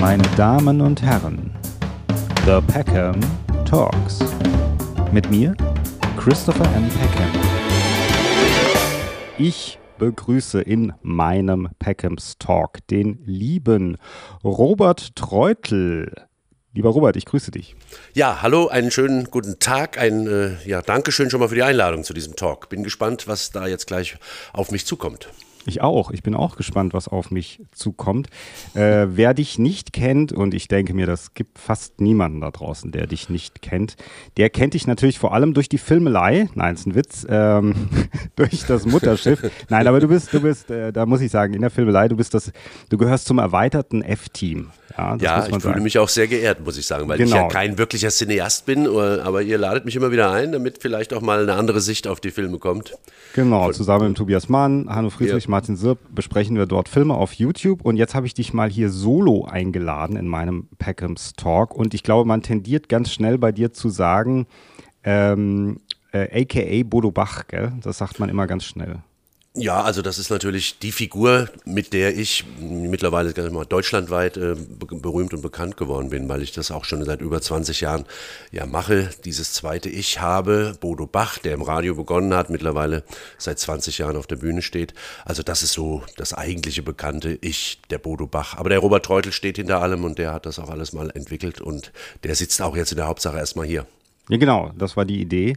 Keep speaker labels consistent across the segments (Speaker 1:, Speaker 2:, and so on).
Speaker 1: meine Damen und Herren, The Peckham Talks. Mit mir, Christopher M. Peckham. Ich begrüße in meinem Peckhams Talk den lieben Robert Treutel. Lieber Robert, ich grüße dich.
Speaker 2: Ja, hallo, einen schönen guten Tag. Ein äh, ja, Dankeschön schon mal für die Einladung zu diesem Talk. Bin gespannt, was da jetzt gleich auf mich zukommt.
Speaker 1: Ich auch. Ich bin auch gespannt, was auf mich zukommt. Äh, wer dich nicht kennt, und ich denke mir, das gibt fast niemanden da draußen, der dich nicht kennt, der kennt dich natürlich vor allem durch die Filmelei. Nein, ist ein Witz. Ähm, durch das Mutterschiff. Nein, aber du bist, du bist, äh, da muss ich sagen, in der Filmelei, du bist das, du gehörst zum erweiterten F-Team.
Speaker 2: Ja, ja ich sagen. fühle mich auch sehr geehrt, muss ich sagen, weil genau. ich ja genau. kein wirklicher Cineast bin, aber ihr ladet mich immer wieder ein, damit vielleicht auch mal eine andere Sicht auf die Filme kommt.
Speaker 1: Genau, Von, zusammen mit Tobias Mann, Hanno Friedrich, ja. Martin Sirp besprechen wir dort Filme auf YouTube und jetzt habe ich dich mal hier solo eingeladen in meinem Peckhams Talk und ich glaube, man tendiert ganz schnell bei dir zu sagen, ähm, äh, aka Bodo Bach, gell? das sagt man immer ganz schnell.
Speaker 2: Ja, also das ist natürlich die Figur, mit der ich mittlerweile mal, deutschlandweit äh, berühmt und bekannt geworden bin, weil ich das auch schon seit über 20 Jahren ja mache. Dieses zweite Ich habe Bodo Bach, der im Radio begonnen hat, mittlerweile seit 20 Jahren auf der Bühne steht. Also das ist so das eigentliche bekannte Ich, der Bodo Bach. Aber der Robert Treutel steht hinter allem und der hat das auch alles mal entwickelt und der sitzt auch jetzt in der Hauptsache erstmal hier.
Speaker 1: Ja, genau, das war die Idee.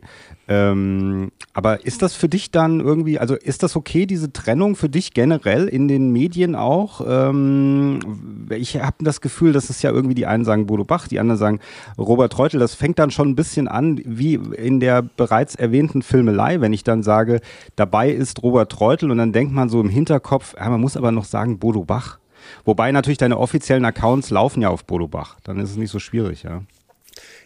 Speaker 1: Ähm, aber ist das für dich dann irgendwie, also ist das okay, diese Trennung für dich generell in den Medien auch? Ähm, ich habe das Gefühl, dass es ja irgendwie die einen sagen Bodo Bach, die anderen sagen Robert Reutel. Das fängt dann schon ein bisschen an wie in der bereits erwähnten Filmelei, wenn ich dann sage, dabei ist Robert Reutel und dann denkt man so im Hinterkopf, ja, man muss aber noch sagen Bodo Bach. Wobei natürlich deine offiziellen Accounts laufen ja auf Bodo Bach. Dann ist es nicht so schwierig, ja.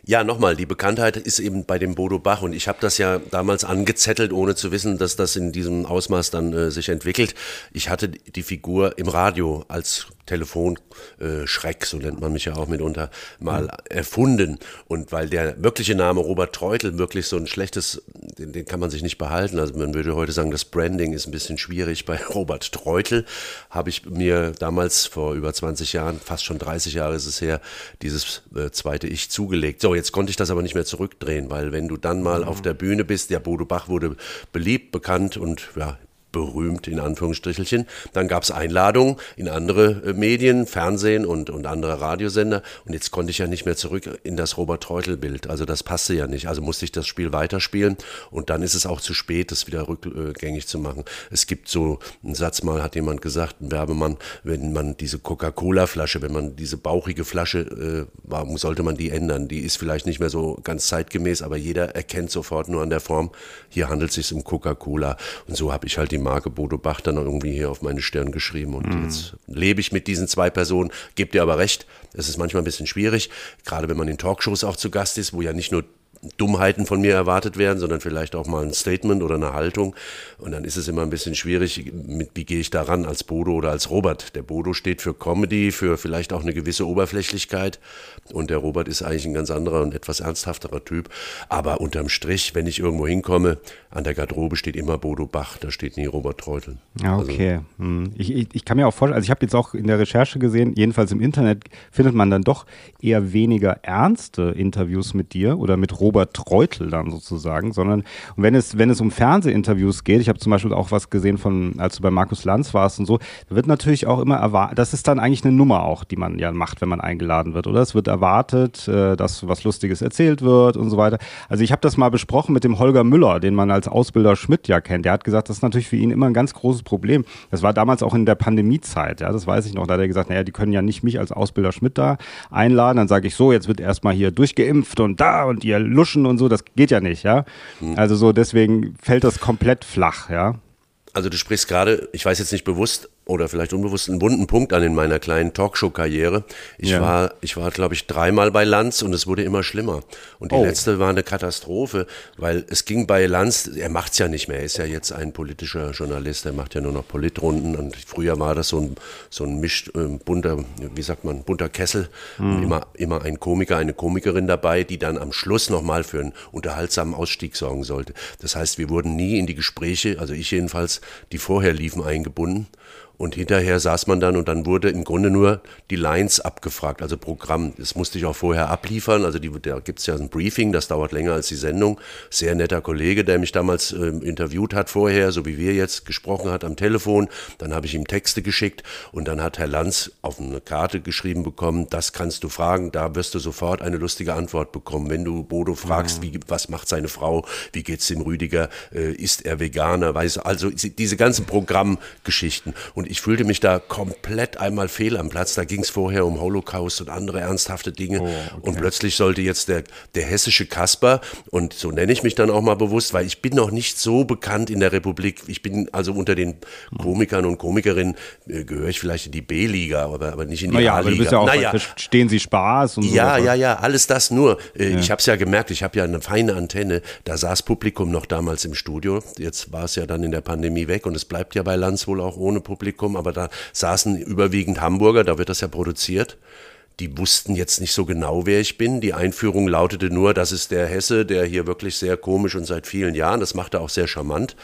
Speaker 2: Ja, nochmal, die Bekanntheit ist eben bei dem Bodo Bach und ich habe das ja damals angezettelt, ohne zu wissen, dass das in diesem Ausmaß dann äh, sich entwickelt. Ich hatte die Figur im Radio als Telefonschreck, äh, so nennt man mich ja auch mitunter, mal erfunden. Und weil der wirkliche Name Robert Treutel wirklich so ein schlechtes, den, den, kann man sich nicht behalten. Also man würde heute sagen, das Branding ist ein bisschen schwierig. Bei Robert Treutel habe ich mir damals vor über 20 Jahren, fast schon 30 Jahre ist es her, dieses äh, zweite Ich zugelegt. So, jetzt konnte ich das aber nicht mehr zurückdrehen, weil wenn du dann mal mhm. auf der Bühne bist, ja, Bodo Bach wurde beliebt, bekannt und ja, berühmt in Anführungsstrichelchen. Dann gab es Einladungen in andere äh, Medien, Fernsehen und, und andere Radiosender. Und jetzt konnte ich ja nicht mehr zurück in das Robert-Treutel-Bild. Also das passte ja nicht. Also musste ich das Spiel weiterspielen. Und dann ist es auch zu spät, das wieder rückgängig zu machen. Es gibt so einen Satz mal, hat jemand gesagt, ein Werbemann, wenn man diese Coca-Cola-Flasche, wenn man diese bauchige Flasche, äh, warum sollte man die ändern? Die ist vielleicht nicht mehr so ganz zeitgemäß, aber jeder erkennt sofort nur an der Form, hier handelt es sich um Coca-Cola. Und so habe ich halt die Marke Bodo Bach dann irgendwie hier auf meine Stirn geschrieben. Und mhm. jetzt lebe ich mit diesen zwei Personen. Gebt ihr aber recht, es ist manchmal ein bisschen schwierig, gerade wenn man in Talkshows auch zu Gast ist, wo ja nicht nur Dummheiten von mir erwartet werden, sondern vielleicht auch mal ein Statement oder eine Haltung. Und dann ist es immer ein bisschen schwierig, mit, wie gehe ich daran als Bodo oder als Robert. Der Bodo steht für Comedy, für vielleicht auch eine gewisse Oberflächlichkeit. Und der Robert ist eigentlich ein ganz anderer und etwas ernsthafterer Typ. Aber unterm Strich, wenn ich irgendwo hinkomme, an der Garderobe steht immer Bodo Bach, da steht nie Robert Treutel.
Speaker 1: Ja, also okay. Also, ich, ich, ich, kann mir auch vorstellen, also ich habe jetzt auch in der Recherche gesehen, jedenfalls im Internet findet man dann doch eher weniger ernste Interviews mit dir oder mit Robert Robert Treutel dann sozusagen, sondern wenn es, wenn es um Fernsehinterviews geht, ich habe zum Beispiel auch was gesehen von, als du bei Markus Lanz warst und so, da wird natürlich auch immer erwartet, das ist dann eigentlich eine Nummer auch, die man ja macht, wenn man eingeladen wird, oder? Es wird erwartet, äh, dass was Lustiges erzählt wird und so weiter. Also ich habe das mal besprochen mit dem Holger Müller, den man als Ausbilder Schmidt ja kennt. Der hat gesagt, das ist natürlich für ihn immer ein ganz großes Problem. Das war damals auch in der Pandemiezeit, ja, das weiß ich noch. Da hat er gesagt, naja, die können ja nicht mich als Ausbilder Schmidt da einladen. Dann sage ich so, jetzt wird erstmal hier durchgeimpft und da und ihr luschen und so, das geht ja nicht, ja. Mhm. Also so, deswegen fällt das komplett flach, ja.
Speaker 2: Also du sprichst gerade, ich weiß jetzt nicht bewusst, oder vielleicht unbewusst einen wunden Punkt an in meiner kleinen Talkshow-Karriere. Ich ja. war, ich war, glaube ich, dreimal bei Lanz und es wurde immer schlimmer. Und die oh. letzte war eine Katastrophe, weil es ging bei Lanz, er macht's ja nicht mehr, er ist ja jetzt ein politischer Journalist, er macht ja nur noch Politrunden und früher war das so ein, so ein Misch, äh, bunter, wie sagt man, bunter Kessel mhm. immer, immer ein Komiker, eine Komikerin dabei, die dann am Schluss nochmal für einen unterhaltsamen Ausstieg sorgen sollte. Das heißt, wir wurden nie in die Gespräche, also ich jedenfalls, die vorher liefen, eingebunden. Und hinterher saß man dann und dann wurde im Grunde nur die Lines abgefragt, also Programm. Das musste ich auch vorher abliefern. Also die, da gibt es ja ein Briefing, das dauert länger als die Sendung. Sehr netter Kollege, der mich damals äh, interviewt hat vorher, so wie wir jetzt gesprochen hat am Telefon. Dann habe ich ihm Texte geschickt und dann hat Herr Lanz auf eine Karte geschrieben bekommen, das kannst du fragen, da wirst du sofort eine lustige Antwort bekommen. Wenn du Bodo fragst, mhm. wie, was macht seine Frau, wie geht's dem Rüdiger, äh, ist er Veganer, weiß also diese ganzen Programmgeschichten. Und ich fühlte mich da komplett einmal fehl am Platz. Da ging es vorher um Holocaust und andere ernsthafte Dinge. Oh, okay. Und plötzlich sollte jetzt der, der hessische Kasper, und so nenne ich mich dann auch mal bewusst, weil ich bin noch nicht so bekannt in der Republik. Ich bin also unter den Komikern und Komikerinnen, äh, gehöre ich vielleicht in die B-Liga, aber, aber nicht in die
Speaker 1: naja, A-Liga. Ja naja,
Speaker 2: verstehen Sie Spaß und so. Ja, ja, ja, alles das nur. Äh, ja. Ich habe es ja gemerkt, ich habe ja eine feine Antenne. Da saß Publikum noch damals im Studio. Jetzt war es ja dann in der Pandemie weg und es bleibt ja bei Lanz wohl auch ohne Publikum, aber da saßen überwiegend Hamburger, da wird das ja produziert. Die wussten jetzt nicht so genau, wer ich bin. Die Einführung lautete nur, das ist der Hesse, der hier wirklich sehr komisch und seit vielen Jahren, das machte auch sehr charmant.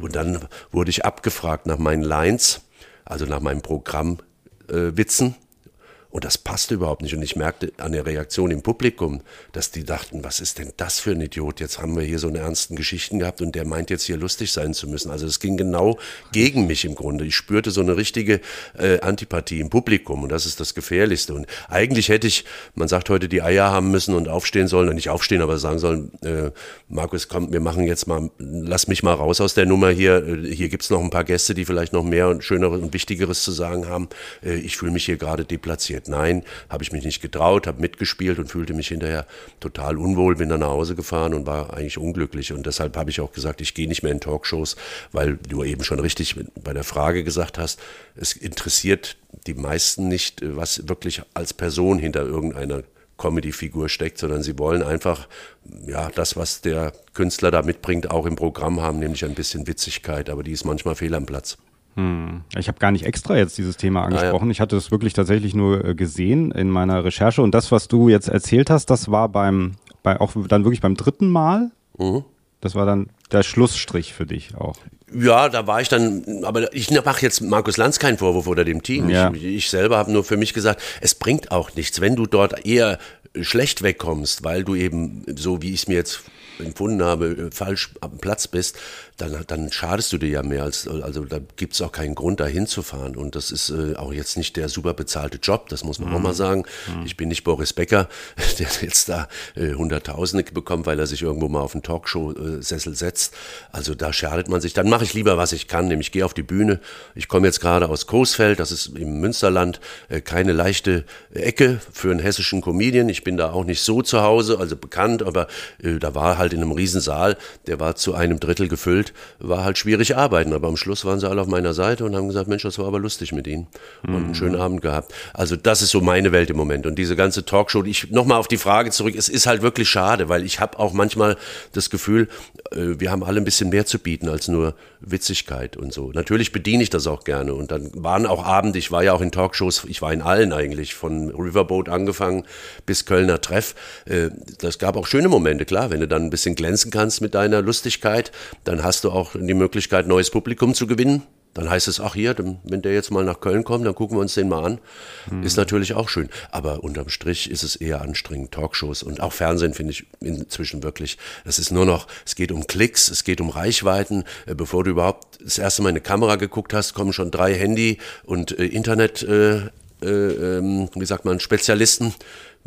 Speaker 2: Und dann wurde ich abgefragt nach meinen Lines, also nach meinem Programmwitzen. Äh, und das passte überhaupt nicht. Und ich merkte an der Reaktion im Publikum, dass die dachten, was ist denn das für ein Idiot? Jetzt haben wir hier so eine ernsten Geschichten gehabt und der meint jetzt hier lustig sein zu müssen. Also es ging genau gegen mich im Grunde. Ich spürte so eine richtige äh, Antipathie im Publikum und das ist das Gefährlichste. Und eigentlich hätte ich, man sagt heute, die Eier haben müssen und aufstehen sollen, und nicht aufstehen, aber sagen sollen, äh, Markus, komm, wir machen jetzt mal, lass mich mal raus aus der Nummer hier. Äh, hier gibt's noch ein paar Gäste, die vielleicht noch mehr und Schöneres und Wichtigeres zu sagen haben. Äh, ich fühle mich hier gerade deplatziert passiert. Nein, habe ich mich nicht getraut, habe mitgespielt und fühlte mich hinterher total unwohl, bin dann nach Hause gefahren und war eigentlich unglücklich. Und deshalb habe ich auch gesagt, ich gehe nicht mehr in Talkshows, weil du eben schon richtig bei der Frage gesagt hast, es interessiert die meisten nicht, was wirklich als Person hinter irgendeiner Comedy-Figur steckt, sondern sie wollen einfach ja das, was der Künstler da mitbringt, auch im Programm haben, nämlich ein bisschen Witzigkeit, aber die ist manchmal fehl am Platz.
Speaker 1: Hm. Ich habe gar nicht extra jetzt dieses Thema angesprochen. Ah, ja. Ich hatte es wirklich tatsächlich nur äh, gesehen in meiner Recherche. Und das, was du jetzt erzählt hast, das war beim, bei auch dann wirklich beim dritten Mal. Mhm. Das war dann der Schlussstrich für dich auch.
Speaker 2: Ja, da war ich dann, aber ich mache jetzt Markus Lanz keinen Vorwurf oder dem Team. Ja. Ich, ich selber habe nur für mich gesagt, es bringt auch nichts, wenn du dort eher schlecht wegkommst, weil du eben, so wie ich es mir jetzt empfunden habe, falsch am Platz bist, dann, dann schadest du dir ja mehr. Als, also da gibt es auch keinen Grund, da hinzufahren. Und das ist äh, auch jetzt nicht der super bezahlte Job, das muss man mhm. auch mal sagen. Mhm. Ich bin nicht Boris Becker, der jetzt da äh, Hunderttausende bekommt, weil er sich irgendwo mal auf einen Talkshow-Sessel setzt. Also da schadet man sich. Dann mache ich lieber, was ich kann, nämlich gehe auf die Bühne. Ich komme jetzt gerade aus Coesfeld, das ist im Münsterland, äh, keine leichte Ecke für einen hessischen Comedian. Ich bin da auch nicht so zu Hause, also bekannt, aber äh, da war halt in einem Riesensaal, der war zu einem Drittel gefüllt war halt schwierig arbeiten. Aber am Schluss waren sie alle auf meiner Seite und haben gesagt, Mensch, das war aber lustig mit Ihnen. Und einen schönen mhm. Abend gehabt. Also das ist so meine Welt im Moment. Und diese ganze Talkshow, ich nochmal auf die Frage zurück, es ist halt wirklich schade, weil ich habe auch manchmal das Gefühl, äh, wir haben alle ein bisschen mehr zu bieten als nur Witzigkeit und so. Natürlich bediene ich das auch gerne. Und dann waren auch Abende, ich war ja auch in Talkshows, ich war in allen eigentlich, von Riverboat angefangen bis Kölner Treff. Äh, das gab auch schöne Momente, klar, wenn du dann ein bisschen glänzen kannst mit deiner Lustigkeit, dann hast du auch die Möglichkeit, neues Publikum zu gewinnen. Dann heißt es, ach hier, wenn der jetzt mal nach Köln kommt, dann gucken wir uns den mal an. Mhm. Ist natürlich auch schön. Aber unterm Strich ist es eher anstrengend. Talkshows und auch Fernsehen finde ich inzwischen wirklich. Es ist nur noch, es geht um Klicks, es geht um Reichweiten. Äh, bevor du überhaupt das erste Mal in eine Kamera geguckt hast, kommen schon drei Handy und äh, Internet, äh, äh, ähm, wie sagt man, Spezialisten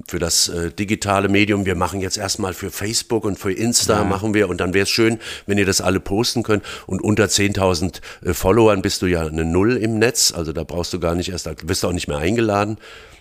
Speaker 2: für das äh, digitale Medium. Wir machen jetzt erstmal für Facebook und für Insta ja. machen wir und dann wäre es schön, wenn ihr das alle posten könnt. Und unter 10.000 äh, Followern bist du ja eine Null im Netz, also da brauchst du gar nicht erst, da wirst du auch nicht mehr eingeladen.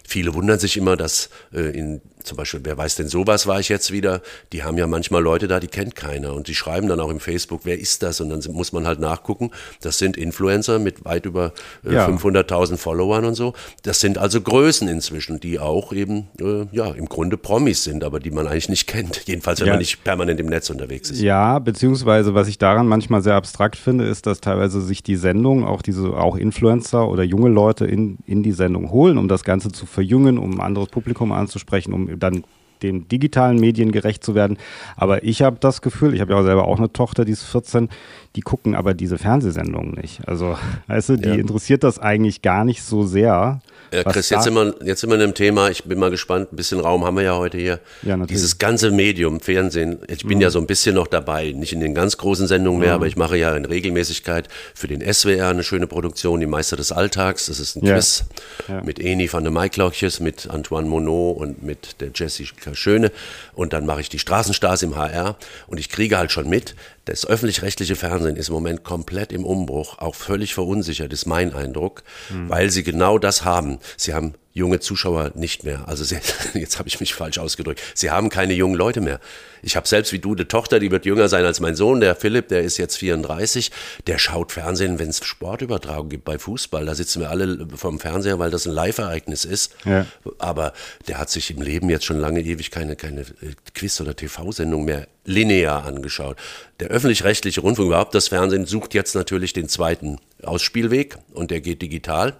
Speaker 2: Viele wundern sich immer, dass äh, in zum Beispiel, wer weiß denn sowas war ich jetzt wieder, die haben ja manchmal Leute da, die kennt keiner und die schreiben dann auch im Facebook, wer ist das? Und dann muss man halt nachgucken, das sind Influencer mit weit über äh, ja. 500.000 Followern und so. Das sind also Größen inzwischen, die auch eben, äh, ja, im Grunde Promis sind, aber die man eigentlich nicht kennt. Jedenfalls, wenn ja. man nicht permanent im Netz unterwegs ist.
Speaker 1: Ja, beziehungsweise, was ich daran manchmal sehr abstrakt finde, ist, dass teilweise sich die Sendung, auch diese, auch Influencer oder junge Leute in, in die Sendung holen, um das Ganze zu verjüngen, um ein anderes Publikum anzusprechen, um dann den digitalen Medien gerecht zu werden. Aber ich habe das Gefühl, ich habe ja auch selber auch eine Tochter, die ist 14, die gucken aber diese Fernsehsendungen nicht. Also, weißt du, die ja. interessiert das eigentlich gar nicht so sehr.
Speaker 2: Ja, Chris, jetzt sind, wir, jetzt sind wir in einem Thema, ich bin mal gespannt, ein bisschen Raum haben wir ja heute hier. Ja, natürlich. Dieses ganze Medium, Fernsehen, ich bin mhm. ja so ein bisschen noch dabei, nicht in den ganz großen Sendungen mehr, mhm. aber ich mache ja in Regelmäßigkeit für den SWR eine schöne Produktion, die Meister des Alltags, das ist ein ja. Quiz ja. mit Eni van der Maiklauchjes, mit Antoine Monod und mit der Jessica Schöne und dann mache ich die Straßenstars im HR und ich kriege halt schon mit, das öffentlich-rechtliche Fernsehen ist im Moment komplett im Umbruch, auch völlig verunsichert, ist mein Eindruck, mhm. weil sie genau das haben. Sie haben junge Zuschauer nicht mehr. Also sie, jetzt habe ich mich falsch ausgedrückt. Sie haben keine jungen Leute mehr. Ich habe selbst wie du eine Tochter, die wird jünger sein als mein Sohn, der Philipp, der ist jetzt 34, der schaut Fernsehen, wenn es Sportübertragung gibt bei Fußball. Da sitzen wir alle vom Fernseher, weil das ein Live-Ereignis ist. Ja. Aber der hat sich im Leben jetzt schon lange ewig keine, keine äh, Quiz- oder TV-Sendung mehr linear angeschaut. Der öffentlich-rechtliche Rundfunk, überhaupt das Fernsehen, sucht jetzt natürlich den zweiten Ausspielweg und der geht digital.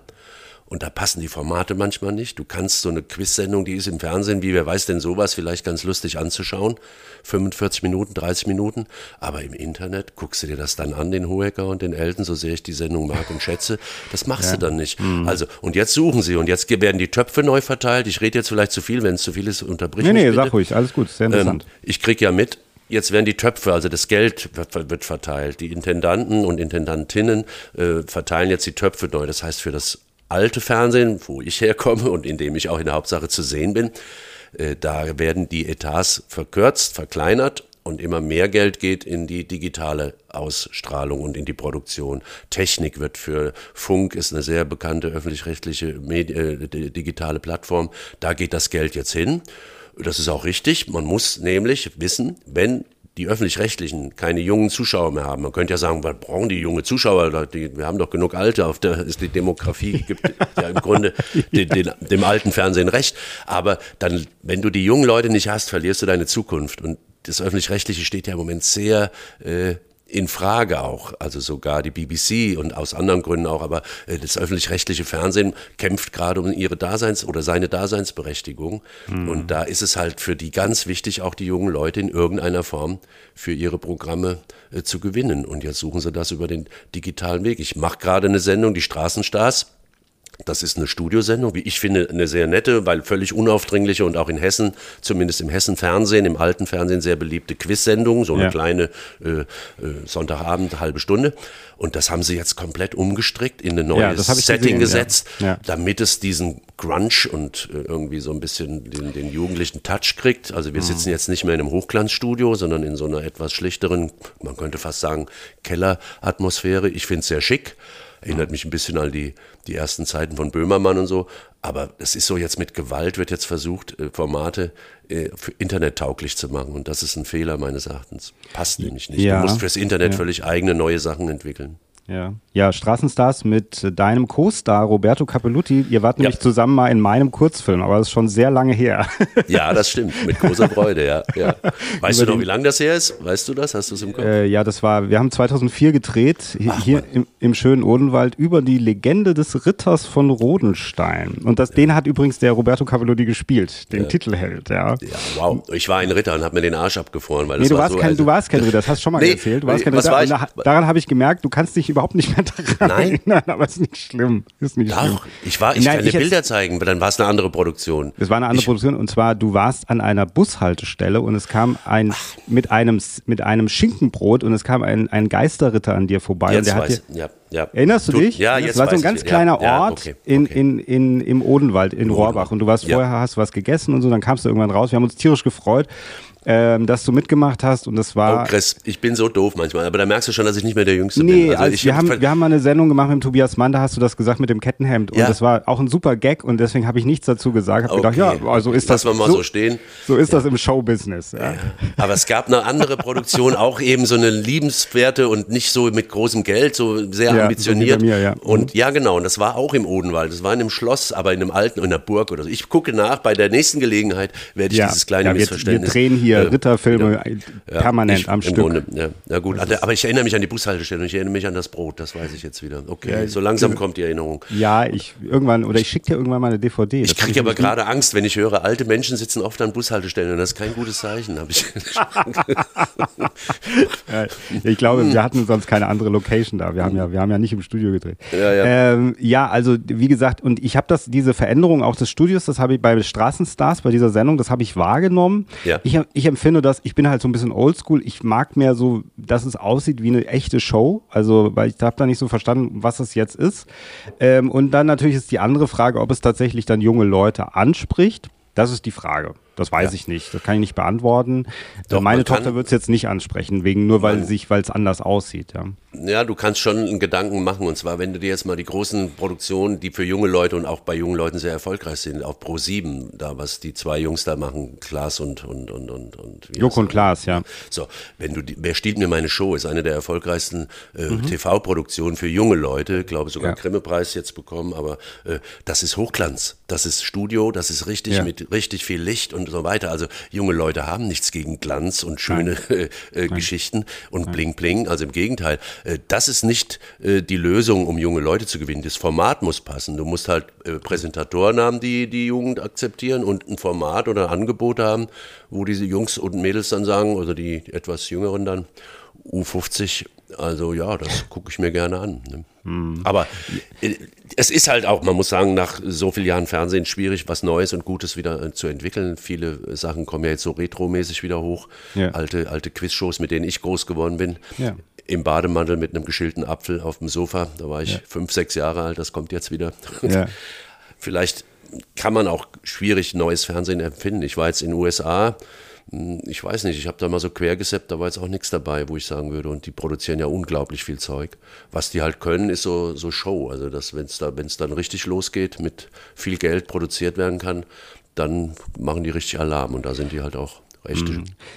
Speaker 2: Und da passen die Formate manchmal nicht. Du kannst so eine Quiz-Sendung, die ist im Fernsehen, wie wer weiß denn sowas, vielleicht ganz lustig anzuschauen. 45 Minuten, 30 Minuten. Aber im Internet guckst du dir das dann an, den Hohecker und den Elton, so sehr ich die Sendung mag und schätze. Das machst ja. du dann nicht. Mhm. Also, und jetzt suchen sie und jetzt werden die Töpfe neu verteilt. Ich rede jetzt vielleicht zu viel, wenn es zu viel ist, unterbrich
Speaker 1: nee,
Speaker 2: mich.
Speaker 1: Nee, nee, sag ruhig, alles gut, sehr interessant.
Speaker 2: Ähm, ich krieg ja mit, Jetzt werden die Töpfe, also das Geld wird verteilt. Die Intendanten und Intendantinnen äh, verteilen jetzt die Töpfe neu. Das heißt, für das alte Fernsehen, wo ich herkomme und in dem ich auch in der Hauptsache zu sehen bin, äh, da werden die Etats verkürzt, verkleinert und immer mehr Geld geht in die digitale Ausstrahlung und in die Produktion. Technik wird für Funk ist eine sehr bekannte öffentlich-rechtliche äh, digitale Plattform. Da geht das Geld jetzt hin. Das ist auch richtig. Man muss nämlich wissen, wenn die öffentlich-rechtlichen keine jungen Zuschauer mehr haben. Man könnte ja sagen, was brauchen die junge Zuschauer? Die, wir haben doch genug Alte, auf der ist die Demografie, gibt ja im Grunde den, den, dem alten Fernsehen recht. Aber dann, wenn du die jungen Leute nicht hast, verlierst du deine Zukunft. Und das öffentlich-rechtliche steht ja im Moment sehr äh, in Frage auch, also sogar die BBC und aus anderen Gründen auch, aber äh, das öffentlich-rechtliche Fernsehen kämpft gerade um ihre Daseins- oder seine Daseinsberechtigung. Mhm. Und da ist es halt für die ganz wichtig, auch die jungen Leute in irgendeiner Form für ihre Programme äh, zu gewinnen. Und jetzt suchen sie das über den digitalen Weg. Ich mache gerade eine Sendung, die Straßenstars das ist eine Studiosendung, wie ich finde, eine sehr nette, weil völlig unaufdringliche und auch in Hessen, zumindest im Hessen-Fernsehen, im alten Fernsehen sehr beliebte Quiz-Sendung, so eine ja. kleine äh, äh, Sonntagabend, halbe Stunde. Und das haben sie jetzt komplett umgestrickt, in ein neues ja, Setting gesehen, gesetzt, ja. damit es diesen Grunge und äh, irgendwie so ein bisschen den, den jugendlichen Touch kriegt. Also wir mhm. sitzen jetzt nicht mehr in einem Hochglanzstudio, sondern in so einer etwas schlichteren, man könnte fast sagen, Kelleratmosphäre. Ich finde es sehr schick. Erinnert mich ein bisschen an die, die ersten Zeiten von Böhmermann und so. Aber es ist so jetzt mit Gewalt wird jetzt versucht, äh, Formate äh, für Internet tauglich zu machen. Und das ist ein Fehler meines Erachtens. Passt nämlich nicht. Ja. Du musst fürs Internet ja. völlig eigene neue Sachen entwickeln.
Speaker 1: Ja. ja, Straßenstars mit deinem Co-Star Roberto Capelluti. Ihr wart nämlich zusammen mal in meinem Kurzfilm, aber das ist schon sehr lange her.
Speaker 2: Ja, das stimmt. Mit großer Freude, ja. ja. Weißt Über du noch, wie lange das her ist? Weißt du das? Hast du es im Kopf?
Speaker 1: Äh, ja, das war, wir haben 2004 gedreht, Ach, hier im, im, schönen Odenwald, über die Legende des Ritters von Rodenstein. Und das, ja. den hat übrigens der Roberto Capelluti gespielt, den ja. Titelheld, ja. Ja,
Speaker 2: wow. Ich war ein Ritter und habe mir den Arsch abgefroren. Weil
Speaker 1: nee,
Speaker 2: du,
Speaker 1: warst
Speaker 2: so,
Speaker 1: kein, also, du warst kein Ritter, das hast du schon mal nee, erzählt. Du warst kein Ritter. Da, daran habe ich gemerkt, du kannst dich überhaupt nicht mehr daran
Speaker 2: Nein.
Speaker 1: erinnern, aber es ist nicht schlimm. Ist nicht
Speaker 2: Doch,
Speaker 1: schlimm.
Speaker 2: ich war, ich Nein, kann dir Bilder zeigen, dann war es eine andere Produktion.
Speaker 1: Es war eine andere ich, Produktion und zwar, du warst an einer Bushaltestelle und es kam ein, mit einem, mit einem Schinkenbrot und es kam ein, ein Geisterritter an dir vorbei.
Speaker 2: Jetzt
Speaker 1: und der
Speaker 2: weiß,
Speaker 1: hat dir,
Speaker 2: ja, ja.
Speaker 1: Erinnerst du, du dich?
Speaker 2: Ja, jetzt
Speaker 1: Das war so ein ganz kleiner
Speaker 2: ja,
Speaker 1: Ort
Speaker 2: okay, okay.
Speaker 1: In, in, in, im Odenwald, in, in Rohrbach. Und du warst vorher, hast was gegessen und so, dann kamst du irgendwann raus. Wir haben uns tierisch gefreut ähm, dass du mitgemacht hast und das war.
Speaker 2: Oh Chris, ich bin so doof manchmal, aber da merkst du schon, dass ich nicht mehr der Jüngste
Speaker 1: nee,
Speaker 2: bin.
Speaker 1: Also, also wir, haben, wir haben mal eine Sendung gemacht mit Tobias Mann, da hast du das gesagt mit dem Kettenhemd ja. und das war auch ein super Gag und deswegen habe ich nichts dazu gesagt. Hab okay. gedacht, ja, also ist das.
Speaker 2: Lass mal so, so stehen.
Speaker 1: So ist ja. das im Showbusiness. Ja.
Speaker 2: Aber es gab eine andere Produktion, auch eben so eine liebenswerte und nicht so mit großem Geld, so sehr ambitioniert.
Speaker 1: so wie bei mir, ja.
Speaker 2: Und ja, genau, und das war auch im Odenwald. Das war in einem Schloss, aber in einem alten, in einer Burg oder so. Ich gucke nach, bei der nächsten Gelegenheit werde ich
Speaker 1: Ja,
Speaker 2: dieses kleine
Speaker 1: ja, wir,
Speaker 2: Missverständnis.
Speaker 1: wir drehen hier
Speaker 2: äh,
Speaker 1: Ritterfilme
Speaker 2: ja,
Speaker 1: permanent
Speaker 2: ich,
Speaker 1: am Stück.
Speaker 2: Grunde, ja, ja gut, aber ich erinnere mich an die Bushaltestelle und ich erinnere mich an das Brot, das weiß ich jetzt wieder. Okay, so langsam kommt die Erinnerung.
Speaker 1: Ja, ich irgendwann, oder ich schicke dir irgendwann mal eine DVD.
Speaker 2: Ich kriege aber gerade Angst, wenn ich höre, alte Menschen sitzen oft an Bushaltestellen und das ist kein gutes Zeichen. Habe ich.
Speaker 1: Ja, ich glaube, wir hatten sonst keine andere Location da. Wir haben ja, wir haben ja nicht im Studio gedreht.
Speaker 2: Ja, ja.
Speaker 1: Ähm, ja also wie gesagt, und ich habe das, diese Veränderung auch des Studios, das habe ich bei Straßenstars, bei dieser Sendung, das habe ich wahrgenommen.
Speaker 2: Ja.
Speaker 1: Ich, ich empfinde das, ich bin halt so ein bisschen oldschool. Ich mag mehr so, dass es aussieht wie eine echte Show. Also, weil ich habe da nicht so verstanden, was es jetzt ist. Ähm, und dann natürlich ist die andere Frage, ob es tatsächlich dann junge Leute anspricht. Das ist die Frage. Das weiß
Speaker 2: Ja.
Speaker 1: ich nicht. Das kann ich nicht beantworten.
Speaker 2: Doch,
Speaker 1: Meine
Speaker 2: man kann-
Speaker 1: Tochter wird es jetzt nicht ansprechen, wegen nur weil sich, weil es anders aussieht. Ja.
Speaker 2: Ja, du kannst schon einen Gedanken machen. Und zwar, wenn du dir jetzt mal die großen Produktionen, die für junge Leute und auch bei jungen Leuten sehr erfolgreich sind, auf Pro 7, da was die zwei Jungs da machen, Klaas und und und und und
Speaker 1: Joko und? Klaas, ja.
Speaker 2: So, wenn du die, wer stiehlt mir meine Show ist eine der erfolgreichsten äh,
Speaker 1: Mhm.
Speaker 2: TV-Produktionen für junge Leute, glaube sogar
Speaker 1: Ja.
Speaker 2: einen Grimme-Preis jetzt bekommen, aber äh, das ist Hochglanz, das ist Studio, das ist richtig
Speaker 1: Ja.
Speaker 2: mit richtig viel Licht und so weiter. Also junge Leute haben nichts gegen Glanz und schöne äh, äh, Geschichten und Bling Bling. Also im Gegenteil, äh, das ist nicht äh, die Lösung, um junge Leute zu gewinnen. Das Format muss passen. Du musst halt äh, Präsentatoren haben, die die Jugend akzeptieren und ein Format oder ein Angebot haben, wo diese Jungs und Mädels dann sagen, oder die etwas Jüngeren dann, U50, also ja, das gucke ich mir gerne an. Ne? Aber äh, es ist halt auch, man muss sagen, nach so vielen Jahren Fernsehen schwierig, was Neues und Gutes wieder äh, zu entwickeln. Viele äh, Sachen kommen ja jetzt so retromäßig wieder hoch.
Speaker 1: Ja.
Speaker 2: Alte, alte Quizshows, mit denen ich groß geworden bin.
Speaker 1: Ja.
Speaker 2: Im Bademantel mit einem geschälten Apfel auf dem Sofa. Da war ich fünf, sechs Jahre alt, das kommt jetzt wieder.
Speaker 1: Ja.
Speaker 2: Vielleicht kann man auch schwierig neues Fernsehen empfinden. Ich war jetzt in den USA, ich weiß nicht, ich habe da mal so quer gesappt, da war jetzt auch nichts dabei, wo ich sagen würde. Und die produzieren ja unglaublich viel Zeug. Was die halt können, ist so, so Show. Also, dass wenn es da, dann richtig losgeht, mit viel Geld produziert werden kann, dann machen die richtig Alarm. Und da sind die halt auch recht.
Speaker 1: Ja,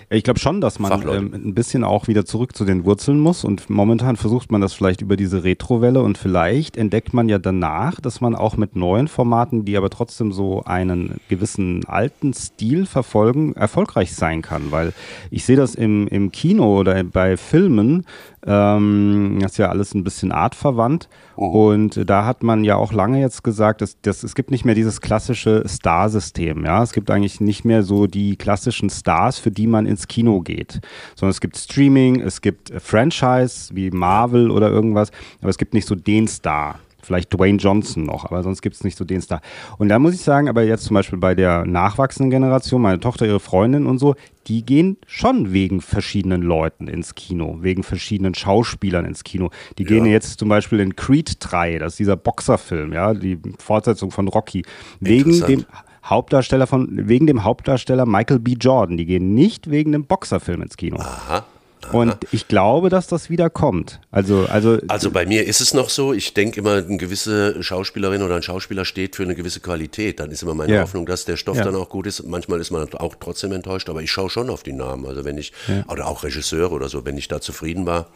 Speaker 1: Ich glaube schon, dass man ähm, ein bisschen auch wieder zurück zu den Wurzeln muss und momentan versucht man das vielleicht über diese Retrowelle und vielleicht entdeckt man ja danach, dass man auch mit neuen Formaten, die aber trotzdem so einen gewissen alten Stil verfolgen, erfolgreich sein kann, weil ich sehe das im, im Kino oder bei Filmen, ähm, das ist ja alles ein bisschen artverwandt. Und da hat man ja auch lange jetzt gesagt, dass, dass es gibt nicht mehr dieses klassische Star-System, ja, es gibt eigentlich nicht mehr so die klassischen Stars, für die man ins Kino geht, sondern es gibt Streaming, es gibt äh, Franchise wie Marvel oder irgendwas, aber es gibt nicht so den Star. Vielleicht Dwayne Johnson noch, aber sonst gibt es nicht so den Star. Und da muss ich sagen, aber jetzt zum Beispiel bei der nachwachsenden Generation, meine Tochter, ihre Freundin und so, die gehen schon wegen verschiedenen Leuten ins Kino, wegen verschiedenen Schauspielern ins Kino. Die gehen jetzt zum Beispiel in Creed 3, das ist dieser Boxerfilm, ja, die Fortsetzung von Rocky, wegen dem Hauptdarsteller von, wegen dem Hauptdarsteller Michael B. Jordan. Die gehen nicht wegen dem Boxerfilm ins Kino.
Speaker 2: Aha.
Speaker 1: Und ich glaube, dass das wieder kommt. Also, also,
Speaker 2: Also bei mir ist es noch so, ich denke immer, eine gewisse Schauspielerin oder ein Schauspieler steht für eine gewisse Qualität. Dann ist immer meine
Speaker 1: Ja.
Speaker 2: Hoffnung, dass der Stoff
Speaker 1: Ja.
Speaker 2: dann auch gut ist. Manchmal ist man auch trotzdem enttäuscht, aber ich schaue schon auf die Namen. Also wenn ich, oder auch Regisseure oder so, wenn ich da zufrieden war,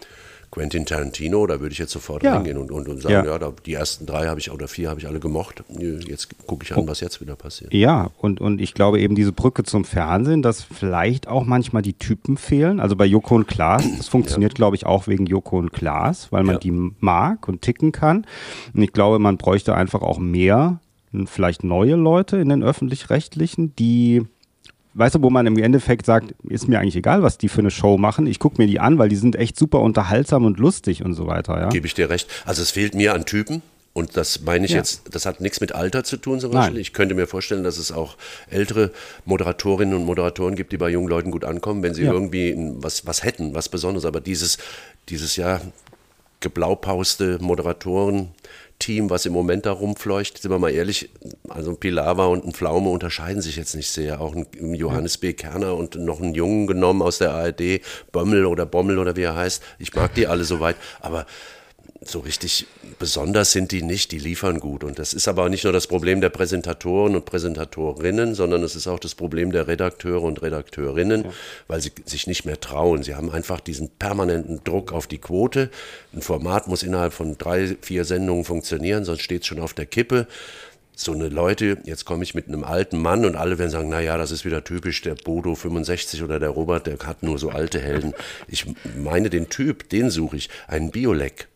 Speaker 2: Quentin Tarantino, da würde ich jetzt sofort
Speaker 1: Ja.
Speaker 2: reingehen und, und, und sagen,
Speaker 1: Ja.
Speaker 2: ja, da, die ersten drei habe ich oder vier habe ich alle gemocht. Jetzt gucke ich an, was jetzt wieder passiert.
Speaker 1: Ja, und, und ich glaube eben diese Brücke zum Fernsehen, dass vielleicht auch manchmal die Typen fehlen. Also bei Joko und Klaas, das funktioniert, glaube ich, auch wegen Joko und Klaas, weil man
Speaker 2: Ja.
Speaker 1: die mag und ticken kann. Und ich glaube, man bräuchte einfach auch mehr, vielleicht neue Leute in den öffentlich-rechtlichen, die Weißt du, wo man im Endeffekt sagt, ist mir eigentlich egal, was die für eine Show machen. Ich gucke mir die an, weil die sind echt super unterhaltsam und lustig und so weiter. Ja?
Speaker 2: Gebe ich dir recht. Also es fehlt mir an Typen. Und das meine ich
Speaker 1: Ja.
Speaker 2: jetzt, das hat nichts mit Alter zu tun zum
Speaker 1: Nein.
Speaker 2: Beispiel. Ich könnte mir vorstellen, dass es auch ältere Moderatorinnen und Moderatoren gibt, die bei jungen Leuten gut ankommen, wenn sie
Speaker 1: Ja.
Speaker 2: irgendwie was, was hätten, was Besonderes. Aber dieses, dieses ja geblaupauste Moderatoren-Team, was im Moment da rumfleucht, sind wir mal ehrlich, also ein Pilava und ein Pflaume unterscheiden sich jetzt nicht sehr. Auch ein ein Johannes B. Kerner und noch einen Jungen genommen aus der ARD, Bömmel oder Bommel oder wie er heißt. Ich mag die alle soweit, aber so richtig besonders sind die nicht, die liefern gut. Und das ist aber nicht nur das Problem der Präsentatoren und Präsentatorinnen, sondern es ist auch das Problem der Redakteure und Redakteurinnen, ja. weil sie sich nicht mehr trauen. Sie haben einfach diesen permanenten Druck auf die Quote. Ein Format muss innerhalb von drei, vier Sendungen funktionieren, sonst steht es schon auf der Kippe so eine Leute, jetzt komme ich mit einem alten Mann und alle werden sagen, na ja, das ist wieder typisch, der Bodo 65 oder der Robert, der hat nur so alte Helden. Ich meine den Typ, den suche ich, einen Biolek.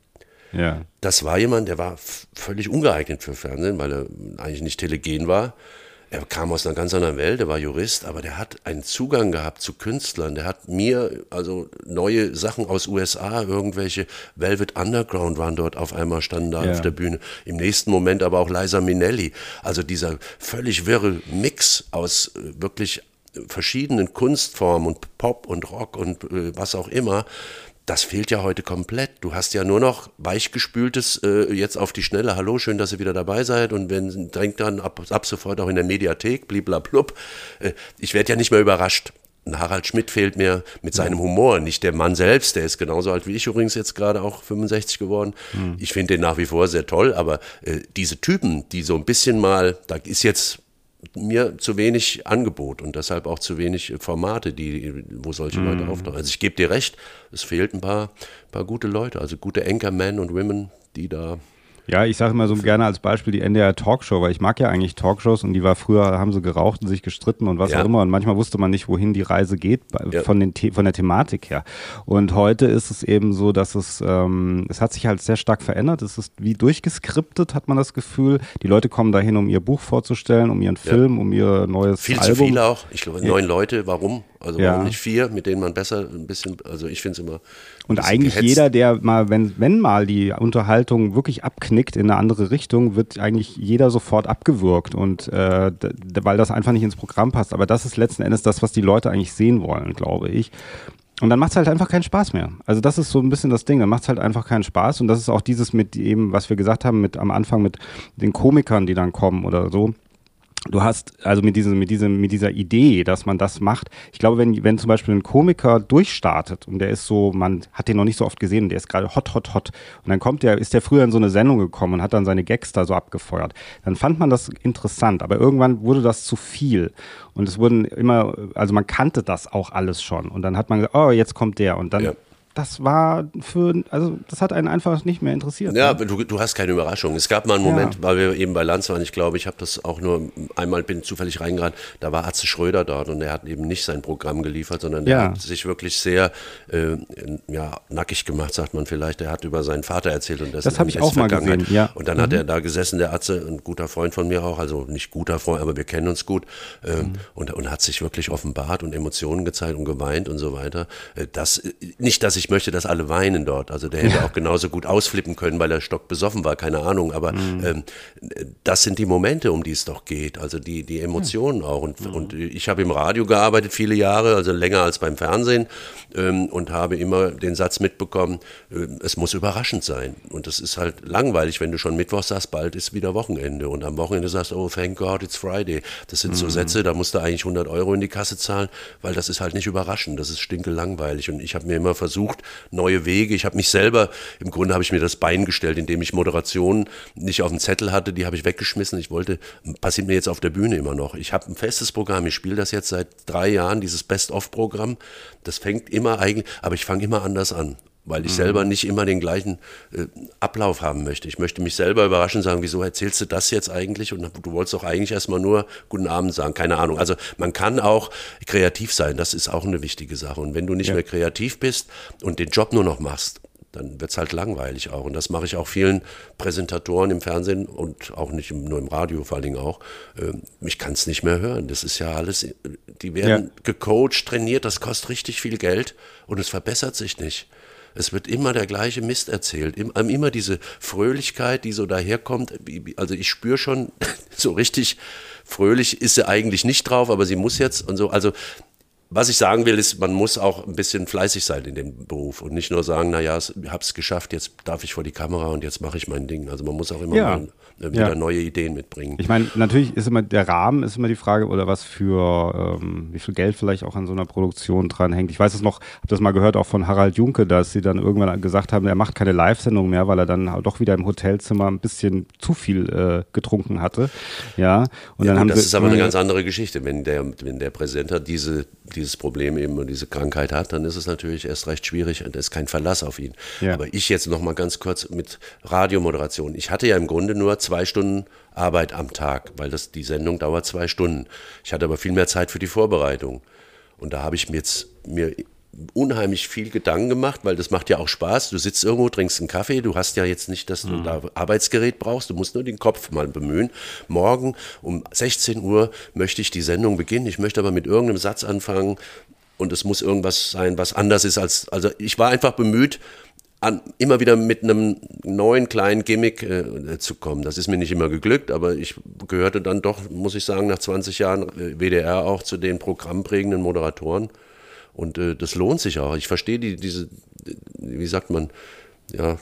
Speaker 2: Ja. Das war jemand, der war völlig ungeeignet für Fernsehen, weil er eigentlich nicht telegen war. Er kam aus einer ganz anderen Welt, er war Jurist, aber der hat einen Zugang gehabt zu Künstlern. Der hat mir also neue Sachen aus USA, irgendwelche Velvet Underground waren dort auf einmal standen da ja. auf der Bühne. Im nächsten Moment aber auch Liza Minnelli. Also dieser völlig wirre Mix aus äh, wirklich verschiedenen Kunstformen und Pop und Rock und äh, was auch immer das fehlt ja heute komplett. Du hast ja nur noch weichgespültes äh, jetzt auf die Schnelle. Hallo, schön, dass ihr wieder dabei seid. Und wenn denkt dann ab, ab sofort auch in der Mediathek, bliblablub. Äh, ich werde ja nicht mehr überrascht. Ein Harald Schmidt fehlt mir mit seinem Humor, nicht der Mann selbst, der ist genauso alt wie ich übrigens jetzt gerade auch 65 geworden. Mhm. Ich finde den nach wie vor sehr toll, aber äh, diese Typen, die so ein bisschen mal, da ist jetzt mir zu wenig Angebot und deshalb auch zu wenig Formate, die, wo solche mm. Leute auftauchen. Also ich gebe dir recht, es fehlt ein paar, paar gute Leute, also gute Anchormen und Women, die da
Speaker 1: ja, ich sage immer so gerne als Beispiel die NDR Talkshow, weil ich mag ja eigentlich Talkshows und die war früher, haben sie geraucht und sich gestritten und was ja. auch immer und manchmal wusste man nicht, wohin die Reise geht ja. von, den von der Thematik her. Und heute ist es eben so, dass es, ähm, es hat sich halt sehr stark verändert. Es ist wie durchgeskriptet, hat man das Gefühl. Die Leute kommen dahin, um ihr Buch vorzustellen, um ihren Film, ja. um ihr neues
Speaker 2: Viel
Speaker 1: Album.
Speaker 2: Viel zu viele auch. Ich glaube, neun Leute. Warum? Also ja. warum nicht vier, mit denen man besser ein bisschen, also ich finde es immer.
Speaker 1: Und eigentlich gehetzt. jeder, der mal, wenn, wenn mal die Unterhaltung wirklich abknickt in eine andere Richtung, wird eigentlich jeder sofort abgewürgt und äh, weil das einfach nicht ins Programm passt. Aber das ist letzten Endes das, was die Leute eigentlich sehen wollen, glaube ich. Und dann macht es halt einfach keinen Spaß mehr. Also das ist so ein bisschen das Ding, dann macht es halt einfach keinen Spaß. Und das ist auch dieses mit eben, was wir gesagt haben, mit am Anfang mit den Komikern, die dann kommen oder so du hast also mit diesem, mit diesem, mit dieser Idee, dass man das macht. Ich glaube, wenn, wenn zum Beispiel ein Komiker durchstartet und der ist so, man hat den noch nicht so oft gesehen und der ist gerade hot, hot, hot. Und dann kommt der, ist der früher in so eine Sendung gekommen und hat dann seine Gags da so abgefeuert. Dann fand man das interessant, aber irgendwann wurde das zu viel. Und es wurden immer, also man kannte das auch alles schon. Und dann hat man gesagt, oh, jetzt kommt der. Und dann ja das war für, also das hat einen einfach nicht mehr interessiert.
Speaker 2: Ja, ne? du, du hast keine Überraschung. Es gab mal einen Moment, ja. weil wir eben bei Lanz waren, ich glaube, ich habe das auch nur einmal bin zufällig reingeraten, da war Atze Schröder dort und er hat eben nicht sein Programm geliefert, sondern der ja. hat sich wirklich sehr äh, ja, nackig gemacht, sagt man vielleicht. Er hat über seinen Vater erzählt und
Speaker 1: das habe ich auch mal gesehen. Ja.
Speaker 2: Und dann mhm. hat er da gesessen, der Atze, ein guter Freund von mir auch, also nicht guter Freund, aber wir kennen uns gut äh, mhm. und, und hat sich wirklich offenbart und Emotionen gezeigt und geweint und so weiter. Äh, das, nicht, dass ich ich möchte, dass alle weinen dort. Also der hätte ja. auch genauso gut ausflippen können, weil er stockbesoffen war, keine Ahnung. Aber mhm. ähm, das sind die Momente, um die es doch geht. Also die, die Emotionen mhm. auch. Und, mhm. und ich habe im Radio gearbeitet viele Jahre, also länger als beim Fernsehen ähm, und habe immer den Satz mitbekommen, äh, es muss überraschend sein. Und das ist halt langweilig, wenn du schon Mittwoch sagst, bald ist wieder Wochenende. Und am Wochenende sagst, oh, thank God, it's Friday. Das sind so mhm. Sätze, da musst du eigentlich 100 Euro in die Kasse zahlen, weil das ist halt nicht überraschend. Das ist stinkelangweilig. Und ich habe mir immer versucht, versucht, neue Wege. Ich habe mich selber, im Grunde habe ich mir das Bein gestellt, indem ich Moderationen nicht auf dem Zettel hatte, die habe ich weggeschmissen. Ich wollte, passiert mir jetzt auf der Bühne immer noch. Ich habe ein festes Programm, ich spiele das jetzt seit drei Jahren, dieses Best-of-Programm. Das fängt immer eigentlich, aber ich fange immer anders an weil ich mhm. selber nicht immer den gleichen äh, Ablauf haben möchte. Ich möchte mich selber überraschen und sagen, wieso erzählst du das jetzt eigentlich? Und du wolltest doch eigentlich erstmal nur guten Abend sagen, keine Ahnung. Also man kann auch kreativ sein, das ist auch eine wichtige Sache. Und wenn du nicht ja. mehr kreativ bist und den Job nur noch machst, dann wird es halt langweilig auch. Und das mache ich auch vielen Präsentatoren im Fernsehen und auch nicht nur im Radio, vor allen Dingen auch. Ähm, ich kann es nicht mehr hören. Das ist ja alles, die werden ja. gecoacht, trainiert, das kostet richtig viel Geld und es verbessert sich nicht. Es wird immer der gleiche Mist erzählt. Immer diese Fröhlichkeit, die so daherkommt. Also ich spüre schon, so richtig fröhlich ist sie eigentlich nicht drauf, aber sie muss jetzt und so. Also was ich sagen will, ist, man muss auch ein bisschen fleißig sein in dem Beruf und nicht nur sagen, naja, ich habe es geschafft, jetzt darf ich vor die Kamera und jetzt mache ich mein Ding. Also man muss auch immer ja. mal wieder ja. neue Ideen mitbringen.
Speaker 1: Ich meine, natürlich ist immer der Rahmen ist immer die Frage, oder was für, ähm, wie viel Geld vielleicht auch an so einer Produktion dranhängt. Ich weiß es noch, habe das mal gehört auch von Harald Junke, dass sie dann irgendwann gesagt haben, er macht keine Live-Sendung mehr, weil er dann doch wieder im Hotelzimmer ein bisschen zu viel äh, getrunken hatte. Ja,
Speaker 2: und ja, dann gut, haben das sie, ist aber eine ganz andere Geschichte. Wenn der, wenn der Präsident hat diese dieses Problem eben und diese Krankheit hat, dann ist es natürlich erst recht schwierig und es ist kein Verlass auf ihn. Ja. Aber ich jetzt noch mal ganz kurz mit Radiomoderation. Ich hatte ja im Grunde nur zwei Stunden Arbeit am Tag, weil das, die Sendung dauert zwei Stunden. Ich hatte aber viel mehr Zeit für die Vorbereitung. Und da habe ich mir jetzt mir unheimlich viel Gedanken gemacht, weil das macht ja auch Spaß. Du sitzt irgendwo, trinkst einen Kaffee, du hast ja jetzt nicht, dass du mhm. da Arbeitsgerät brauchst, du musst nur den Kopf mal bemühen. Morgen um 16 Uhr möchte ich die Sendung beginnen, ich möchte aber mit irgendeinem Satz anfangen und es muss irgendwas sein, was anders ist als, also ich war einfach bemüht, an, immer wieder mit einem neuen kleinen Gimmick äh, zu kommen. Das ist mir nicht immer geglückt, aber ich gehörte dann doch, muss ich sagen, nach 20 Jahren äh, WDR auch zu den programmprägenden Moderatoren. Und äh, das lohnt sich auch. Ich verstehe die, diese, wie sagt man, ja,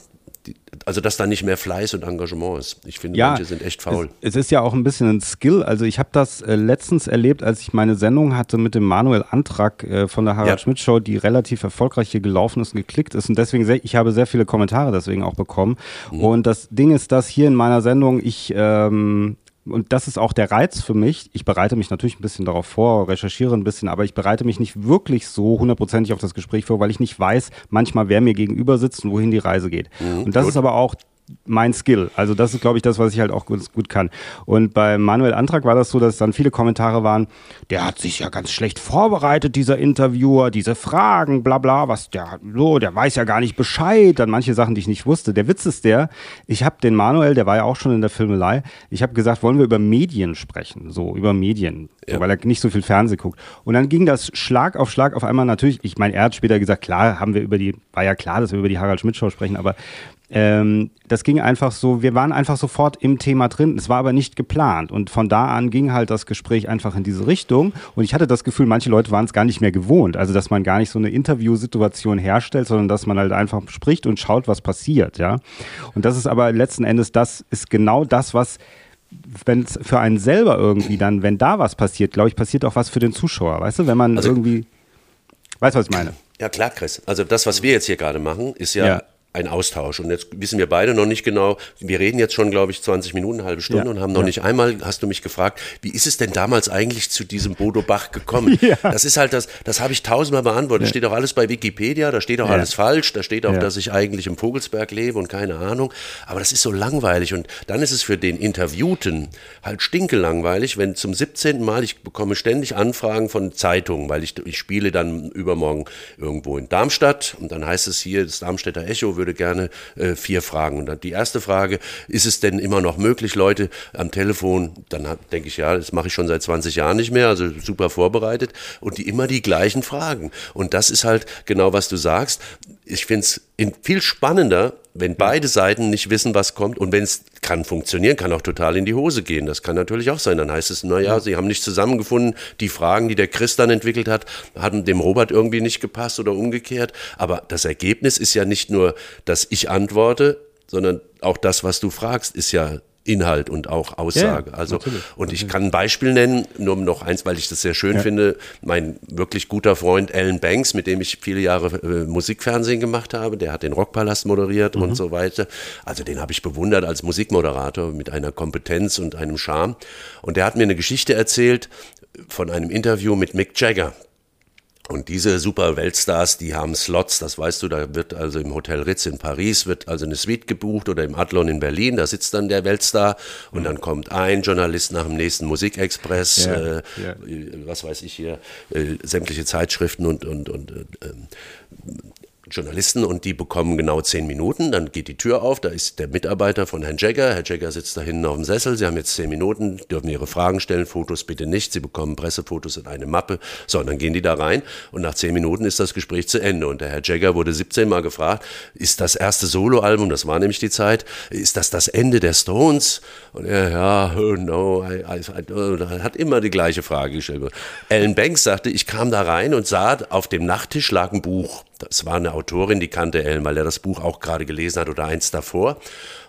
Speaker 2: also dass da nicht mehr Fleiß und Engagement ist. Ich finde,
Speaker 1: ja,
Speaker 2: manche sind echt faul.
Speaker 1: Es, es, ist ja auch ein bisschen ein Skill. Also ich habe das äh, letztens erlebt, als ich meine Sendung hatte mit dem Manuel Antrag äh, von der Harald ja. Schmidt Show, die relativ erfolgreich hier gelaufen ist und geklickt ist. Und deswegen, sehr, ich habe sehr viele Kommentare deswegen auch bekommen. Mhm. Und das Ding ist, dass hier in meiner Sendung ich ähm, und das ist auch der Reiz für mich. Ich bereite mich natürlich ein bisschen darauf vor, recherchiere ein bisschen, aber ich bereite mich nicht wirklich so hundertprozentig auf das Gespräch vor, weil ich nicht weiß, manchmal wer mir gegenüber sitzt und wohin die Reise geht. Mhm, und das gut. ist aber auch mein Skill. Also das ist, glaube ich, das, was ich halt auch gut, gut kann. Und bei Manuel Antrag war das so, dass dann viele Kommentare waren, der hat sich ja ganz schlecht vorbereitet, dieser Interviewer, diese Fragen, bla bla, was der so, der weiß ja gar nicht Bescheid, dann manche Sachen, die ich nicht wusste. Der Witz ist der, ich habe den Manuel, der war ja auch schon in der Filmelei, ich habe gesagt, wollen wir über Medien sprechen, so über Medien, ja. so, weil er nicht so viel Fernsehen guckt. Und dann ging das Schlag auf Schlag auf einmal natürlich, ich meine, er hat später gesagt, klar, haben wir über die, war ja klar, dass wir über die Harald Schmidt Show sprechen, aber ähm, das ging einfach so, wir waren einfach sofort im Thema drin. Es war aber nicht geplant. Und von da an ging halt das Gespräch einfach in diese Richtung. Und ich hatte das Gefühl, manche Leute waren es gar nicht mehr gewohnt. Also, dass man gar nicht so eine Interviewsituation herstellt, sondern dass man halt einfach spricht und schaut, was passiert, ja. Und das ist aber letzten Endes, das ist genau das, was wenn es für einen selber irgendwie dann, wenn da was passiert, glaube ich, passiert auch was für den Zuschauer, weißt du, wenn man also, irgendwie, weißt du, was ich meine?
Speaker 2: Ja, klar, Chris. Also das, was wir jetzt hier gerade machen, ist ja, ja ein Austausch. Und jetzt wissen wir beide noch nicht genau, wir reden jetzt schon, glaube ich, 20 Minuten, eine halbe Stunde ja, und haben noch ja. nicht einmal, hast du mich gefragt, wie ist es denn damals eigentlich zu diesem Bodo Bach gekommen? Ja. Das ist halt das, das habe ich tausendmal beantwortet. Da steht auch alles bei Wikipedia, da steht auch alles falsch, da steht auch, dass ich eigentlich im Vogelsberg lebe und keine Ahnung. Aber das ist so langweilig und dann ist es für den Interviewten halt stinkelangweilig, wenn zum 17. Mal, ich bekomme ständig Anfragen von Zeitungen, weil ich, ich spiele dann übermorgen irgendwo in Darmstadt und dann heißt es hier, das Darmstädter Echo würde gerne äh, vier Fragen. Und dann die erste Frage, ist es denn immer noch möglich, Leute am Telefon, dann denke ich, ja, das mache ich schon seit 20 Jahren nicht mehr, also super vorbereitet und die immer die gleichen Fragen. Und das ist halt genau, was du sagst. Ich finde es viel spannender, wenn beide Seiten nicht wissen, was kommt und wenn es kann funktionieren, kann auch total in die Hose gehen. Das kann natürlich auch sein. Dann heißt es, naja, ja. sie haben nicht zusammengefunden. Die Fragen, die der Chris dann entwickelt hat, haben dem Robert irgendwie nicht gepasst oder umgekehrt. Aber das Ergebnis ist ja nicht nur, dass ich antworte, sondern auch das, was du fragst, ist ja Inhalt und auch Aussage. Ja, also natürlich, und ich kann ein Beispiel nennen, nur noch eins, weil ich das sehr schön ja. finde. Mein wirklich guter Freund Alan Banks, mit dem ich viele Jahre äh, Musikfernsehen gemacht habe, der hat den Rockpalast moderiert mhm. und so weiter. Also den habe ich bewundert als Musikmoderator mit einer Kompetenz und einem Charme. Und der hat mir eine Geschichte erzählt von einem Interview mit Mick Jagger. Und diese super Weltstars, die haben Slots, das weißt du, da wird also im Hotel Ritz in Paris, wird also eine Suite gebucht oder im Adlon in Berlin, da sitzt dann der Weltstar und dann kommt ein Journalist nach dem nächsten Musikexpress, ja, äh, ja. was weiß ich hier, äh, sämtliche Zeitschriften und, und, und äh, Journalisten und die bekommen genau zehn Minuten. Dann geht die Tür auf, da ist der Mitarbeiter von Herrn Jagger. Herr Jagger sitzt da hinten auf dem Sessel. Sie haben jetzt zehn Minuten, dürfen ihre Fragen stellen, Fotos bitte nicht. Sie bekommen Pressefotos in eine Mappe. So, und dann gehen die da rein und nach zehn Minuten ist das Gespräch zu Ende. Und der Herr Jagger wurde 17 Mal gefragt, ist das erste Soloalbum, das war nämlich die Zeit, ist das das Ende der Stones? Und er, ja, oh no, I, I, I, hat immer die gleiche Frage gestellt. Alan Banks sagte, ich kam da rein und sah, auf dem Nachttisch lag ein Buch. Das war eine Autorin, die kannte Ellen, weil er das Buch auch gerade gelesen hat oder eins davor.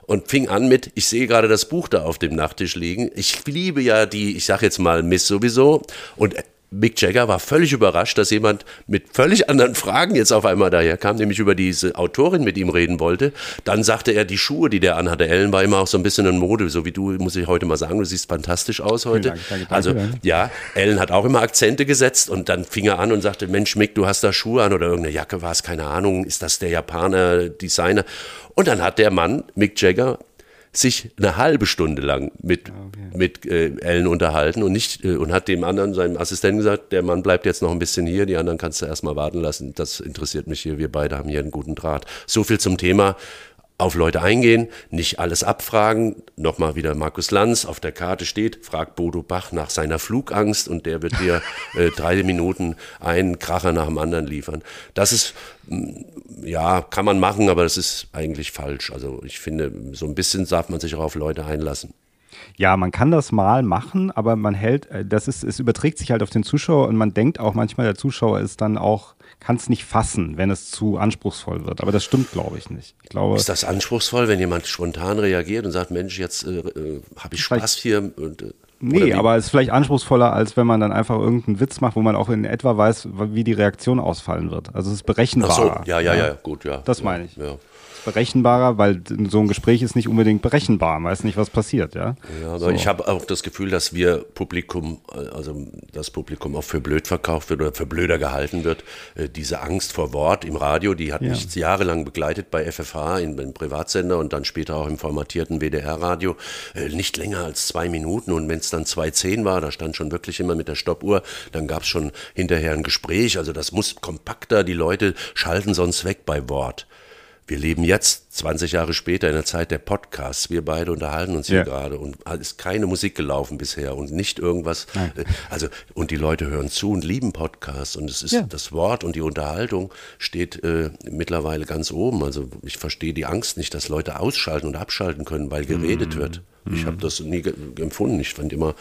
Speaker 2: Und fing an mit, ich sehe gerade das Buch da auf dem Nachttisch liegen. Ich liebe ja die, ich sag jetzt mal Miss sowieso. Und Mick Jagger war völlig überrascht, dass jemand mit völlig anderen Fragen jetzt auf einmal daher kam, nämlich über diese Autorin mit ihm reden wollte. Dann sagte er, die Schuhe, die der anhatte, Ellen war immer auch so ein bisschen in Mode, so wie du, muss ich heute mal sagen, du siehst fantastisch aus heute. Dank, danke, danke, also danke. ja, Ellen hat auch immer Akzente gesetzt und dann fing er an und sagte, Mensch Mick, du hast da Schuhe an oder irgendeine Jacke war es, keine Ahnung, ist das der Japaner, Designer? Und dann hat der Mann, Mick Jagger, sich eine halbe Stunde lang mit, ah, okay. mit äh, Ellen unterhalten und nicht äh, und hat dem anderen, seinem Assistenten gesagt, der Mann bleibt jetzt noch ein bisschen hier, die anderen kannst du erstmal warten lassen. Das interessiert mich hier, wir beide haben hier einen guten Draht. So viel zum Thema auf Leute eingehen, nicht alles abfragen. Nochmal wieder Markus Lanz auf der Karte steht, fragt Bodo Bach nach seiner Flugangst und der wird dir äh, drei Minuten einen Kracher nach dem anderen liefern. Das ist, mm, ja, kann man machen, aber das ist eigentlich falsch. Also ich finde, so ein bisschen darf man sich auch auf Leute einlassen.
Speaker 1: Ja, man kann das mal machen, aber man hält, äh, das ist, es überträgt sich halt auf den Zuschauer und man denkt auch manchmal, der Zuschauer ist dann auch kann es nicht fassen, wenn es zu anspruchsvoll wird. Aber das stimmt, glaube ich, nicht. Ich glaube,
Speaker 2: ist das anspruchsvoll, wenn jemand spontan reagiert und sagt, Mensch, jetzt äh, äh habe ich Spaß hier? Und, äh,
Speaker 1: nee, aber es ist vielleicht anspruchsvoller, als wenn man dann einfach irgendeinen Witz macht, wo man auch in etwa weiß, wie die Reaktion ausfallen wird. Also es ist berechenbar. Ach so,
Speaker 2: ja, ja, ja, gut, ja.
Speaker 1: Das meine ich. Ja berechenbarer, weil so ein Gespräch ist nicht unbedingt berechenbar, man weiß nicht, was passiert, ja.
Speaker 2: Ja, aber so. ich habe auch das Gefühl, dass wir Publikum, also das Publikum auch für blöd verkauft wird oder für blöder gehalten wird. Äh, diese Angst vor Wort im Radio, die hat ja. mich jahrelang begleitet bei FFH, in, im Privatsender und dann später auch im formatierten WDR-Radio. Äh, nicht länger als zwei Minuten und wenn es dann 2.10 war, da stand schon wirklich immer mit der Stoppuhr, dann gab es schon hinterher ein Gespräch. Also das muss kompakter, die Leute schalten sonst weg bei Wort. Wir leben jetzt, 20 Jahre später, in der Zeit der Podcasts. Wir beide unterhalten uns hier ja. gerade und es ist keine Musik gelaufen bisher und nicht irgendwas. Nein. Äh, also, und die Leute hören zu und lieben Podcasts und es ist ja. das Wort und die Unterhaltung steht äh, mittlerweile ganz oben. Also, ich verstehe die Angst nicht, dass Leute ausschalten und abschalten können, weil geredet mhm. wird. Ich habe mhm. das nie empfunden. Ich fand immer,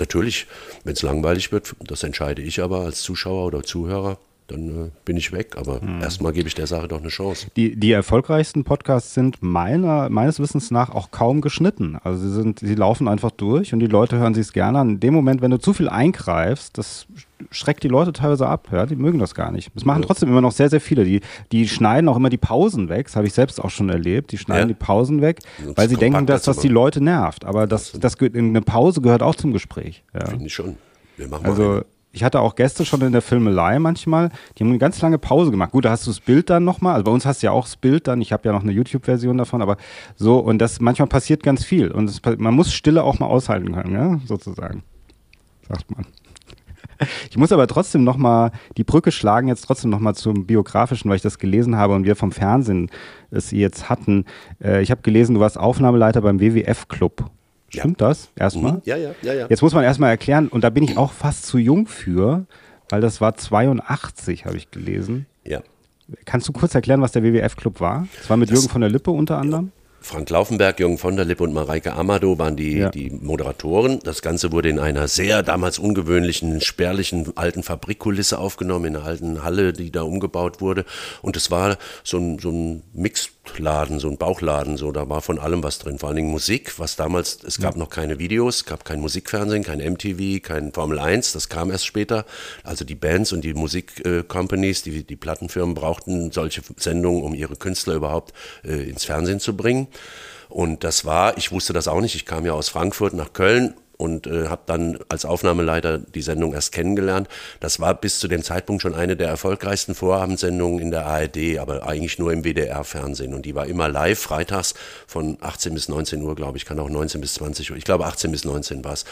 Speaker 2: natürlich, wenn es langweilig wird, das entscheide ich aber als Zuschauer oder Zuhörer dann äh, bin ich weg. Aber hm. erstmal gebe ich der Sache doch eine Chance.
Speaker 1: Die, die erfolgreichsten Podcasts sind meiner, meines Wissens nach auch kaum geschnitten. Also sie, sind, sie laufen einfach durch und die Leute hören sich es gerne an. In dem Moment, wenn du zu viel eingreifst, das schreckt die Leute teilweise ab. Ja? Die mögen das gar nicht. Das machen ja. trotzdem immer noch sehr, sehr viele. Die, die schneiden auch immer die Pausen weg. Das habe ich selbst auch schon erlebt. Die schneiden ja. die Pausen weg, weil sie denken, dass das die Leute nervt. Aber das, das, eine Pause gehört auch zum Gespräch. Ja.
Speaker 2: Finde ich schon. Wir machen
Speaker 1: also, mal ich hatte auch Gäste schon in der Filmelei manchmal, die haben eine ganz lange Pause gemacht. Gut, da hast du das Bild dann nochmal, also bei uns hast du ja auch das Bild dann, ich habe ja noch eine YouTube-Version davon, aber so, und das manchmal passiert ganz viel. Und das, man muss Stille auch mal aushalten können, ja, sozusagen. Sagt man. Ich muss aber trotzdem nochmal die Brücke schlagen, jetzt trotzdem nochmal zum Biografischen, weil ich das gelesen habe und wir vom Fernsehen es jetzt hatten. Äh, ich habe gelesen, du warst Aufnahmeleiter beim WWF-Club. Stimmt ja. das? Erstmal? Mhm.
Speaker 2: Ja, ja, ja, ja.
Speaker 1: Jetzt muss man erstmal erklären, und da bin ich auch fast zu jung für, weil das war 82, habe ich gelesen.
Speaker 2: Ja.
Speaker 1: Kannst du kurz erklären, was der WWF-Club war? Das war mit das, Jürgen von der Lippe unter anderem?
Speaker 2: Frank Laufenberg, Jürgen von der Lippe und Mareike Amado waren die, ja. die Moderatoren. Das Ganze wurde in einer sehr damals ungewöhnlichen, spärlichen alten Fabrikkulisse aufgenommen, in einer alten Halle, die da umgebaut wurde. Und es war so ein, so ein Mixladen, so ein Bauchladen, so, da war von allem was drin. Vor allen Dingen Musik, was damals, es gab noch keine Videos, es gab kein Musikfernsehen, kein MTV, kein Formel 1, das kam erst später. Also die Bands und die Musikcompanies, die, die Plattenfirmen brauchten solche Sendungen, um ihre Künstler überhaupt äh, ins Fernsehen zu bringen. Und das war, ich wusste das auch nicht, ich kam ja aus Frankfurt nach Köln und äh, habe dann als Aufnahmeleiter die Sendung erst kennengelernt. Das war bis zu dem Zeitpunkt schon eine der erfolgreichsten Vorabendsendungen in der ARD, aber eigentlich nur im WDR-Fernsehen. Und die war immer live, freitags von 18 bis 19 Uhr, glaube ich, kann auch 19 bis 20 Uhr. Ich glaube 18 bis 19 war es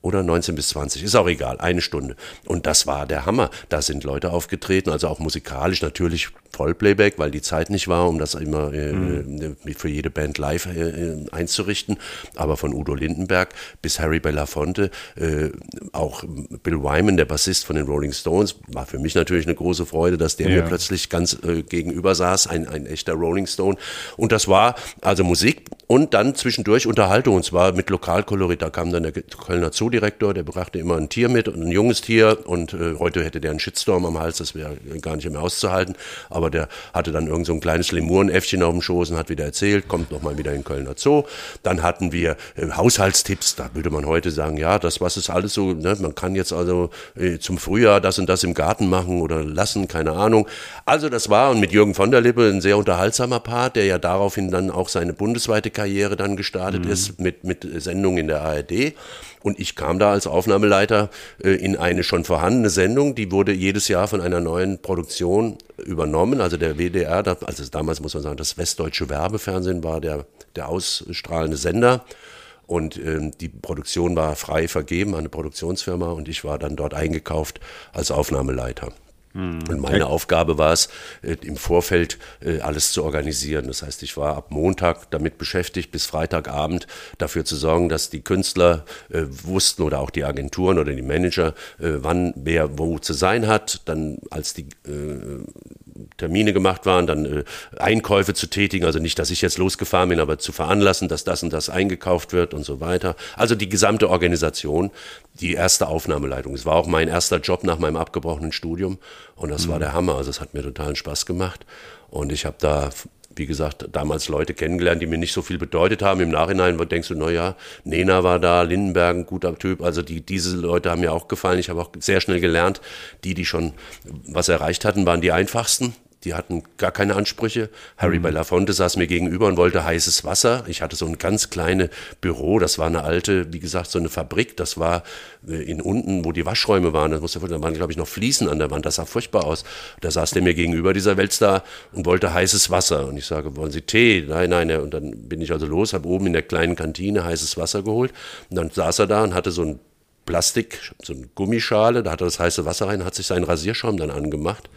Speaker 2: oder 19 bis 20, ist auch egal, eine Stunde. Und das war der Hammer. Da sind Leute aufgetreten, also auch musikalisch natürlich Vollplayback, weil die Zeit nicht war, um das immer äh, mhm. für jede Band live äh, einzurichten. Aber von Udo Lindenberg bis Harry Belafonte, äh, auch Bill Wyman, der Bassist von den Rolling Stones, war für mich natürlich eine große Freude, dass der ja. mir plötzlich ganz äh, gegenüber saß, ein, ein echter Rolling Stone. Und das war also Musik und dann zwischendurch Unterhaltung, und zwar mit Lokalkolorit. Da kam dann der Kölner Zoodirektor, der brachte immer ein Tier mit, ein junges Tier. Und äh, heute hätte der einen Shitstorm am Hals, das wäre gar nicht mehr auszuhalten. Aber der hatte dann irgend so ein kleines Lemurenäffchen auf dem Schoß und hat wieder erzählt, kommt nochmal wieder in Kölner Zoo. Dann hatten wir äh, Haushaltstipps, da würde man heute sagen, ja, das was ist alles so, ne? man kann jetzt also äh, zum Frühjahr das und das im Garten machen oder lassen, keine Ahnung. Also das war, und mit Jürgen von der Lippe ein sehr unterhaltsamer Part, der ja daraufhin dann auch seine bundesweite Karriere dann gestartet mhm. ist mit, mit Sendungen in der ARD. Und ich kam da als Aufnahmeleiter äh, in eine schon vorhandene Sendung, die wurde jedes Jahr von einer neuen Produktion übernommen. Also der WDR, also damals muss man sagen, das Westdeutsche Werbefernsehen war der, der ausstrahlende Sender. Und ähm, die Produktion war frei vergeben an eine Produktionsfirma und ich war dann dort eingekauft als Aufnahmeleiter. Mhm. Und meine Aufgabe war es, äh, im Vorfeld äh, alles zu organisieren. Das heißt, ich war ab Montag damit beschäftigt, bis Freitagabend dafür zu sorgen, dass die Künstler äh, wussten oder auch die Agenturen oder die Manager, wann wer wo zu sein hat. Dann, als die Termine gemacht waren, dann äh, Einkäufe zu tätigen, also nicht, dass ich jetzt losgefahren bin, aber zu veranlassen, dass das und das eingekauft wird und so weiter. Also die gesamte Organisation, die erste Aufnahmeleitung. Es war auch mein erster Job nach meinem abgebrochenen Studium und das mhm. war der Hammer. Also es hat mir totalen Spaß gemacht und ich habe da wie gesagt, damals Leute kennengelernt, die mir nicht so viel bedeutet haben. Im Nachhinein denkst du, naja, Nena war da, Lindenberg, ein guter Typ. Also die, diese Leute haben mir auch gefallen. Ich habe auch sehr schnell gelernt, die, die schon was erreicht hatten, waren die einfachsten die hatten gar keine Ansprüche. Harry mhm. Belafonte saß mir gegenüber und wollte heißes Wasser. Ich hatte so ein ganz kleines Büro, das war eine alte, wie gesagt, so eine Fabrik. Das war äh, in unten, wo die Waschräume waren. Das musste, da waren, glaube ich, noch Fliesen an der Wand. Das sah furchtbar aus. Da saß der mir gegenüber, dieser Weltstar, und wollte heißes Wasser. Und ich sage, wollen Sie Tee? Nein, nein. Und dann bin ich also los, habe oben in der kleinen Kantine heißes Wasser geholt. Und dann saß er da und hatte so ein Plastik, so eine Gummischale, da hat er das heiße Wasser rein, hat sich seinen Rasierschaum dann angemacht.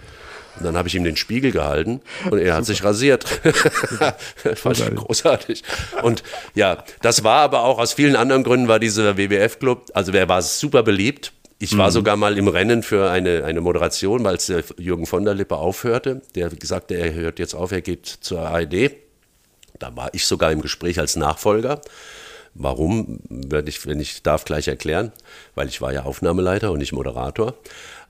Speaker 2: Und dann habe ich ihm den Spiegel gehalten und er hat sich rasiert. Fand ich großartig. Und ja, das war aber auch aus vielen anderen Gründen war dieser WWF-Club, also der war super beliebt. Ich war mhm. sogar mal im Rennen für eine, eine Moderation, weil der Jürgen von der Lippe aufhörte. Der gesagt, er hört jetzt auf, er geht zur ARD. Da war ich sogar im Gespräch als Nachfolger. Warum, werde ich, wenn ich darf, gleich erklären, weil ich war ja Aufnahmeleiter und nicht Moderator.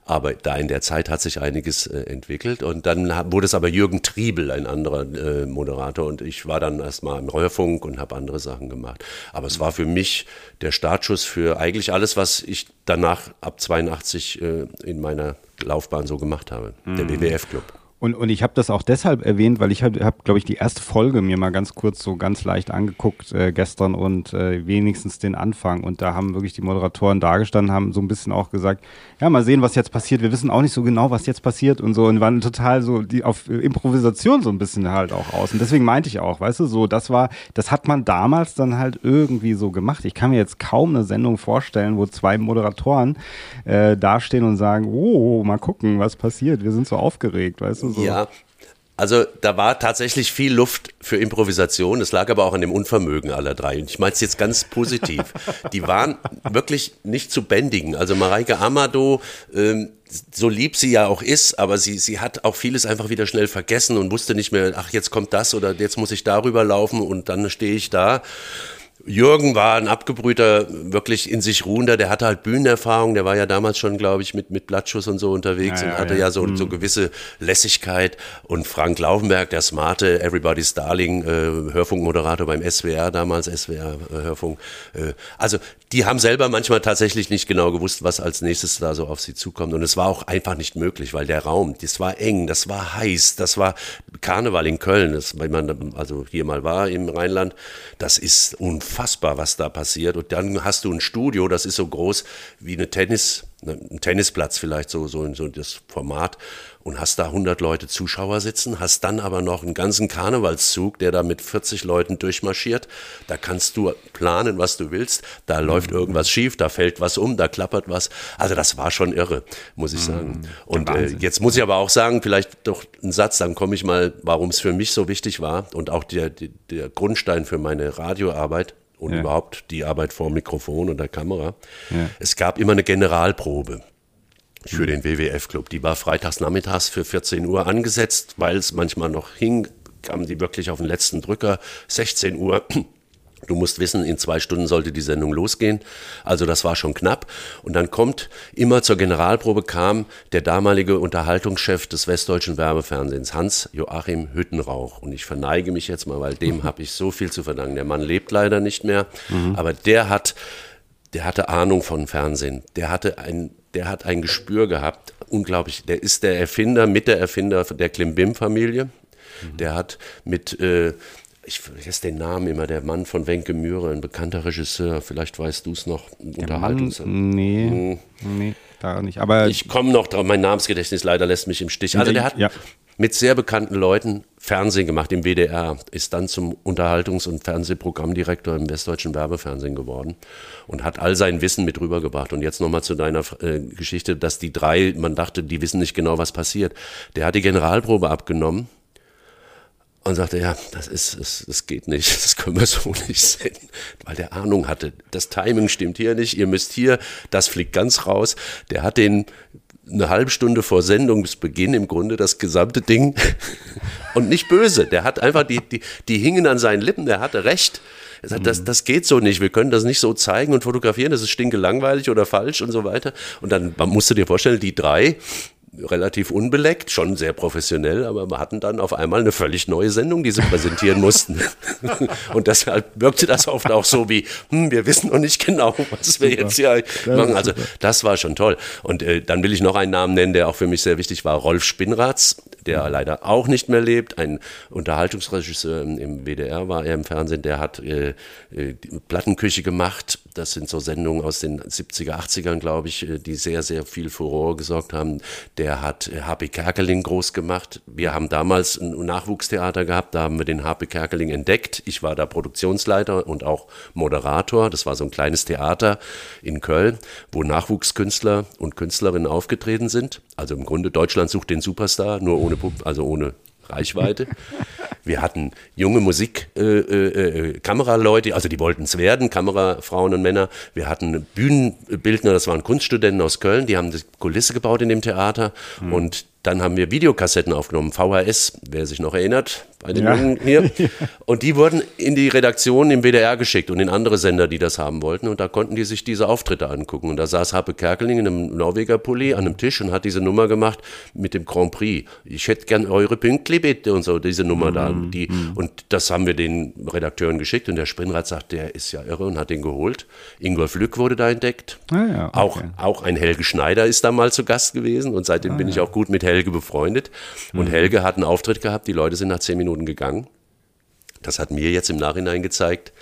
Speaker 2: Aber da in der Zeit hat sich einiges äh, entwickelt und dann wurde es aber Jürgen Triebel, ein anderer äh, Moderator und ich war dann erstmal im Hörfunk und habe andere Sachen gemacht. Aber es war für mich der Startschuss für eigentlich alles, was ich danach ab 82 äh, in meiner Laufbahn so gemacht habe, mhm. der WWF-Club.
Speaker 1: Und, und ich habe das auch deshalb erwähnt, weil ich habe, hab, glaube ich, die erste Folge mir mal ganz kurz so ganz leicht angeguckt äh, gestern und äh, wenigstens den Anfang. Und da haben wirklich die Moderatoren dargestanden, haben so ein bisschen auch gesagt, ja, mal sehen, was jetzt passiert. Wir wissen auch nicht so genau, was jetzt passiert und so. Und waren total so die auf Improvisation so ein bisschen halt auch aus. Und deswegen meinte ich auch, weißt du, so, das war, das hat man damals dann halt irgendwie so gemacht. Ich kann mir jetzt kaum eine Sendung vorstellen, wo zwei Moderatoren äh, dastehen und sagen, oh, mal gucken, was passiert. Wir sind so aufgeregt, weißt du
Speaker 2: so. Ja, also da war tatsächlich viel Luft für Improvisation. Es lag aber auch an dem Unvermögen aller drei. Und ich meine es jetzt ganz positiv. Die waren wirklich nicht zu bändigen. Also Mareike Amado, ähm, so lieb sie ja auch ist, aber sie, sie hat auch vieles einfach wieder schnell vergessen und wusste nicht mehr, ach, jetzt kommt das oder jetzt muss ich darüber laufen und dann stehe ich da. Jürgen war ein abgebrühter, wirklich in sich ruhender, der hatte halt Bühnenerfahrung, der war ja damals schon, glaube ich, mit, mit Blattschuss und so unterwegs ja, und hatte ja, ja so, so mhm. gewisse Lässigkeit. Und Frank Laufenberg, der smarte Everybody's Darling, äh, Hörfunkmoderator beim SWR damals, SWR äh, Hörfunk. Äh, also die haben selber manchmal tatsächlich nicht genau gewusst, was als nächstes da so auf sie zukommt. Und es war auch einfach nicht möglich, weil der Raum, das war eng, das war heiß, das war Karneval in Köln, das, wenn man also hier mal war im Rheinland, das ist unfassbar unfassbar, was da passiert. Und dann hast du ein Studio, das ist so groß wie eine Tennis, ne, ein Tennisplatz vielleicht so, so, so das Format und hast da 100 Leute Zuschauer sitzen, hast dann aber noch einen ganzen Karnevalszug, der da mit 40 Leuten durchmarschiert. Da kannst du planen, was du willst. Da läuft irgendwas schief, da fällt was um, da klappert was. Also das war schon irre, muss ich sagen. Und äh, jetzt muss ich aber auch sagen, vielleicht doch einen Satz, dann komme ich mal, warum es für mich so wichtig war und auch der, der Grundstein für meine Radioarbeit und
Speaker 1: Ja.
Speaker 2: überhaupt die Arbeit vor Mikrofon und der Kamera.
Speaker 1: Ja.
Speaker 2: Es gab immer eine Generalprobe für den WWF-Club. Die war freitags nachmittags für 14 Uhr angesetzt, weil es manchmal noch hing, kamen die wirklich auf den letzten Drücker, 16 Uhr. Du musst wissen, in zwei Stunden sollte die Sendung losgehen. Also das war schon knapp. Und dann kommt, immer zur Generalprobe kam der damalige Unterhaltungschef des Westdeutschen Werbefernsehens, Hans-Joachim Hüttenrauch. Und ich verneige mich jetzt mal, weil dem habe ich so viel zu verdanken. Der Mann lebt leider nicht mehr. Aber der hat, der hatte Ahnung von Fernsehen. Der hatte ein, der hat ein Gespür gehabt. Unglaublich. Der ist der Erfinder, mit der Erfinder der Klimbim-Familie. Der hat mit, äh, ich vergesse den Namen immer, der Mann von Wenke Mühre, ein bekannter Regisseur, vielleicht weißt du es noch, Unterhaltungs...
Speaker 1: Nee, nee, da nicht. Aber
Speaker 2: Ich komme noch drauf, mein Namensgedächtnis leider lässt mich im Stich. Also der hat
Speaker 1: Ja.
Speaker 2: mit sehr bekannten Leuten Fernsehen gemacht im WDR, ist dann zum Unterhaltungs- und Fernsehprogrammdirektor im Westdeutschen Werbefernsehen geworden und hat all sein Wissen mit rübergebracht. Und jetzt nochmal zu deiner äh, Geschichte, dass die drei, man dachte, die wissen nicht genau, was passiert. Der hat die Generalprobe abgenommen und sagte, ja, das ist, das, das geht nicht, das können wir so nicht senden, weil der Ahnung hatte, das Timing stimmt hier nicht, ihr müsst hier, das fliegt ganz raus. Der hat den eine halbe Stunde vor Sendungsbeginn im Grunde das gesamte Ding und nicht böse, der hat einfach, die, die, die hingen an seinen Lippen, der hatte recht. Er sagt, das, das geht so nicht, wir können das nicht so zeigen und fotografieren, das ist stinke langweilig oder falsch und so weiter. Und dann man musste dir vorstellen, die drei, relativ unbeleckt, schon sehr professionell, aber wir hatten dann auf einmal eine völlig neue Sendung, die sie präsentieren mussten. Und deshalb wirkte das oft auch so wie, hm, wir wissen noch nicht genau, was wir jetzt hier machen. Also das war schon toll. Und äh, dann will ich noch einen Namen nennen, der auch für mich sehr wichtig war, Rolf Spinnratz, der leider auch nicht mehr lebt, ein Unterhaltungsregisseur im, WDR war er im Fernsehen, der hat äh, äh, Plattenküche gemacht. Das sind so Sendungen aus den 70er, 80ern, glaube ich, äh, die sehr, sehr viel Furore gesorgt haben. Der hat äh, H.P. Kerkeling groß gemacht. Wir haben damals ein Nachwuchstheater gehabt, da haben wir den H.P. Kerkeling entdeckt. Ich war da Produktionsleiter und auch Moderator. Das war so ein kleines Theater in Köln, wo Nachwuchskünstler und Künstlerinnen aufgetreten sind. Also im Grunde Deutschland sucht den Superstar, nur ohne, Pub- also ohne Reichweite. Wir hatten junge Musik, äh, äh, äh, also die wollten es werden, Kamerafrauen und Männer. Wir hatten Bühnenbildner, das waren Kunststudenten aus Köln, die haben die Kulisse gebaut in dem Theater. Und dann haben wir Videokassetten aufgenommen, VHS, wer sich noch erinnert, bei den
Speaker 1: Ja.
Speaker 2: Jungen hier. Und die wurden in die Redaktion im WDR geschickt und in andere Sender, die das haben wollten. Und da konnten die sich diese Auftritte angucken. Und da saß Happe Kerkeling in einem Norweger Pulli an einem Tisch und hat diese Nummer gemacht mit dem Grand Prix. Ich hätte gern eure Pünktli bitte und so, diese Nummer da. Die, und das haben wir den Redakteuren geschickt. Und der Spinnrad sagt, der ist ja irre und hat den geholt. Ingolf Lück wurde da entdeckt.
Speaker 1: Ah ja, okay.
Speaker 2: Auch, auch ein Helge Schneider ist da mal zu Gast gewesen und seitdem bin ich auch gut mit Helge befreundet. Und Helge hat einen Auftritt gehabt, die Leute sind nach zehn Minuten gegangen. Das hat mir jetzt im Nachhinein gezeigt,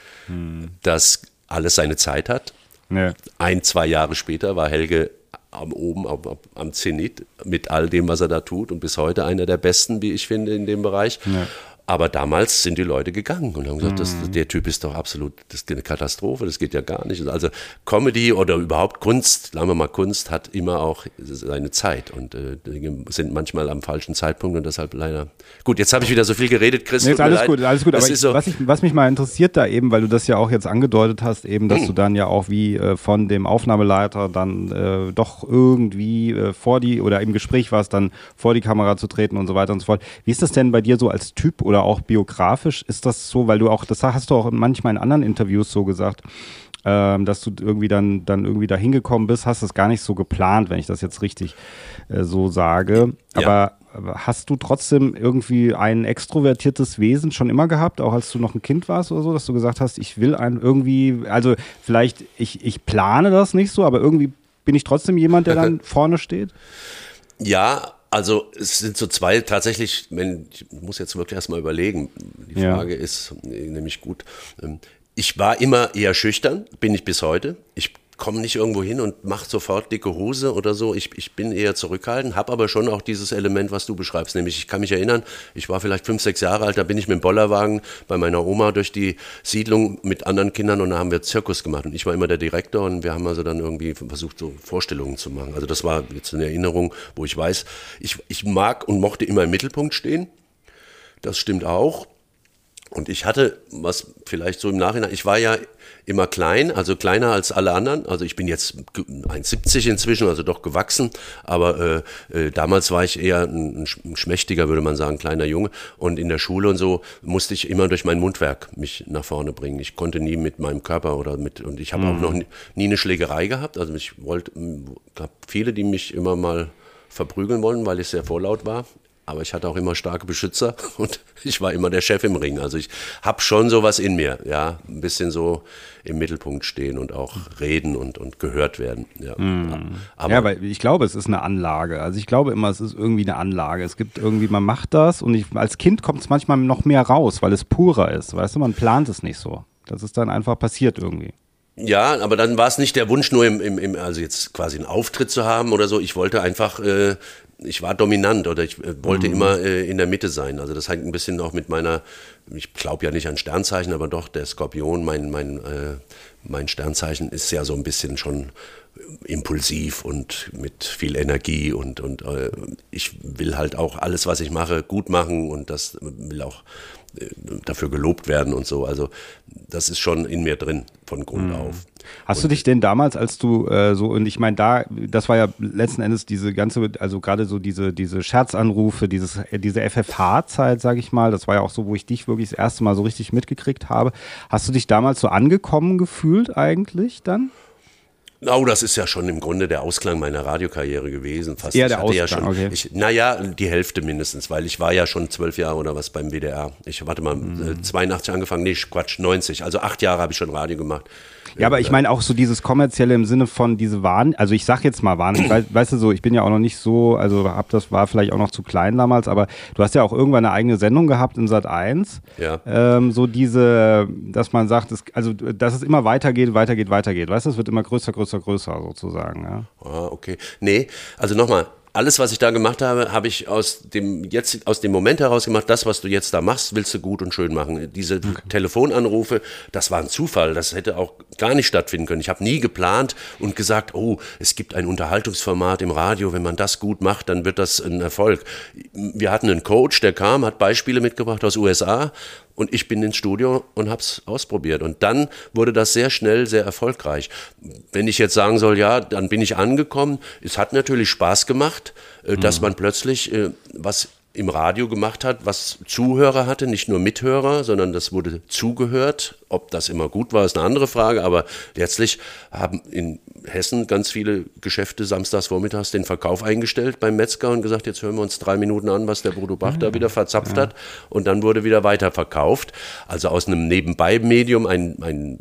Speaker 2: dass alles seine Zeit hat.
Speaker 1: ne.
Speaker 2: Ein, zwei Jahre später war Helge am oben am, am- am Zenit mit all dem, was er da tut und bis heute einer der besten, wie ich finde, in dem Bereich. Aber damals sind die Leute gegangen und haben gesagt, das, der Typ ist doch absolut, das ist eine Katastrophe, das geht ja gar nicht. Also Comedy oder überhaupt Kunst, sagen wir mal Kunst, hat immer auch seine Zeit und äh, sind manchmal am falschen Zeitpunkt und deshalb leider. Gut, jetzt habe ich wieder so viel geredet, Chris.
Speaker 1: Nee, alles gut, alles gut.
Speaker 2: Das
Speaker 1: Aber ich,
Speaker 2: so,
Speaker 1: was, ich, was mich mal interessiert da eben, weil du das ja auch jetzt angedeutet hast, eben, dass
Speaker 2: Hm.
Speaker 1: du dann ja auch wie äh, von dem Aufnahmeleiter dann äh, doch irgendwie äh, vor die oder im Gespräch warst, dann vor die Kamera zu treten und so weiter und so fort. Wie ist das denn bei dir so als Typ oder auch biografisch? Ist das so, weil du auch, das hast du auch manchmal in anderen Interviews so gesagt, ähm, dass du irgendwie dann, dann irgendwie da hingekommen bist, hast es gar nicht so geplant, wenn ich das jetzt richtig äh, so sage.
Speaker 2: Ja.
Speaker 1: Aber aber hast du trotzdem irgendwie ein extrovertiertes Wesen schon immer gehabt, auch als du noch ein Kind warst oder so, dass du gesagt hast, ich will ein irgendwie, also vielleicht, ich, ich plane das nicht so, aber irgendwie bin ich trotzdem jemand, der dann vorne steht?
Speaker 2: Ja, also es sind so zwei tatsächlich, wenn, ich muss jetzt wirklich erstmal überlegen. Die
Speaker 1: Ja.
Speaker 2: Frage ist nämlich gut. ähm, Ich war immer eher schüchtern, bin ich bis heute. Ich komme nicht irgendwo hin und mache sofort dicke Hose oder so. Ich, ich bin eher zurückhaltend, habe aber schon auch dieses Element, was du beschreibst. Nämlich, ich kann mich erinnern, ich war vielleicht fünf, sechs Jahre alt, da bin ich mit dem Bollerwagen bei meiner Oma durch die Siedlung mit anderen Kindern und da haben wir Zirkus gemacht. Und ich war immer der Direktor und wir haben also dann irgendwie versucht, so Vorstellungen zu machen. Also das war jetzt eine Erinnerung, wo ich weiß, ich, ich mag und mochte immer im Mittelpunkt stehen. Das stimmt auch. Und ich hatte, was vielleicht so im Nachhinein, ich war ja immer klein, also kleiner als alle anderen. Also ich bin jetzt 1,70 inzwischen, also doch gewachsen, aber äh, äh, damals war ich eher ein, ein, schmächtiger, würde man sagen, kleiner Junge. Und in der Schule und so musste ich immer durch mein Mundwerk mich nach vorne bringen. Ich konnte nie mit meinem Körper oder mit, und ich habe mhm. auch noch nie, nie, eine Schlägerei gehabt. Also ich wollte, gab viele, die mich immer mal verprügeln wollen, weil ich sehr vorlaut war aber ich hatte auch immer starke Beschützer und ich war immer der Chef im Ring. Also ich habe schon sowas in mir, ja, ein bisschen so im Mittelpunkt stehen und auch reden und, und gehört werden. Ja.
Speaker 1: Mm. Aber ja, weil ich glaube, es ist eine Anlage. Also ich glaube immer, es ist irgendwie eine Anlage. Es gibt irgendwie, man macht das und ich, als Kind kommt es manchmal noch mehr raus, weil es purer ist. Weißt du, man plant es nicht so. Das ist dann einfach passiert irgendwie.
Speaker 2: Ja, aber dann war es nicht der Wunsch, nur im, im, im, also jetzt quasi einen Auftritt zu haben oder so. Ich wollte einfach äh, ich war dominant oder ich äh, wollte mhm. immer äh, in der Mitte sein. Also das hängt ein bisschen auch mit meiner, ich glaube ja nicht an Sternzeichen, aber doch der Skorpion, mein, mein, äh, mein Sternzeichen ist ja so ein bisschen schon impulsiv und mit viel Energie und, und äh, ich will halt auch alles, was ich mache, gut machen und das will auch äh, dafür gelobt werden und so. Also das ist schon in mir drin von Grund mhm. auf.
Speaker 1: Hast du dich denn damals, als du äh, so, und ich meine, da, das war ja letzten Endes diese ganze, also gerade so diese, diese Scherzanrufe, dieses, äh, diese FFH-Zeit, sage ich mal, das war ja auch so, wo ich dich wirklich das erste Mal so richtig mitgekriegt habe. Hast du dich damals so angekommen gefühlt eigentlich dann?
Speaker 2: Oh, das ist ja schon im Grunde der Ausklang meiner Radiokarriere gewesen.
Speaker 1: Fast. Ja, der Ausklang,
Speaker 2: ja
Speaker 1: schon, okay.
Speaker 2: Ich, naja, die Hälfte mindestens, weil ich war ja schon zwölf Jahre oder was beim WDR. Ich, warte mal, mhm. 82 angefangen, nee, Quatsch, 90. Also acht Jahre habe ich schon Radio gemacht.
Speaker 1: Ja, aber ich meine auch so dieses kommerzielle im Sinne von diese Waren, also ich sag jetzt mal Waren, we weißt du so, ich bin ja auch noch nicht so, also hab das war vielleicht auch noch zu klein damals, aber du hast ja auch irgendwann eine eigene Sendung gehabt in Sat 1.
Speaker 2: Ja.
Speaker 1: Ähm, so diese, dass man sagt, das, also dass es immer weitergeht, weitergeht, weitergeht. Weißt du, es wird immer größer, größer, größer sozusagen. Ja.
Speaker 2: Ah, okay. Nee, also nochmal, alles, was ich da gemacht habe, habe ich aus dem, jetzt, aus dem Moment heraus gemacht, das, was du jetzt da machst, willst du gut und schön machen. Diese okay. Telefonanrufe, das war ein Zufall, das hätte auch gar nicht stattfinden können. Ich habe nie geplant und gesagt, oh, es gibt ein Unterhaltungsformat im Radio, wenn man das gut macht, dann wird das ein Erfolg. Wir hatten einen Coach, der kam, hat Beispiele mitgebracht aus USA und ich bin ins Studio und habe es ausprobiert. Und dann wurde das sehr schnell sehr erfolgreich. Wenn ich jetzt sagen soll, ja, dann bin ich angekommen. Es hat natürlich Spaß gemacht, äh, dass mhm. man plötzlich äh, was im Radio gemacht hat, was Zuhörer hatte, nicht nur Mithörer, sondern das wurde zugehört. Ob das immer gut war, ist eine andere Frage, aber letztlich haben in Hessen ganz viele Geschäfte samstags vormittags den Verkauf eingestellt beim Metzger und gesagt, jetzt hören wir uns drei Minuten an, was der Bruno Bach mhm. da wieder verzapft ja. hat und dann wurde wieder weiterverkauft. Also aus einem Nebenbei-Medium ein, ein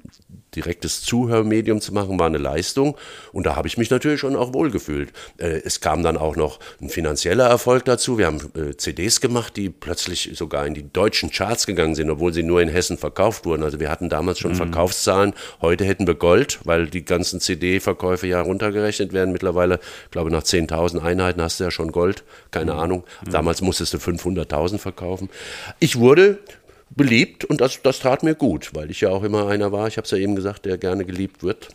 Speaker 2: direktes Zuhörmedium zu machen, war eine Leistung. Und da habe ich mich natürlich schon auch wohlgefühlt. Äh, es kam dann auch noch ein finanzieller Erfolg dazu. Wir haben äh, CDs gemacht, die plötzlich sogar in die deutschen Charts gegangen sind, obwohl sie nur in Hessen verkauft wurden. Also wir hatten damals schon mhm. Verkaufszahlen. Heute hätten wir Gold, weil die ganzen CD-Verkäufe ja runtergerechnet werden. Mittlerweile, glaube nach 10.000 Einheiten hast du ja schon Gold. Keine mhm. Ahnung. Damals musstest du 500.000 verkaufen. Ich wurde beliebt und das, das tat mir gut, weil ich ja auch immer einer war, ich habe es ja eben gesagt, der gerne geliebt wird.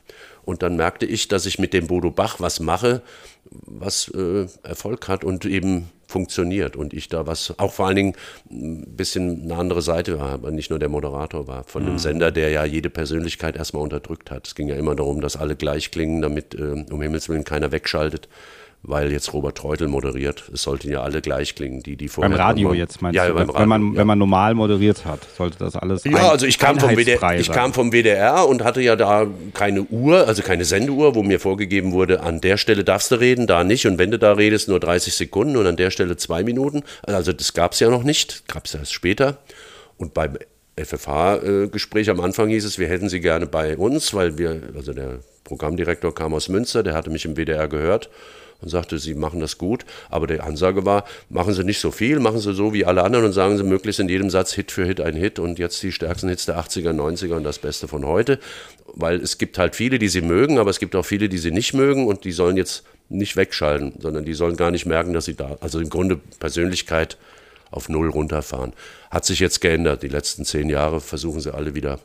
Speaker 2: Und dann merkte ich, dass ich mit dem Bodo Bach was mache, was äh, Erfolg hat und eben funktioniert. Und ich da was, auch vor allen Dingen ein bisschen eine andere Seite war, aber nicht nur der Moderator war, von einem mhm. Sender, der ja jede Persönlichkeit erstmal unterdrückt hat. Es ging ja immer darum, dass alle gleich klingen, damit äh, um Himmels Willen keiner wegschaltet weil jetzt Robert Treutel moderiert. Es sollten ja alle gleich klingen, die die
Speaker 1: vorher. Beim Radio waren. jetzt meinst ja, du? Beim Radio, wenn, man, ja. wenn man normal moderiert hat, sollte das alles.
Speaker 2: Ja, also ich kam, vom WDR, ich kam vom WDR und hatte ja da keine Uhr, also keine Sendeuhr, wo mir vorgegeben wurde, an der Stelle darfst du reden, da nicht. Und wenn du da redest, nur 30 Sekunden und an der Stelle zwei Minuten. Also das gab es ja noch nicht, gab es erst später. Und beim FFH-Gespräch am Anfang hieß es, wir hätten sie gerne bei uns, weil wir, also der Programmdirektor kam aus Münster, der hatte mich im WDR gehört und sagte, Sie machen das gut. Aber die Ansage war, machen Sie nicht so viel, machen Sie so wie alle anderen und sagen Sie möglichst in jedem Satz Hit für Hit ein Hit und jetzt die stärksten Hits der 80er, 90er und das Beste von heute. Weil es gibt halt viele, die Sie mögen, aber es gibt auch viele, die Sie nicht mögen und die sollen jetzt nicht wegschalten, sondern die sollen gar nicht merken, dass sie da, also im Grunde Persönlichkeit auf Null runterfahren. Hat sich jetzt geändert. Die letzten zehn Jahre versuchen sie alle wieder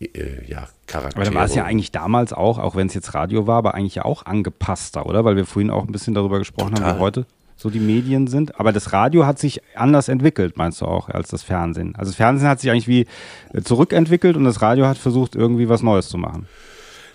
Speaker 2: äh, ja, Charaktere.
Speaker 1: Aber da war es ja eigentlich damals auch, auch wenn es jetzt Radio war, aber eigentlich ja auch angepasster, oder? Weil wir vorhin auch ein bisschen darüber gesprochen Total. haben, wie heute so die Medien sind. Aber das Radio hat sich anders entwickelt, meinst du auch, als das Fernsehen? Also das Fernsehen hat sich eigentlich wie äh, zurückentwickelt und das Radio hat versucht, irgendwie was Neues zu machen.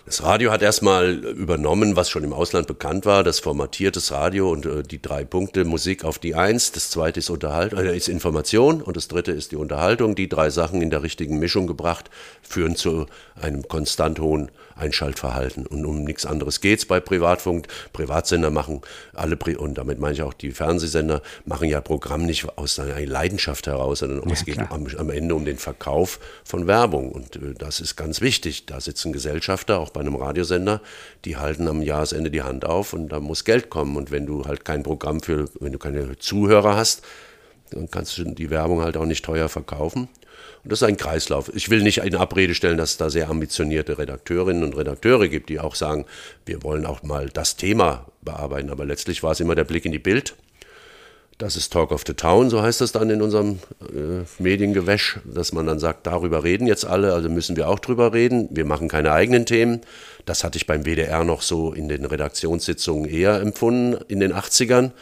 Speaker 2: Das Radio hat erstmal übernommen, was schon im Ausland bekannt war, das formatiertes Radio und äh, die drei Punkte Musik auf die Eins, das zweite ist Unterhaltung, äh, ist Information und das dritte ist die Unterhaltung. Die drei Sachen in der richtigen Mischung gebracht führen zu einem konstant hohen Einschaltverhalten. Und um nichts anderes geht's bei Privatfunk. Privatsender machen alle, und damit meine ich auch die Fernsehsender, machen ja Programm nicht aus einer Leidenschaft heraus, sondern ja, es geht am, am, Ende um den Verkauf von Werbung. Und äh, das ist ganz wichtig. Da sitzen Gesellschafter, auch bei einem Radiosender, die halten am Jahresende die Hand auf und da muss Geld kommen. Und wenn du halt kein Programm für, wenn du keine Zuhörer hast, dann kannst du die Werbung halt auch nicht teuer verkaufen. Und das ist ein Kreislauf. Ich will nicht in Abrede stellen, dass es da sehr ambitionierte Redakteurinnen und Redakteure gibt, die auch sagen, wir wollen auch mal das Thema bearbeiten. Aber letztlich war es immer der Blick in die Bild. Das ist Talk of the Town, so heißt das dann in unserem äh, Mediengewäsch, dass man dann sagt, darüber reden jetzt alle, also müssen wir auch drüber reden. Wir machen keine eigenen Themen. Das hatte ich beim WDR noch so in den Redaktionssitzungen eher empfunden in den 80ern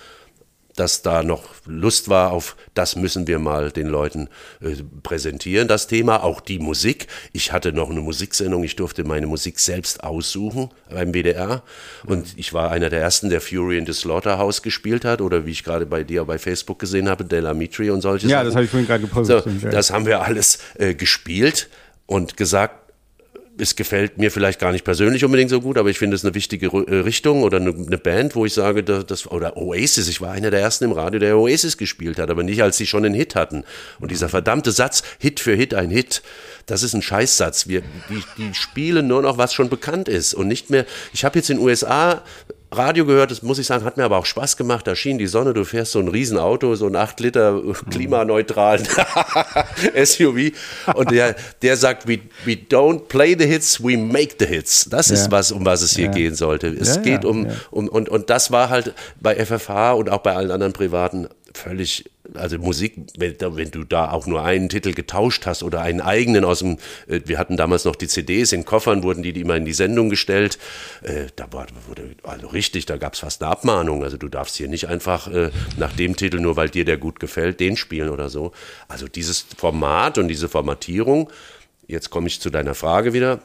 Speaker 2: dass da noch Lust war auf, das müssen wir mal den Leuten äh, präsentieren, das Thema, auch die Musik. Ich hatte noch eine Musiksendung, ich durfte meine Musik selbst aussuchen beim WDR und ich war einer der ersten, der Fury in the Slaughterhouse gespielt hat oder wie ich gerade bei dir bei Facebook gesehen habe, Della Mitri und solche
Speaker 1: ja, Sachen. Ja, das habe ich vorhin gerade gepostet.
Speaker 2: So, das haben wir alles äh, gespielt und gesagt, es gefällt mir vielleicht gar nicht persönlich unbedingt so gut, aber ich finde es eine wichtige äh, Richtung oder eine, Band, wo ich sage, das, oder Oasis, ich war einer der ersten im Radio, der Oasis gespielt hat, aber nicht als sie schon einen Hit hatten. Und dieser verdammte Satz, Hit für Hit, ein Hit, das ist ein Scheißsatz. Wir, die, die spielen nur noch, was schon bekannt ist und nicht mehr, ich habe jetzt in den USA Radio gehört, das muss ich sagen, hat mir aber auch Spaß gemacht. Da schien die Sonne, du fährst so ein Riesenauto, so ein 8 Liter klimaneutralen SUV und der, der sagt, we, we don't play the hits, we make the hits. Das ist ja. was, um was es hier ja. gehen sollte. Es ja, geht um, um und, und das war halt bei FFH und auch bei allen anderen privaten völlig, also Musik, wenn, du da auch nur einen Titel getauscht hast oder einen eigenen aus dem, äh, wir hatten damals noch die CDs, in Koffern wurden die, die immer in die Sendung gestellt, äh, da wurde, also richtig, da gab es fast eine Abmahnung, also du darfst hier nicht einfach äh, nach dem Titel, nur weil dir der gut gefällt, den spielen oder so. Also dieses Format und diese Formatierung, jetzt komme ich zu deiner Frage wieder,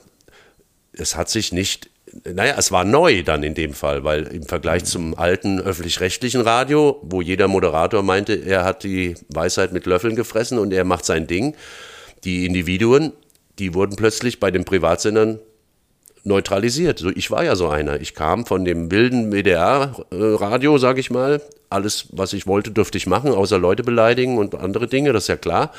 Speaker 2: es hat sich nicht naja, es war neu dann in dem Fall, weil im Vergleich zum alten öffentlich-rechtlichen Radio, wo jeder Moderator meinte, er hat die Weisheit mit Löffeln gefressen und er macht sein Ding, die Individuen, die wurden plötzlich bei den Privatsendern neutralisiert. So, ich war ja so einer. Ich kam von dem wilden WDR-Radio, sag ich mal. Alles, was ich wollte, durfte ich machen, außer Leute beleidigen und andere Dinge, das ist ja klar.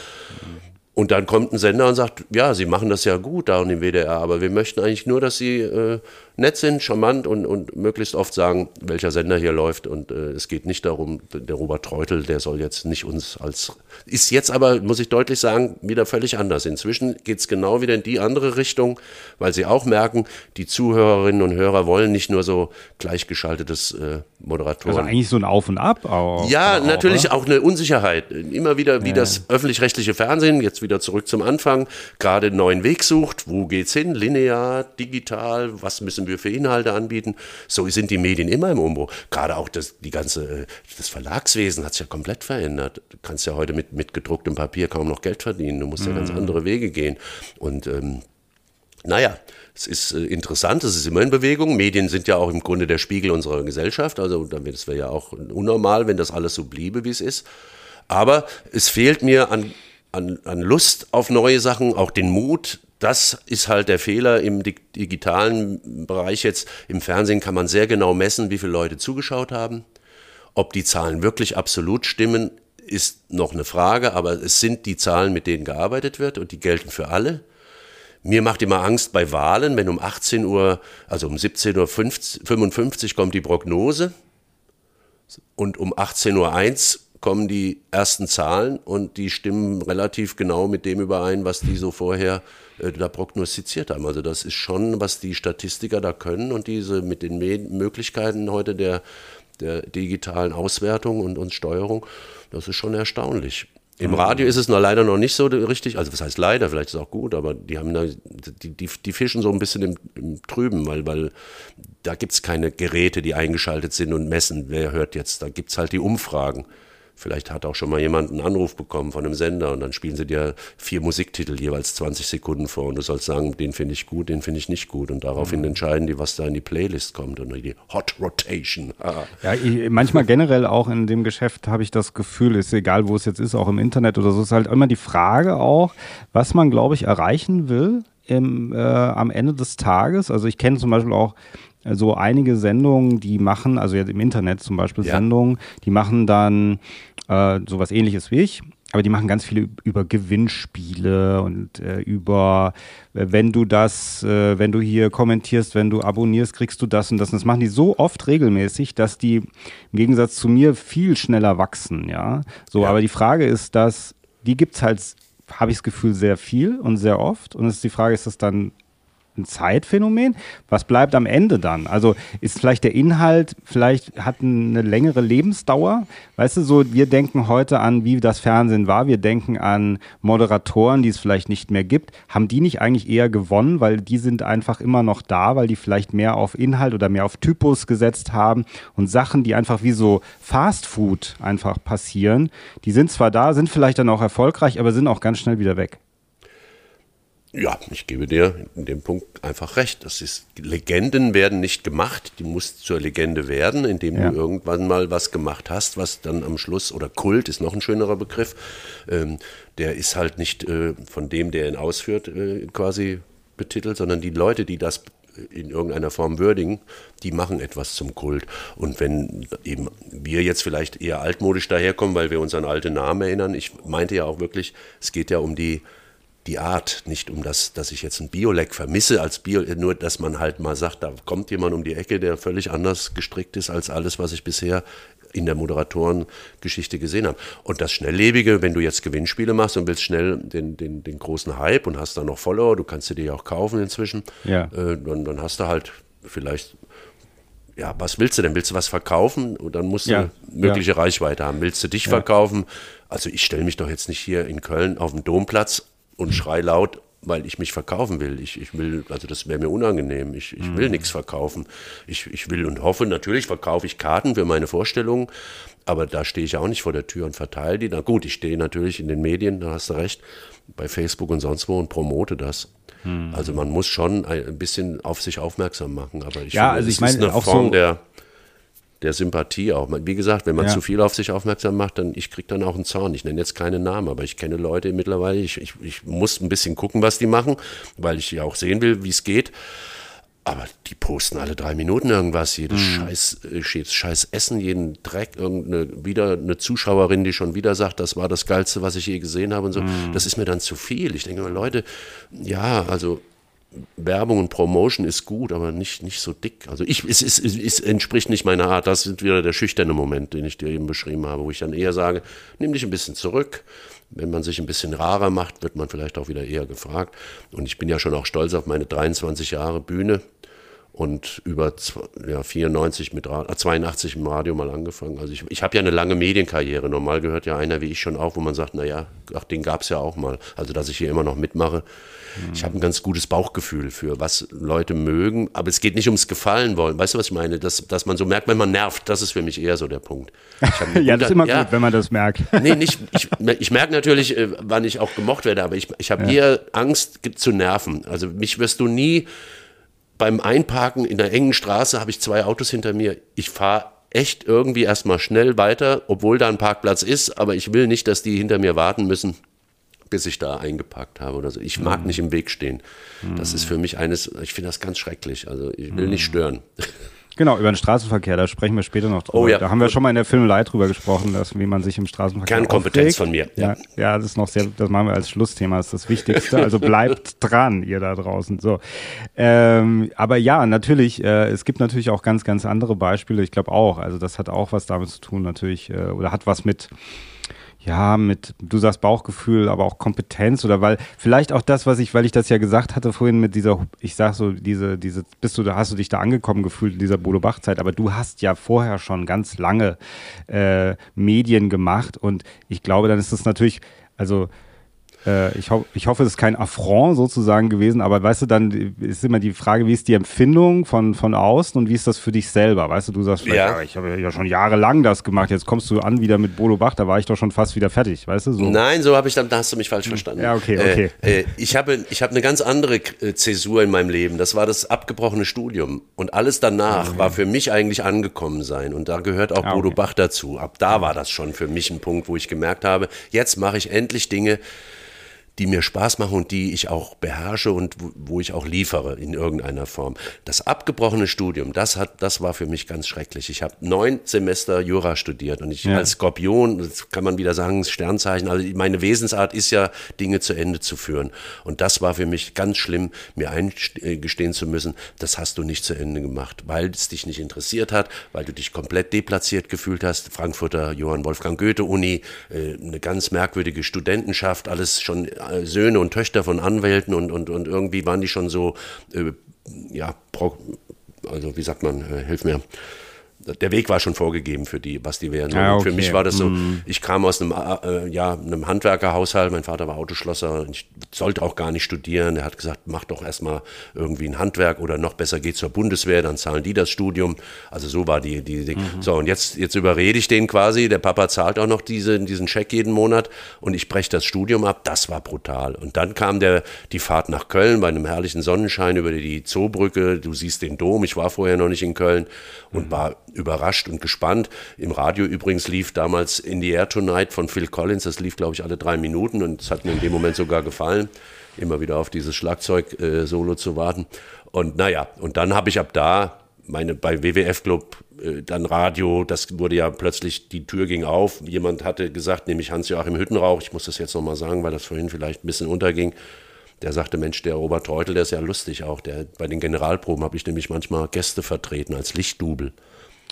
Speaker 2: Und dann kommt ein Sender und sagt, ja, Sie machen das ja gut da und im WDR, aber wir möchten eigentlich nur, dass Sie äh, nett sind, charmant und, und möglichst oft sagen, welcher Sender hier läuft. Und äh, es geht nicht darum, der Robert Treutel, der soll jetzt nicht uns als. Ist jetzt aber, muss ich deutlich sagen, wieder völlig anders. Inzwischen geht es genau wieder in die andere Richtung, weil sie auch merken, die Zuhörerinnen und Hörer wollen nicht nur so gleichgeschaltetes äh, Moderatoren.
Speaker 1: Also eigentlich so ein Auf und Ab
Speaker 2: auch. Ja, auch, natürlich oder? auch eine Unsicherheit. Immer wieder, wie ja. das öffentlich-rechtliche Fernsehen, jetzt wieder zurück zum Anfang, gerade einen neuen Weg sucht. Wo geht's hin? Linear, digital, was müssen wir wir für Inhalte anbieten. So sind die Medien immer im Umbruch. Gerade auch das, die ganze, das Verlagswesen hat sich ja komplett verändert. Du kannst ja heute mit, mit gedrucktem Papier kaum noch Geld verdienen. Du musst mhm. ja ganz mhm. andere Wege gehen. Und ähm, naja, es ist äh, interessant, es ist immer in Bewegung. Medien sind ja auch im Grunde der Spiegel unserer Gesellschaft. Also das wäre ja auch unnormal, wenn das alles so bliebe, wie es ist. Aber es fehlt mir an, an, an Lust auf neue Sachen, auch den Mut, das ist halt der Fehler im digitalen Bereich jetzt. Im Fernsehen kann man sehr genau messen, wie viele Leute zugeschaut haben. Ob die Zahlen wirklich absolut stimmen, ist noch eine Frage, aber es sind die Zahlen, mit denen gearbeitet wird und die gelten für alle. Mir macht immer Angst bei Wahlen, wenn um 18 Uhr, also um 17.55 Uhr kommt die Prognose und um 18.01 Uhr kommen die ersten Zahlen und die stimmen relativ genau mit dem überein, was die so vorher äh, da prognostiziert haben. Also das ist schon, was die Statistiker da können und diese mit den Möglichkeiten heute der, der digitalen Auswertung und, und Steuerung, das ist schon erstaunlich. Im Radio ist es noch leider noch nicht so richtig, also was heißt leider, vielleicht ist es auch gut, aber die haben da, die, die, die fischen so ein bisschen im, im Trüben, weil, weil da gibt es keine Geräte, die eingeschaltet sind und messen, wer hört jetzt. Da gibt es halt die Umfragen. Vielleicht hat auch schon mal jemand einen Anruf bekommen von einem Sender und dann spielen sie dir vier Musiktitel jeweils 20 Sekunden vor und du sollst sagen, den finde ich gut, den finde ich nicht gut und daraufhin mhm. entscheiden die, was da in die Playlist kommt und die Hot Rotation.
Speaker 1: Ah. Ja, ich, manchmal generell auch in dem Geschäft habe ich das Gefühl, ist egal, wo es jetzt ist, auch im Internet oder so, ist halt immer die Frage auch, was man, glaube ich, erreichen will im, äh, am Ende des Tages. Also ich kenne zum Beispiel auch so einige Sendungen, die machen, also jetzt im Internet zum Beispiel ja. Sendungen, die machen dann äh, sowas ähnliches wie ich, aber die machen ganz viele über Gewinnspiele und äh, über, äh, wenn du das, äh, wenn du hier kommentierst, wenn du abonnierst, kriegst du das und das. Und das machen die so oft regelmäßig, dass die im Gegensatz zu mir viel schneller wachsen, ja. So, ja. aber die Frage ist, dass die gibt's halt, habe ich das Gefühl, sehr viel und sehr oft. Und es ist die Frage, ist das dann ein Zeitphänomen. Was bleibt am Ende dann? Also ist vielleicht der Inhalt, vielleicht hat eine längere Lebensdauer. Weißt du, so wir denken heute an, wie das Fernsehen war. Wir denken an Moderatoren, die es vielleicht nicht mehr gibt. Haben die nicht eigentlich eher gewonnen, weil die sind einfach immer noch da, weil die vielleicht mehr auf Inhalt oder mehr auf Typus gesetzt haben und Sachen, die einfach wie so Fast Food einfach passieren, die sind zwar da, sind vielleicht dann auch erfolgreich, aber sind auch ganz schnell wieder weg.
Speaker 2: Ja, ich gebe dir in dem Punkt einfach recht. Das ist, Legenden werden nicht gemacht, die muss zur Legende werden, indem ja. du irgendwann mal was gemacht hast, was dann am Schluss, oder Kult ist noch ein schönerer Begriff, ähm, der ist halt nicht äh, von dem, der ihn ausführt, äh, quasi betitelt, sondern die Leute, die das in irgendeiner Form würdigen, die machen etwas zum Kult. Und wenn eben wir jetzt vielleicht eher altmodisch daherkommen, weil wir uns an alte Namen erinnern, ich meinte ja auch wirklich, es geht ja um die die Art, nicht um das, dass ich jetzt ein Bioleck vermisse als Bio, nur dass man halt mal sagt, da kommt jemand um die Ecke, der völlig anders gestrickt ist als alles, was ich bisher in der Moderatorengeschichte gesehen habe. Und das Schnelllebige, wenn du jetzt Gewinnspiele machst und willst schnell den, den, den großen Hype und hast dann noch Follower, du kannst sie dir ja auch kaufen inzwischen, ja. äh, dann, dann hast du halt vielleicht ja, was willst du denn? Willst du was verkaufen? Und dann musst du ja, mögliche ja. Reichweite haben. Willst du dich ja. verkaufen? Also ich stelle mich doch jetzt nicht hier in Köln auf dem Domplatz und schrei laut, weil ich mich verkaufen will. Ich, ich will, also das wäre mir unangenehm. Ich, ich will mhm. nichts verkaufen. Ich, ich will und hoffe, natürlich verkaufe ich Karten für meine Vorstellungen, aber da stehe ich auch nicht vor der Tür und verteile die. Na gut, ich stehe natürlich in den Medien, da hast du recht, bei Facebook und sonst wo und promote das. Mhm. Also man muss schon ein bisschen auf sich aufmerksam machen. Aber ich
Speaker 1: ja, finde, also ich meine,
Speaker 2: ist eine Form so der der Sympathie auch. Wie gesagt, wenn man ja. zu viel auf sich aufmerksam macht, dann ich kriege dann auch einen Zorn. Ich nenne jetzt keine Namen, aber ich kenne Leute mittlerweile. Ich, ich, ich muss ein bisschen gucken, was die machen, weil ich ja auch sehen will, wie es geht. Aber die posten alle drei Minuten irgendwas, jedes mhm. Scheiß, äh, Scheiß Essen, jeden Dreck, irgendeine, wieder eine Zuschauerin, die schon wieder sagt, das war das Geilste, was ich je gesehen habe und so. Mhm. Das ist mir dann zu viel. Ich denke mal, Leute, ja, also Werbung und Promotion ist gut, aber nicht, nicht so dick. Also ich, es, es, es entspricht nicht meiner Art. Das ist wieder der schüchterne Moment, den ich dir eben beschrieben habe, wo ich dann eher sage, nimm dich ein bisschen zurück. Wenn man sich ein bisschen rarer macht, wird man vielleicht auch wieder eher gefragt. Und ich bin ja schon auch stolz auf meine 23 Jahre Bühne und über ja, 94 mit 82 im Radio mal angefangen. Also ich, ich habe ja eine lange Medienkarriere. Normal gehört ja einer wie ich schon auf, wo man sagt, naja, ach, den gab es ja auch mal. Also dass ich hier immer noch mitmache. Mhm. Ich habe ein ganz gutes Bauchgefühl für, was Leute mögen. Aber es geht nicht ums Gefallen wollen. Weißt du, was ich meine? Dass, dass man so merkt, wenn man nervt, das ist für mich eher so der Punkt.
Speaker 1: ja, das ist immer ja, gut, wenn man das merkt.
Speaker 2: nee, nicht, ich, ich merke natürlich, äh, wann ich auch gemocht werde, aber ich, ich habe ja. eher Angst zu nerven. Also mich wirst du nie beim Einparken in der engen Straße habe ich zwei Autos hinter mir. Ich fahre echt irgendwie erstmal schnell weiter, obwohl da ein Parkplatz ist, aber ich will nicht, dass die hinter mir warten müssen, bis ich da eingepackt habe oder so. Ich mag mhm. nicht im Weg stehen. Das ist für mich eines, ich finde das ganz schrecklich. Also ich will mhm. nicht stören.
Speaker 1: Genau, über den Straßenverkehr, da sprechen wir später noch drüber.
Speaker 2: Oh, ja.
Speaker 1: Da haben wir schon mal in der Filmelei drüber gesprochen, dass, wie man sich im Straßenverkehr
Speaker 2: Kernkompetenz von mir.
Speaker 1: Ja. ja, das ist noch sehr, das machen wir als Schlussthema, das ist das Wichtigste. Also bleibt dran, ihr da draußen. So. Ähm, aber ja, natürlich, äh, es gibt natürlich auch ganz, ganz andere Beispiele. Ich glaube auch, also das hat auch was damit zu tun, natürlich, äh, oder hat was mit ja, mit, du sagst Bauchgefühl, aber auch Kompetenz oder weil vielleicht auch das, was ich, weil ich das ja gesagt hatte vorhin mit dieser, ich sag so, diese, diese, bist du da, hast du dich da angekommen gefühlt in dieser Bodo Bach-Zeit, aber du hast ja vorher schon ganz lange äh, Medien gemacht und ich glaube, dann ist es natürlich, also äh, ich, ho ich hoffe, es ist kein Affront sozusagen gewesen, aber weißt du, dann ist immer die Frage, wie ist die Empfindung von, von außen und wie ist das für dich selber? Weißt du, du sagst,
Speaker 2: Ja.
Speaker 1: ja. ich habe ja schon jahrelang das gemacht, jetzt kommst du an wieder mit Bolo Bach, da war ich doch schon fast wieder fertig, weißt du? So.
Speaker 2: Nein, so habe ich dann, da hast du mich falsch verstanden.
Speaker 1: Ja, okay, okay.
Speaker 2: Äh, äh, ich habe, ich habe eine ganz andere äh, Zäsur in meinem Leben. Das war das abgebrochene Studium. Und alles danach war für mich eigentlich angekommen sein. Und da gehört auch
Speaker 1: Ah,
Speaker 2: Bodo
Speaker 1: okay.
Speaker 2: Bach dazu. Ab da war das schon für mich ein Punkt, wo ich gemerkt habe, jetzt mache ich endlich Dinge, die mir Spaß machen und die ich auch beherrsche und wo, ich auch liefere in irgendeiner Form. Das abgebrochene Studium, das hat, das war für mich ganz schrecklich. Ich habe neun Semester Jura studiert und ich
Speaker 1: Ja.
Speaker 2: als Skorpion, das kann man wieder sagen, Sternzeichen, also meine Wesensart ist ja, Dinge zu Ende zu führen. Und das war für mich ganz schlimm, mir eingestehen zu müssen, das hast du nicht zu Ende gemacht, weil es dich nicht interessiert hat, weil du dich komplett deplatziert gefühlt hast. Frankfurter Johann Wolfgang Goethe Uni, äh, eine ganz merkwürdige Studentenschaft, alles schon Söhne und Töchter von Anwälten und, und, und irgendwie waren die schon so, äh, ja, also wie sagt man, äh, hilf mir. Der Weg war schon vorgegeben für die, was die wären.
Speaker 1: Ah,
Speaker 2: Und Für
Speaker 1: okay.
Speaker 2: mich war das so, ich kam aus einem, äh, ja, einem Handwerkerhaushalt, mein Vater war Autoschlosser, ich sollte auch gar nicht studieren. Er hat gesagt, mach doch erstmal irgendwie ein Handwerk oder noch besser geh zur Bundeswehr, dann zahlen die das Studium. Also so war die, die, die. So, und jetzt, jetzt überrede ich den quasi, der Papa zahlt auch noch diese, diesen Scheck jeden Monat und ich breche das Studium ab. Das war brutal. Und dann kam der, die Fahrt nach Köln bei einem herrlichen Sonnenschein über die Zoobrücke. Du siehst den Dom. Ich war vorher noch nicht in Köln und war überrascht und gespannt. Im Radio übrigens lief damals In the Air Tonight von Phil Collins. Das lief, glaube ich, alle drei Minuten und es hat mir in dem Moment sogar gefallen, immer wieder auf dieses Schlagzeug-Solo zu warten. Und naja, und dann habe ich ab da meine bei WWF Club äh, dann Radio, das wurde ja plötzlich, die Tür ging auf. Jemand hatte gesagt, nämlich Hans-Joachim Hüttenrauch, ich muss das jetzt nochmal sagen, weil das vorhin vielleicht ein bisschen unterging. Der sagte, Mensch, der Robert Reutel, der ist ja lustig auch. Der, bei den Generalproben habe ich nämlich manchmal Gäste vertreten als Lichtdubel.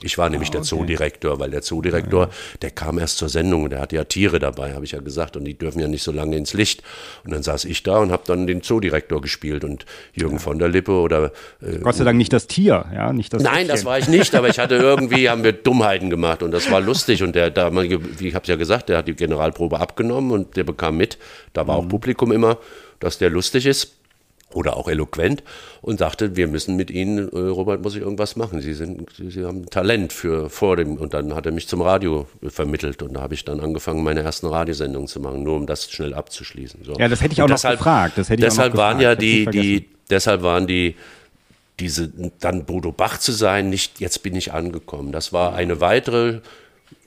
Speaker 2: Ich war nämlich der Zoodirektor, weil der Zoodirektor, der kam erst zur Sendung und der hatte ja Tiere dabei, habe ich ja gesagt, und die dürfen ja nicht so lange ins Licht. Und dann saß ich da und habe dann den Zoodirektor gespielt und Jürgen von der Lippe oder äh,
Speaker 1: Gott sei Dank nicht das Tier, ja, nicht das
Speaker 2: Nein, das
Speaker 1: Äffchen.
Speaker 2: war ich nicht, aber ich hatte irgendwie, haben wir Dummheiten gemacht und das war lustig und der damalige, wie ich habe ja gesagt, der hat die Generalprobe abgenommen und der bekam mit, da war auch Publikum immer, dass der lustig ist oder auch eloquent und sagte, wir müssen mit Ihnen, äh, Robert, muss ich irgendwas machen. Sie sind, Sie, haben Talent für vor dem und dann hat er mich zum Radio vermittelt und da habe ich dann angefangen, meine ersten Radiosendungen zu machen, nur um das schnell abzuschließen. So.
Speaker 1: Ja, das hätte ich
Speaker 2: Und
Speaker 1: auch noch gefragt, das hätte ich auch noch
Speaker 2: deshalb waren
Speaker 1: gefragt,
Speaker 2: ja die, die, deshalb waren die diese dann Bodo Bach zu sein, nicht jetzt bin ich angekommen. Das war eine weitere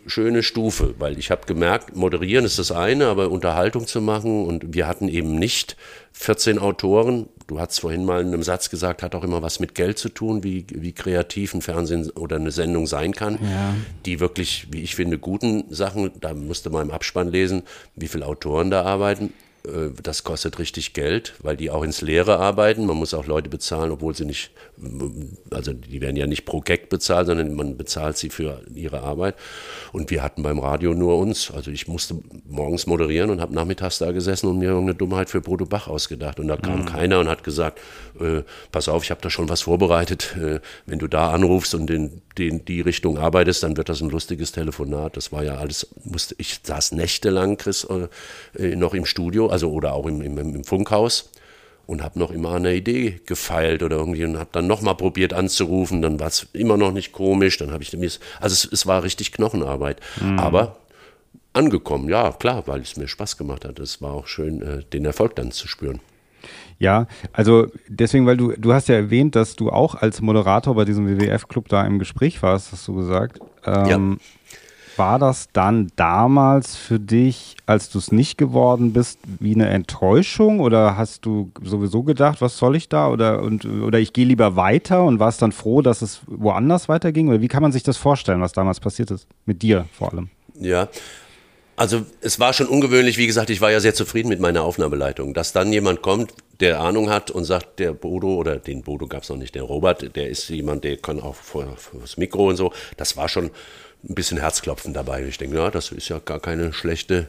Speaker 2: schöne Stufe, weil ich habe gemerkt, moderieren ist das eine, aber Unterhaltung zu machen und wir hatten eben nicht 14 Autoren. Du hast vorhin mal in einem Satz gesagt, hat auch immer was mit Geld zu tun, wie, wie kreativ ein Fernsehen oder eine Sendung sein kann.
Speaker 1: Ja.
Speaker 2: Die wirklich, wie ich finde, guten Sachen, da musste man im Abspann lesen, wie viele Autoren da arbeiten. Äh, Das kostet richtig Geld, weil die auch ins Leere arbeiten. Man muss auch Leute bezahlen, obwohl sie nicht, also die werden ja nicht pro Gag bezahlt, sondern man bezahlt sie für ihre Arbeit. Und wir hatten beim Radio nur uns. Also ich musste morgens moderieren und habe nachmittags da gesessen und mir irgendeine Dummheit für Bodo Bach ausgedacht. Und da kam keiner und hat gesagt, äh, pass auf, ich habe da schon was vorbereitet. Äh, wenn du da anrufst und in, in die Richtung arbeitest, dann wird das ein lustiges Telefonat. Das war ja alles, musste, ich saß nächtelang, Chris, äh, noch im Studio, also oder auch im, im, im Funkhaus und habe noch immer eine Idee gefeilt oder irgendwie und habe dann nochmal probiert anzurufen, dann war es immer noch nicht komisch, dann habe ich mir, also es, es war richtig Knochenarbeit, aber angekommen, ja klar, weil es mir Spaß gemacht hat. Es war auch schön, äh, den Erfolg dann zu spüren.
Speaker 1: Ja, also deswegen, weil du, du hast ja erwähnt, dass du auch als Moderator bei diesem WWF-Club da im Gespräch warst, hast du gesagt. Ähm, War das dann damals für dich, als du es nicht geworden bist, wie eine Enttäuschung oder hast du sowieso gedacht, was soll ich da oder, und, oder ich gehe lieber weiter und warst dann froh, dass es woanders weiterging? Oder wie kann man sich das vorstellen, was damals passiert ist? Mit dir vor allem.
Speaker 2: Ja, also es war schon ungewöhnlich, wie gesagt, ich war ja sehr zufrieden mit meiner Aufnahmeleitung. Dass dann jemand kommt, der Ahnung hat und sagt, der Bodo oder den Bodo gab es noch nicht, der Robert, der ist jemand, der kann auch vor, vor das Mikro und so. Das war schon ein bisschen Herzklopfen dabei. Ich denke, ja, das ist ja gar keine schlechte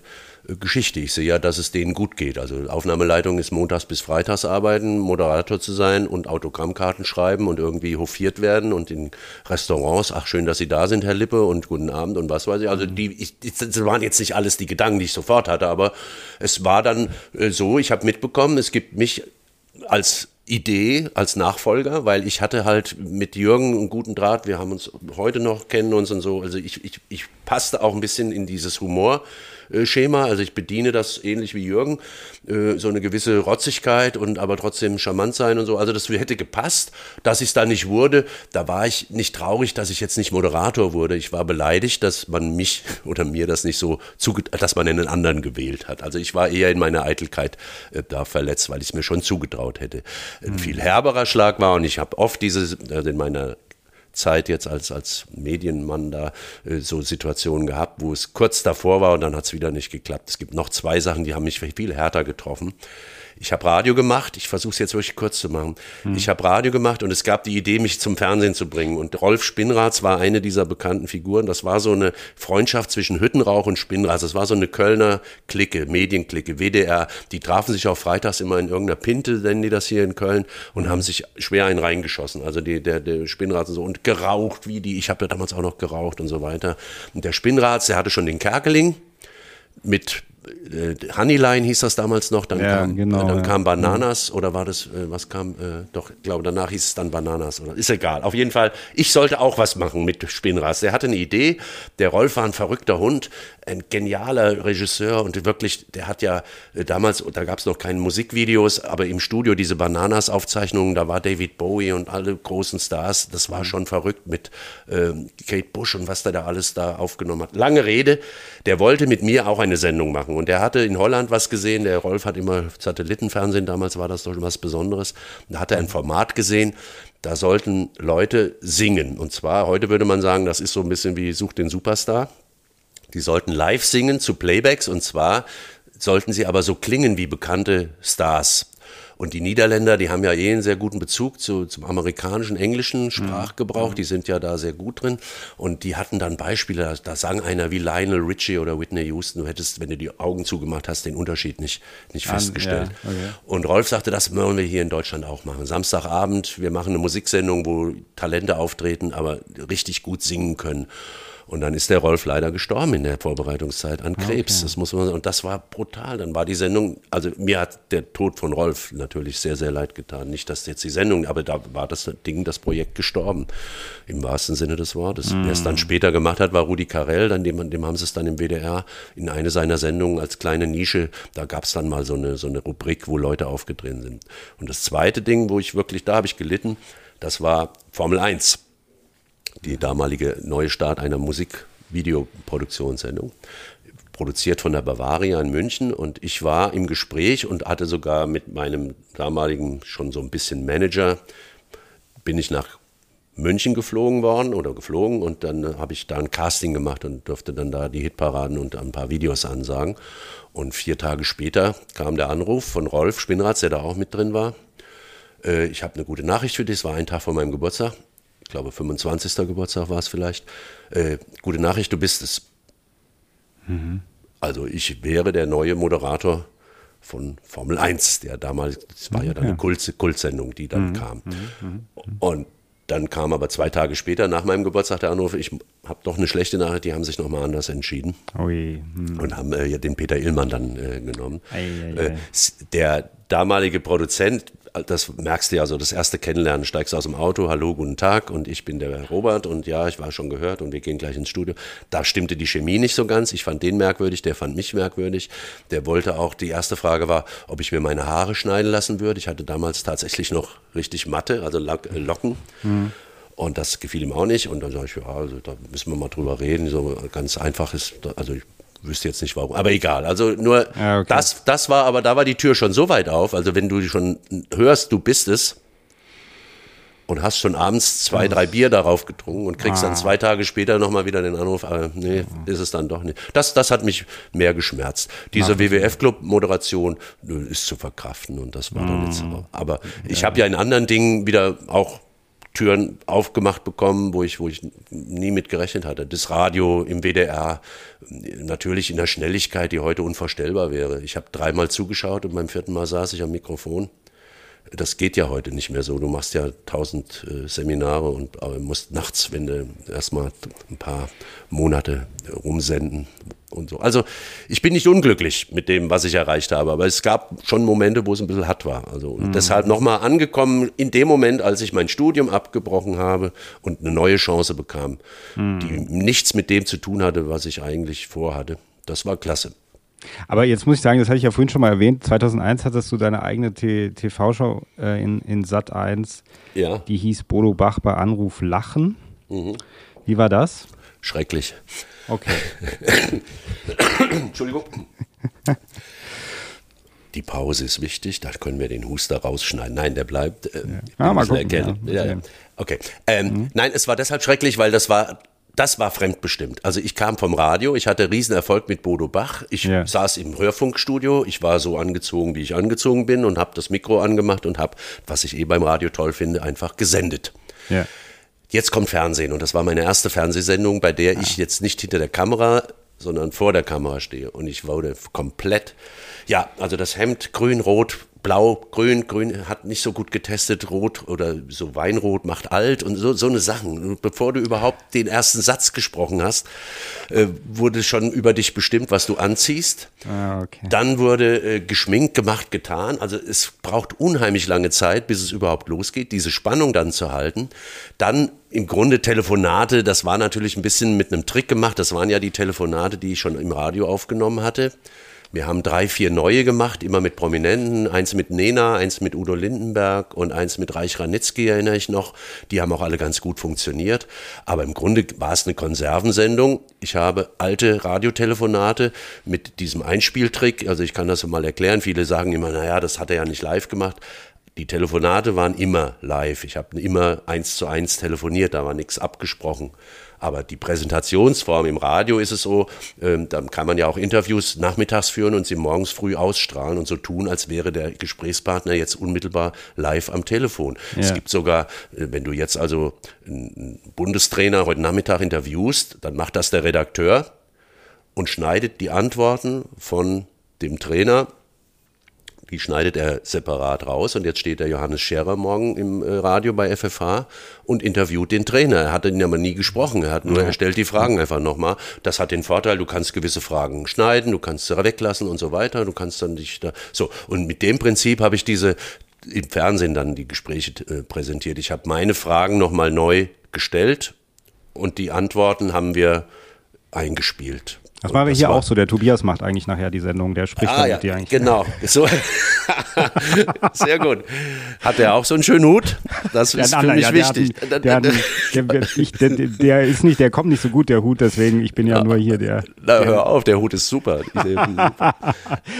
Speaker 2: Geschichte. Ich sehe ja, dass es denen gut geht. Also Aufnahmeleitung ist montags bis freitags arbeiten, Moderator zu sein und Autogrammkarten schreiben und irgendwie hofiert werden und in Restaurants, ach schön, dass Sie da sind, Herr Lippe und guten Abend und was weiß ich. Also die, ich, das waren jetzt nicht alles die Gedanken, die ich sofort hatte, aber es war dann äh, so, ich habe mitbekommen, es gibt mich als Idee als Nachfolger, weil ich hatte halt mit Jürgen einen guten Draht, wir haben uns heute noch, kennen uns und so, also ich, ich, ich passte auch ein bisschen in dieses Humor. Schema. Also ich bediene das ähnlich wie Jürgen, äh, so eine gewisse Rotzigkeit und aber trotzdem charmant sein und so. Also das hätte gepasst, dass ich es da nicht wurde. Da war ich nicht traurig, dass ich jetzt nicht Moderator wurde. Ich war beleidigt, dass man mich oder mir das nicht so dass man einen anderen gewählt hat. Also ich war eher in meiner Eitelkeit äh, da verletzt, weil ich es mir schon zugetraut hätte. Ein viel herberer Schlag war und ich habe oft diese, also in meiner Zeit jetzt als, als Medienmann da äh, so Situationen gehabt, wo es kurz davor war und dann hat es wieder nicht geklappt. Es gibt noch zwei Sachen, die haben mich viel härter getroffen. Ich habe Radio gemacht, ich versuche es jetzt wirklich kurz zu machen. Hm. Ich habe Radio gemacht und es gab die Idee, mich zum Fernsehen zu bringen. Und Rolf Spinnrads war eine dieser bekannten Figuren. Das war so eine Freundschaft zwischen Hüttenrauch und Spinnrads. Das war so eine Kölner Clique, Medienklicke, WDR. Die trafen sich auch freitags immer in irgendeiner Pinte, nennen die das hier in Köln, und haben sich schwer einen reingeschossen. Also die, der, der Spinnrad und so und geraucht wie die. Ich habe ja damals auch noch geraucht und so weiter. Und der Spinnrads, der hatte schon den Kerkeling mit Honeyline hieß das damals noch, dann, ja, kam, genau, dann ja. kam Bananas oder war das, äh, was kam, äh, doch, ich glaube, danach hieß es dann Bananas oder ist egal. Auf jeden Fall, ich sollte auch was machen mit Spinnras. Der hatte eine Idee, der Rolf war ein verrückter Hund, ein genialer Regisseur und wirklich, der hat ja äh, damals, da gab es noch keine Musikvideos, aber im Studio diese Bananas-Aufzeichnungen, da war David Bowie und alle großen Stars, das war mhm. schon verrückt mit äh, Kate Bush und was der da alles da aufgenommen hat. Lange Rede, der wollte mit mir auch eine Sendung machen und der hatte in Holland was gesehen, der Rolf hat immer Satellitenfernsehen, damals war das doch was Besonderes, da hat er ein Format gesehen, da sollten Leute singen. Und zwar, heute würde man sagen, das ist so ein bisschen wie Such den Superstar. Die sollten live singen zu Playbacks und zwar sollten sie aber so klingen wie bekannte Stars. Und die Niederländer, die haben ja eh einen sehr guten Bezug zu, zum amerikanischen, englischen Sprachgebrauch. Mhm. Die sind ja da sehr gut drin. Und die hatten dann Beispiele, da, da sang einer wie Lionel Richie oder Whitney Houston. Du hättest, wenn du die Augen zugemacht hast, den Unterschied nicht, nicht festgestellt. Ja, okay. Und Rolf sagte, das wollen wir hier in Deutschland auch machen. Samstagabend, wir machen eine Musiksendung, wo Talente auftreten, aber richtig gut singen können. Und dann ist der Rolf leider gestorben in der Vorbereitungszeit an Krebs. Okay. Das muss man und das war brutal. Dann war die Sendung, also mir hat der Tod von Rolf natürlich sehr sehr leid getan. Nicht, dass jetzt die Sendung, aber da war das Ding, das Projekt gestorben im wahrsten Sinne des Wortes. Mm. Wer es dann später gemacht hat, war Rudi Carell. Dann dem, dem haben sie es dann im WDR in eine seiner Sendungen als kleine Nische. Da gab es dann mal so eine so eine Rubrik, wo Leute aufgetreten sind. Und das zweite Ding, wo ich wirklich da habe ich gelitten, das war Formel 1 die damalige Neustart einer Musikvideoproduktionssendung, produziert von der Bavaria in München. Und ich war im Gespräch und hatte sogar mit meinem damaligen schon so ein bisschen Manager, bin ich nach München geflogen worden oder geflogen und dann habe ich da ein Casting gemacht und durfte dann da die Hitparaden und ein paar Videos ansagen. Und vier Tage später kam der Anruf von Rolf Spinnratz, der da auch mit drin war. Äh, ich habe eine gute Nachricht für dich, es war ein Tag vor meinem Geburtstag glaube 25. Geburtstag war es vielleicht. Äh, gute Nachricht, du bist es. Mhm. Also ich wäre der neue Moderator von Formel 1, der damals, das war ja dann eine Kult, Kultsendung, die dann mhm. kam. Mhm. mhm. Und dann kam aber zwei Tage später nach meinem Geburtstag der Anruf, ich habe doch eine schlechte Nachricht, die haben sich nochmal anders entschieden. Ui. Hm. Und haben äh, den Peter Illmann dann äh, genommen. Ei, ei, ei. Äh, der damalige Produzent das merkst du ja so, das erste Kennenlernen, steigst aus dem Auto, hallo, guten Tag und ich bin der Robert und ja, ich war schon gehört und wir gehen gleich ins Studio. Da stimmte die Chemie nicht so ganz. Ich fand den merkwürdig, der fand mich merkwürdig. Der wollte auch, die erste Frage war, ob ich mir meine Haare schneiden lassen würde. Ich hatte damals tatsächlich noch richtig Matte, also Locken. Mhm. Und das gefiel ihm auch nicht. Und dann sage ich, ja, also da müssen wir mal drüber reden. So ganz einfach ist, also ich wüsste jetzt nicht warum, aber egal. Also nur
Speaker 1: Ja, okay.
Speaker 2: das, das war, aber da war die Tür schon so weit auf. Also wenn du schon hörst, du bist es und hast schon abends zwei, drei Bier darauf getrunken und kriegst
Speaker 1: Ah.
Speaker 2: dann zwei Tage später nochmal wieder den Anruf, äh, nee, ist es dann doch nicht. Das, das hat mich mehr geschmerzt. Diese WWF-Club-Moderation ist zu verkraften und das war dann jetzt
Speaker 1: Mhm.
Speaker 2: Aber ich habe ja in anderen Dingen wieder auch Türen aufgemacht bekommen, wo ich, wo ich nie mit gerechnet hatte. Das Radio im WDR, natürlich in der Schnelligkeit, die heute unvorstellbar wäre. Ich habe dreimal zugeschaut und beim vierten Mal saß ich am Mikrofon. Das geht ja heute nicht mehr so. Du machst ja tausend äh, Seminare und äh, musst nachts, wenn du erstmal ein paar Monate rumsenden und so. Also ich bin nicht unglücklich mit dem, was ich erreicht habe, aber es gab schon Momente, wo es ein bisschen hart war. Also und deshalb nochmal angekommen in dem Moment, als ich mein Studium abgebrochen habe und eine neue Chance bekam, die nichts mit dem zu tun hatte, was ich eigentlich vorhatte. Das war klasse.
Speaker 1: Aber jetzt muss ich sagen, das hatte ich ja vorhin schon mal erwähnt, 2001 hattest du deine eigene TV-Show äh, in, in Sat 1,
Speaker 2: Ja,
Speaker 1: die hieß Bodo Bach bei Anruf Lachen.
Speaker 2: Mhm.
Speaker 1: Wie war das?
Speaker 2: schrecklich.
Speaker 1: Okay.
Speaker 2: Entschuldigung. Die Pause ist wichtig, da können wir den Huster rausschneiden. Nein, der bleibt. Äh,
Speaker 1: Ah,
Speaker 2: ein
Speaker 1: mal gucken, ja,
Speaker 2: Ja, ja. Okay. Ähm, Nein, es war deshalb schrecklich, weil das war. Das war fremdbestimmt. Also ich kam vom Radio, ich hatte Riesenerfolg mit Bodo Bach. Ich
Speaker 1: Ja.
Speaker 2: saß im Hörfunkstudio, ich war so angezogen, wie ich angezogen bin und habe das Mikro angemacht und habe, was ich eh beim Radio toll finde, einfach gesendet.
Speaker 1: Ja.
Speaker 2: Jetzt kommt Fernsehen und das war meine erste Fernsehsendung, bei der ich jetzt nicht hinter der Kamera, sondern vor der Kamera stehe und ich wurde komplett, ja, also das Hemd grün, rot, blau, grün, grün hat nicht so gut getestet, rot oder so Weinrot macht alt und so, so eine Sachen. Und bevor du überhaupt den ersten Satz gesprochen hast, äh, wurde schon über dich bestimmt, was du anziehst.
Speaker 1: Ah, okay.
Speaker 2: Dann wurde äh, geschminkt, gemacht, getan. Also es braucht unheimlich lange Zeit, bis es überhaupt losgeht, diese Spannung dann zu halten. Dann im Grunde Telefonate, das war natürlich ein bisschen mit einem Trick gemacht. Das waren ja die Telefonate, die ich schon im Radio aufgenommen hatte. Wir haben drei, vier neue gemacht, immer mit Prominenten. Eins mit Nena, eins mit Udo Lindenberg und eins mit Reich Ranitzky, erinnere ich noch. Die haben auch alle ganz gut funktioniert. Aber im Grunde war es eine Konservensendung. Ich habe alte Radiotelefonate mit diesem Einspieltrick. Also ich kann das mal erklären. Viele sagen immer, naja, das hat er ja nicht live gemacht. Die Telefonate waren immer live. Ich habe immer eins zu eins telefoniert, da war nichts abgesprochen. Aber die Präsentationsform im Radio ist es so, ähm, da kann man ja auch Interviews nachmittags führen und sie morgens früh ausstrahlen und so tun, als wäre der Gesprächspartner jetzt unmittelbar live am Telefon. Es
Speaker 1: Ja.
Speaker 2: gibt sogar, äh, wenn du jetzt also einen Bundestrainer heute Nachmittag interviewst, dann macht das der Redakteur und schneidet die Antworten von dem Trainer die schneidet er separat raus und jetzt steht der Johannes Scherer morgen im äh, Radio bei FFH und interviewt den Trainer. Er hat ihn aber nie gesprochen, er hat nur, er stellt die Fragen einfach nochmal. Das hat den Vorteil, du kannst gewisse Fragen schneiden, du kannst sie weglassen und so weiter, du kannst dann dich da, so. Und mit dem Prinzip habe ich diese, im Fernsehen dann die Gespräche äh, präsentiert. Ich habe meine Fragen nochmal neu gestellt und die Antworten haben wir eingespielt.
Speaker 1: Das machen wir hier
Speaker 2: war-
Speaker 1: auch so. Der Tobias macht eigentlich nachher die Sendung. Der spricht
Speaker 2: Ah
Speaker 1: dann
Speaker 2: ja,
Speaker 1: mit dir eigentlich.
Speaker 2: genau. So. Sehr gut. Hat er auch so einen schönen Hut? Das
Speaker 1: Der
Speaker 2: ist
Speaker 1: hat
Speaker 2: für mich
Speaker 1: ja,
Speaker 2: wichtig.
Speaker 1: Der, der, der, der, der, der ist nicht, der kommt nicht so gut, der Hut, deswegen, ich bin ja, nur hier der.
Speaker 2: Na, hör auf, der Hut ist super.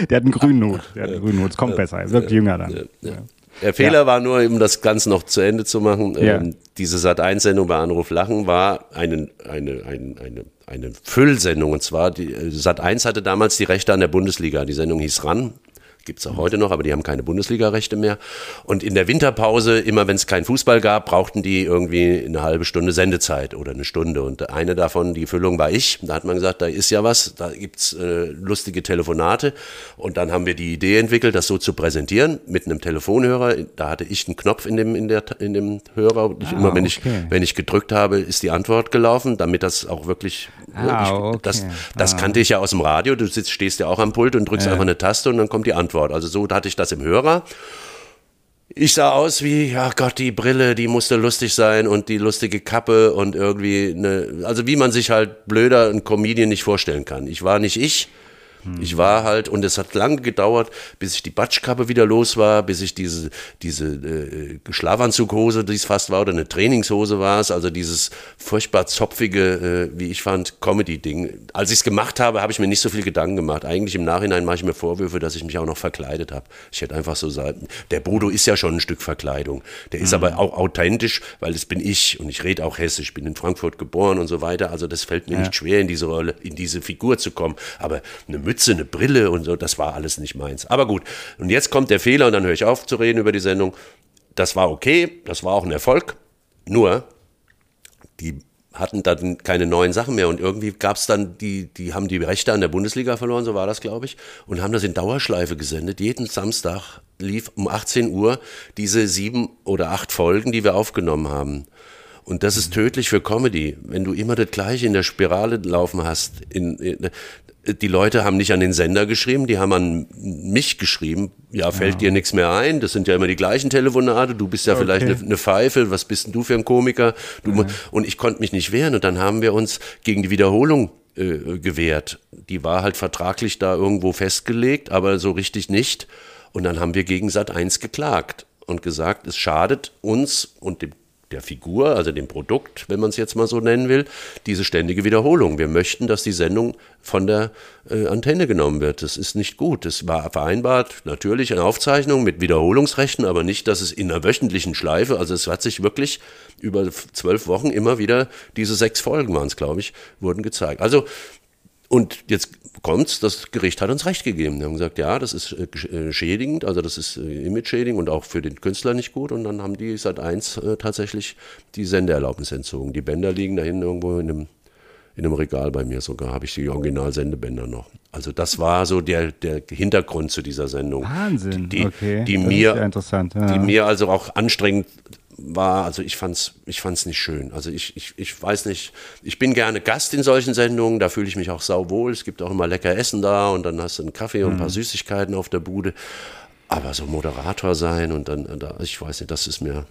Speaker 1: Der hat einen grünen Hut. Der hat einen grünen Hut. Es kommt besser. Er wirkt jünger dann.
Speaker 2: Ja. Der Fehler war nur, um das Ganze noch zu Ende zu machen.
Speaker 1: Ja.
Speaker 2: Ähm, diese Sat1-Sendung bei Anruf Lachen war eine, eine, eine, eine, eine Füllsendung. Und zwar, die, äh, Sat1 hatte damals die Rechte an der Bundesliga. Die Sendung hieß RAN. Gibt's auch heute noch, aber die haben keine Bundesliga-Rechte mehr. Und in der Winterpause, immer wenn es keinen Fußball gab, brauchten die irgendwie eine halbe Stunde Sendezeit oder eine Stunde. Und eine davon, die Füllung war ich. Da hat man gesagt, da ist ja was, da gibt's äh, lustige Telefonate. Und dann haben wir die Idee entwickelt, das so zu präsentieren mit einem Telefonhörer. Da hatte ich einen Knopf in dem, in der, in dem Hörer. Und ich,
Speaker 1: Ah,
Speaker 2: immer wenn ich,
Speaker 1: okay.
Speaker 2: wenn ich gedrückt habe, ist die Antwort gelaufen, damit das auch wirklich,
Speaker 1: Ah,
Speaker 2: ich,
Speaker 1: okay.
Speaker 2: das, das kannte ich ja aus dem Radio. Du sitzt, stehst ja auch am Pult und drückst einfach eine Taste und dann kommt die Antwort. Also so hatte ich das im Hörer. Ich sah aus wie, ja Gott, die Brille, die musste lustig sein und die lustige Kappe und irgendwie eine, also wie man sich halt blöder ein Comedian nicht vorstellen kann. Ich war nicht ich. Hm. Ich war halt, und es hat lange gedauert, bis ich die Batschkappe wieder los war, bis ich diese, diese äh, Schlafanzughose, die es fast war, oder eine Trainingshose war es, also dieses furchtbar zopfige, äh, wie ich fand, Comedy-Ding. Als ich es gemacht habe, habe ich mir nicht so viel Gedanken gemacht. Eigentlich im Nachhinein mache ich mir Vorwürfe, dass ich mich auch noch verkleidet habe. Ich hätte einfach so sagen, der Bodo ist ja schon ein Stück Verkleidung. Der ist mhm. aber auch authentisch, weil das bin ich und ich rede auch hessisch, bin in Frankfurt geboren und so weiter. Also das fällt mir ja. nicht schwer, in diese Rolle, in diese Figur zu kommen. Aber eine Mütze, eine Brille und so, das war alles nicht meins. Aber gut, und jetzt kommt der Fehler und dann höre ich auf zu reden über die Sendung. Das war okay, das war auch ein Erfolg. Nur, die hatten dann keine neuen Sachen mehr und irgendwie gab es dann, die, die haben die Rechte an der Bundesliga verloren, so war das, glaube ich, und haben das in Dauerschleife gesendet. Jeden Samstag lief um 18 Uhr diese sieben oder acht Folgen, die wir aufgenommen haben. Und das ist tödlich für Comedy. Wenn du immer das Gleiche in der Spirale laufen hast, in, in, die Leute haben nicht an den Sender geschrieben, die haben an mich geschrieben. Ja, fällt ja. dir nichts mehr ein? Das sind ja immer die gleichen Telefonate. Du bist ja okay. vielleicht eine, eine, Pfeife. Was bist denn du für ein Komiker? Du, ja. Und ich konnte mich nicht wehren. Und dann haben wir uns gegen die Wiederholung äh, gewehrt. Die war halt vertraglich da irgendwo festgelegt, aber so richtig nicht. Und dann haben wir gegen Sat 1 geklagt und gesagt, es schadet uns und dem der Figur, also dem Produkt, wenn man es jetzt mal so nennen will, diese ständige Wiederholung. Wir möchten, dass die Sendung von der äh, Antenne genommen wird. Das ist nicht gut. Es war vereinbart, natürlich eine Aufzeichnung mit Wiederholungsrechten, aber nicht, dass es in einer wöchentlichen Schleife, also es hat sich wirklich über zwölf Wochen immer wieder, diese sechs Folgen waren es, glaube ich, wurden gezeigt. Also und jetzt kommt's, das Gericht hat uns recht gegeben. Die haben gesagt, ja, das ist äh, äh, schädigend, also das ist äh, image-schädigend und auch für den Künstler nicht gut. Und dann haben die seit eins äh, tatsächlich die Sendeerlaubnis entzogen. Die Bänder liegen da hinten irgendwo in einem, in einem Regal bei mir sogar, habe ich die Original-Sendebänder noch. Also das war so der, der Hintergrund zu dieser Sendung.
Speaker 1: Wahnsinn,
Speaker 2: die,
Speaker 1: okay.
Speaker 2: Die mir,
Speaker 1: ja
Speaker 2: die mir also auch anstrengend war, also ich fand's, ich fand's nicht schön. Also ich, ich, ich weiß nicht, ich bin gerne Gast in solchen Sendungen, da fühle ich mich auch sauwohl. Es gibt auch immer lecker Essen da und dann hast du einen Kaffee und ein paar mhm. Süßigkeiten auf der Bude. Aber so Moderator sein und dann, ich weiß nicht, das ist mir,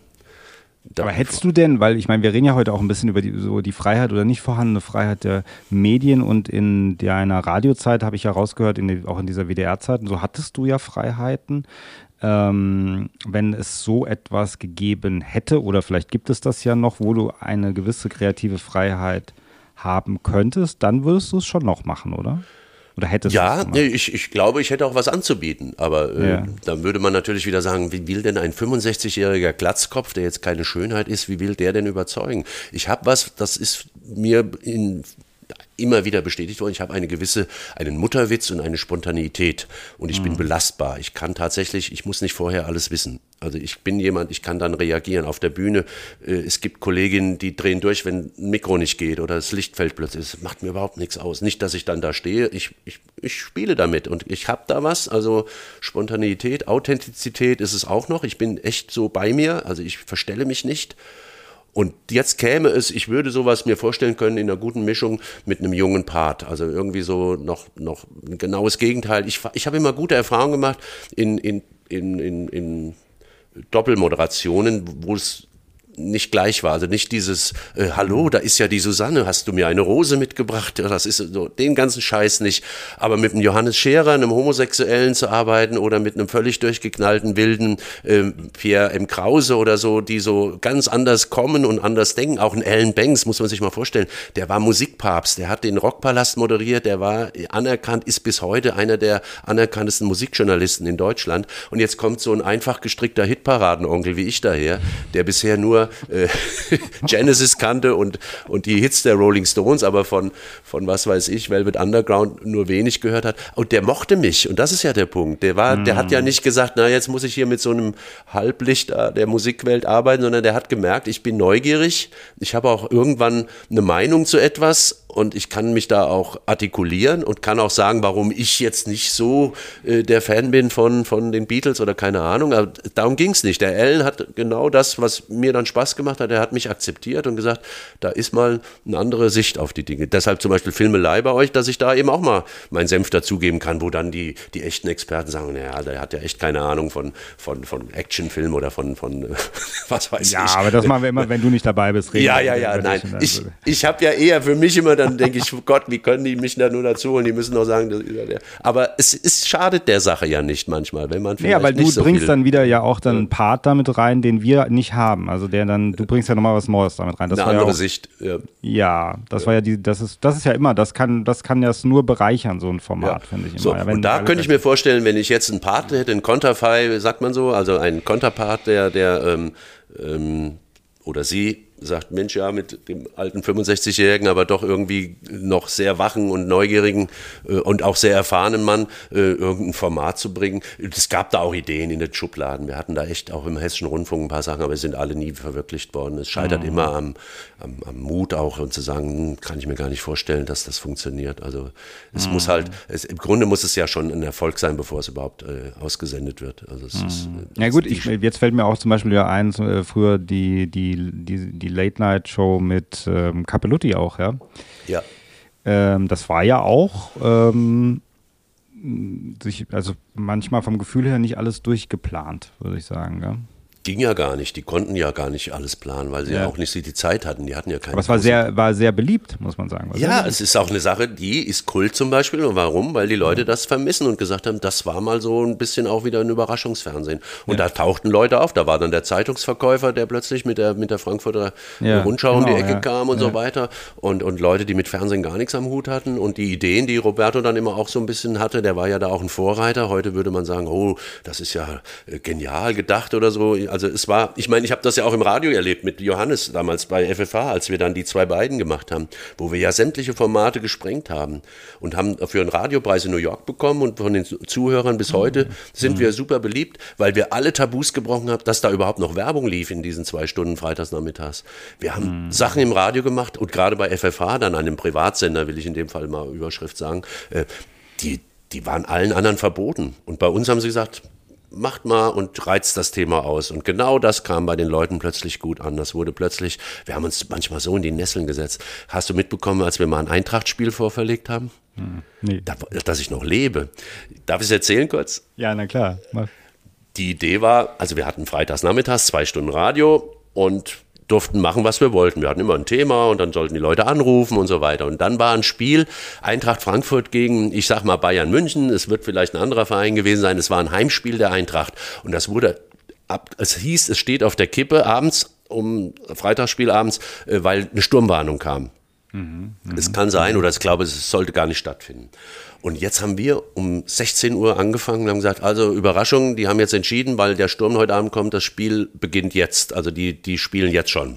Speaker 1: aber hättest du denn, weil ich meine, wir reden ja heute auch ein bisschen über die, so die Freiheit oder nicht vorhandene Freiheit der Medien und in deiner Radiozeit habe ich ja rausgehört, in die, auch in dieser WDR-Zeit, so hattest du ja Freiheiten ähm, wenn es so etwas gegeben hätte, oder vielleicht gibt es das ja noch, wo du eine gewisse kreative Freiheit haben könntest, dann würdest du es schon noch machen, oder? Oder hättest
Speaker 2: ja, nee, ich, ich glaube, ich hätte auch was anzubieten. Aber äh, ja. dann würde man natürlich wieder sagen, wie will denn ein 65-jähriger Glatzkopf, der jetzt keine Schönheit ist, wie will der denn überzeugen? Ich habe was, das ist mir in immer wieder bestätigt worden. Ich habe eine gewisse, einen Mutterwitz und eine Spontaneität und ich mhm. bin belastbar. Ich kann tatsächlich, ich muss nicht vorher alles wissen. Also ich bin jemand, ich kann dann reagieren auf der Bühne. Äh, es gibt Kolleginnen, die drehen durch, wenn ein Mikro nicht geht oder das Licht fällt plötzlich. Das macht mir überhaupt nichts aus. Nicht, dass ich dann da stehe. Ich, ich, ich spiele damit und ich habe da was. Also Spontaneität, Authentizität ist es auch noch. Ich bin echt so bei mir. Also ich verstelle mich nicht. Und jetzt käme es, ich würde sowas mir vorstellen können in einer guten Mischung mit einem jungen Part. Also irgendwie so noch, noch ein genaues Gegenteil. Ich, ich habe immer gute Erfahrungen gemacht in, in, in, in, in Doppelmoderationen, wo es nicht gleich war. Also nicht dieses, äh, hallo, da ist ja die Susanne, hast du mir eine Rose mitgebracht? Das ist so, den ganzen Scheiß nicht. Aber mit einem Johannes Scherer, einem Homosexuellen zu arbeiten oder mit einem völlig durchgeknallten wilden äh, Pierre M. Krause oder so, die so ganz anders kommen und anders denken. Auch ein Alan Banks, muss man sich mal vorstellen, der war Musikpapst, der hat den Rockpalast moderiert, der war anerkannt, ist bis heute einer der anerkanntesten Musikjournalisten in Deutschland. Und jetzt kommt so ein einfach gestrickter Hitparadenonkel wie ich daher, der bisher nur äh, Genesis kannte und, und die Hits der Rolling Stones, aber von, von was weiß ich, Velvet Underground nur wenig gehört hat. Und der mochte mich. Und das ist ja der Punkt. Der war, mm. der hat ja nicht gesagt, na, jetzt muss ich hier mit so einem Halblicht der Musikwelt arbeiten, sondern der hat gemerkt, ich bin neugierig. Ich habe auch irgendwann eine Meinung zu etwas und ich kann mich da auch artikulieren und kann auch sagen, warum ich jetzt nicht so äh, der Fan bin von, von den Beatles oder keine Ahnung. Aber darum ging es nicht. Der Alan hat genau das, was mir dann Spaß gemacht hat. Er hat mich akzeptiert und gesagt, da ist mal eine andere Sicht auf die Dinge. Deshalb zum Beispiel Filmelei bei euch, dass ich da eben auch mal meinen Senf dazugeben kann, wo dann die, die echten Experten sagen, naja, der hat ja echt keine Ahnung von, von, von Actionfilm oder von, von was weiß
Speaker 1: ja,
Speaker 2: ich.
Speaker 1: Ja, aber das machen wir immer, wenn du nicht dabei bist.
Speaker 2: Ja, ja, ja, nein. Ich, ich habe ja eher für mich immer dann denke ich, Gott, wie können die mich da nur dazu holen? Die müssen doch sagen, das ist der. aber es, es schadet der Sache ja nicht manchmal, wenn man
Speaker 1: vielleicht Ja, weil du so bringst dann wieder ja auch dann einen Part damit rein, den wir nicht haben. Also der dann, du bringst ja nochmal was Neues damit rein.
Speaker 2: Das Eine andere ja auch, Sicht.
Speaker 1: Ja. ja, das war ja die, das ist, das ist ja immer, das kann, das kann das nur bereichern, so ein Format, ja. finde ich immer.
Speaker 2: So,
Speaker 1: ja,
Speaker 2: und da könnte ich mir vorstellen, wenn ich jetzt einen Part hätte, einen Konterfei, sagt man so, also einen Konterpart, der, der ähm, ähm, oder sie sagt, Mensch, ja, mit dem alten 65-Jährigen, aber doch irgendwie noch sehr wachen und neugierigen äh, und auch sehr erfahrenen Mann äh, irgendein Format zu bringen. Es gab da auch Ideen in den Schubladen. Wir hatten da echt auch im Hessischen Rundfunk ein paar Sachen, aber es sind alle nie verwirklicht worden. Es scheitert mhm. immer am, am, am, Mut auch und zu sagen, hm, kann ich mir gar nicht vorstellen, dass das funktioniert. Also es mhm. muss halt, es, im Grunde muss es ja schon ein Erfolg sein, bevor es überhaupt äh, ausgesendet wird. Also es
Speaker 1: mhm. ist, ja gut, ich, jetzt fällt mir auch zum Beispiel ja ein, äh, früher die, die, die, die Late-Night-Show mit ähm, Capelluti auch, ja.
Speaker 2: Ja.
Speaker 1: Ähm, das war ja auch ähm, sich, also manchmal vom Gefühl her nicht alles durchgeplant, würde ich sagen, ja
Speaker 2: ging ja gar nicht. Die konnten ja gar nicht alles planen, weil sie ja, ja auch nicht die Zeit hatten. Die hatten ja keine.
Speaker 1: Aber es war sehr, war sehr beliebt, muss man sagen.
Speaker 2: ja, es ist auch eine Sache, die ist Kult zum Beispiel. Und warum? Weil die Leute das vermissen und gesagt haben, das war mal so ein bisschen auch wieder ein Überraschungsfernsehen. Und ja. da tauchten Leute auf. Da war dann der Zeitungsverkäufer, der plötzlich mit der, mit der Frankfurter ja, Rundschau genau, um die Ecke kam und so weiter. Und, und Leute, die mit Fernsehen gar nichts am Hut hatten. Und die Ideen, die Roberto dann immer auch so ein bisschen hatte, der war ja da auch ein Vorreiter. Heute würde man sagen, oh, das ist ja äh, genial gedacht oder so. Also es war, ich meine, ich habe das ja auch im Radio erlebt mit Johannes damals bei FFH, als wir dann die zwei beiden gemacht haben, wo wir ja sämtliche Formate gesprengt haben und haben dafür einen Radiopreis in New York bekommen und von den Zuhörern bis heute sind wir super beliebt, weil wir alle Tabus gebrochen haben, dass da überhaupt noch Werbung lief in diesen zwei Stunden freitagsnachmittags. Wir haben mhm. Sachen im Radio gemacht und gerade bei FFH, dann einem Privatsender, will ich in dem Fall mal Überschrift sagen, äh, die, die waren allen anderen verboten. Und bei uns haben sie gesagt, macht mal und reizt das Thema aus. Und genau das kam bei den Leuten plötzlich gut an. Das wurde plötzlich, wir haben uns manchmal so in die Nesseln gesetzt. Hast du mitbekommen, als wir mal ein Eintrachtspiel vorverlegt haben? Hm, nee. Da, dass ich noch lebe. Darf ich es erzählen kurz?
Speaker 1: Ja, na klar. Mach.
Speaker 2: Die Idee war, also wir hatten freitags nachmittags zwei Stunden Radio und durften machen, was wir wollten. Wir hatten immer ein Thema und dann sollten die Leute anrufen und so weiter. Und dann war ein Spiel Eintracht Frankfurt gegen, ich sag mal Bayern München. Es wird vielleicht ein anderer Verein gewesen sein. Es war ein Heimspiel der Eintracht und das wurde ab, es hieß, es steht auf der Kippe abends um Freitagsspiel abends, äh, weil eine Sturmwarnung kam. Mhm, mh. Es kann sein oder ich glaube, es sollte gar nicht stattfinden. Und jetzt haben wir um 16 Uhr angefangen und haben gesagt, also Überraschung, die haben jetzt entschieden, weil der Sturm heute Abend kommt, das Spiel beginnt jetzt. Also die, die spielen jetzt schon.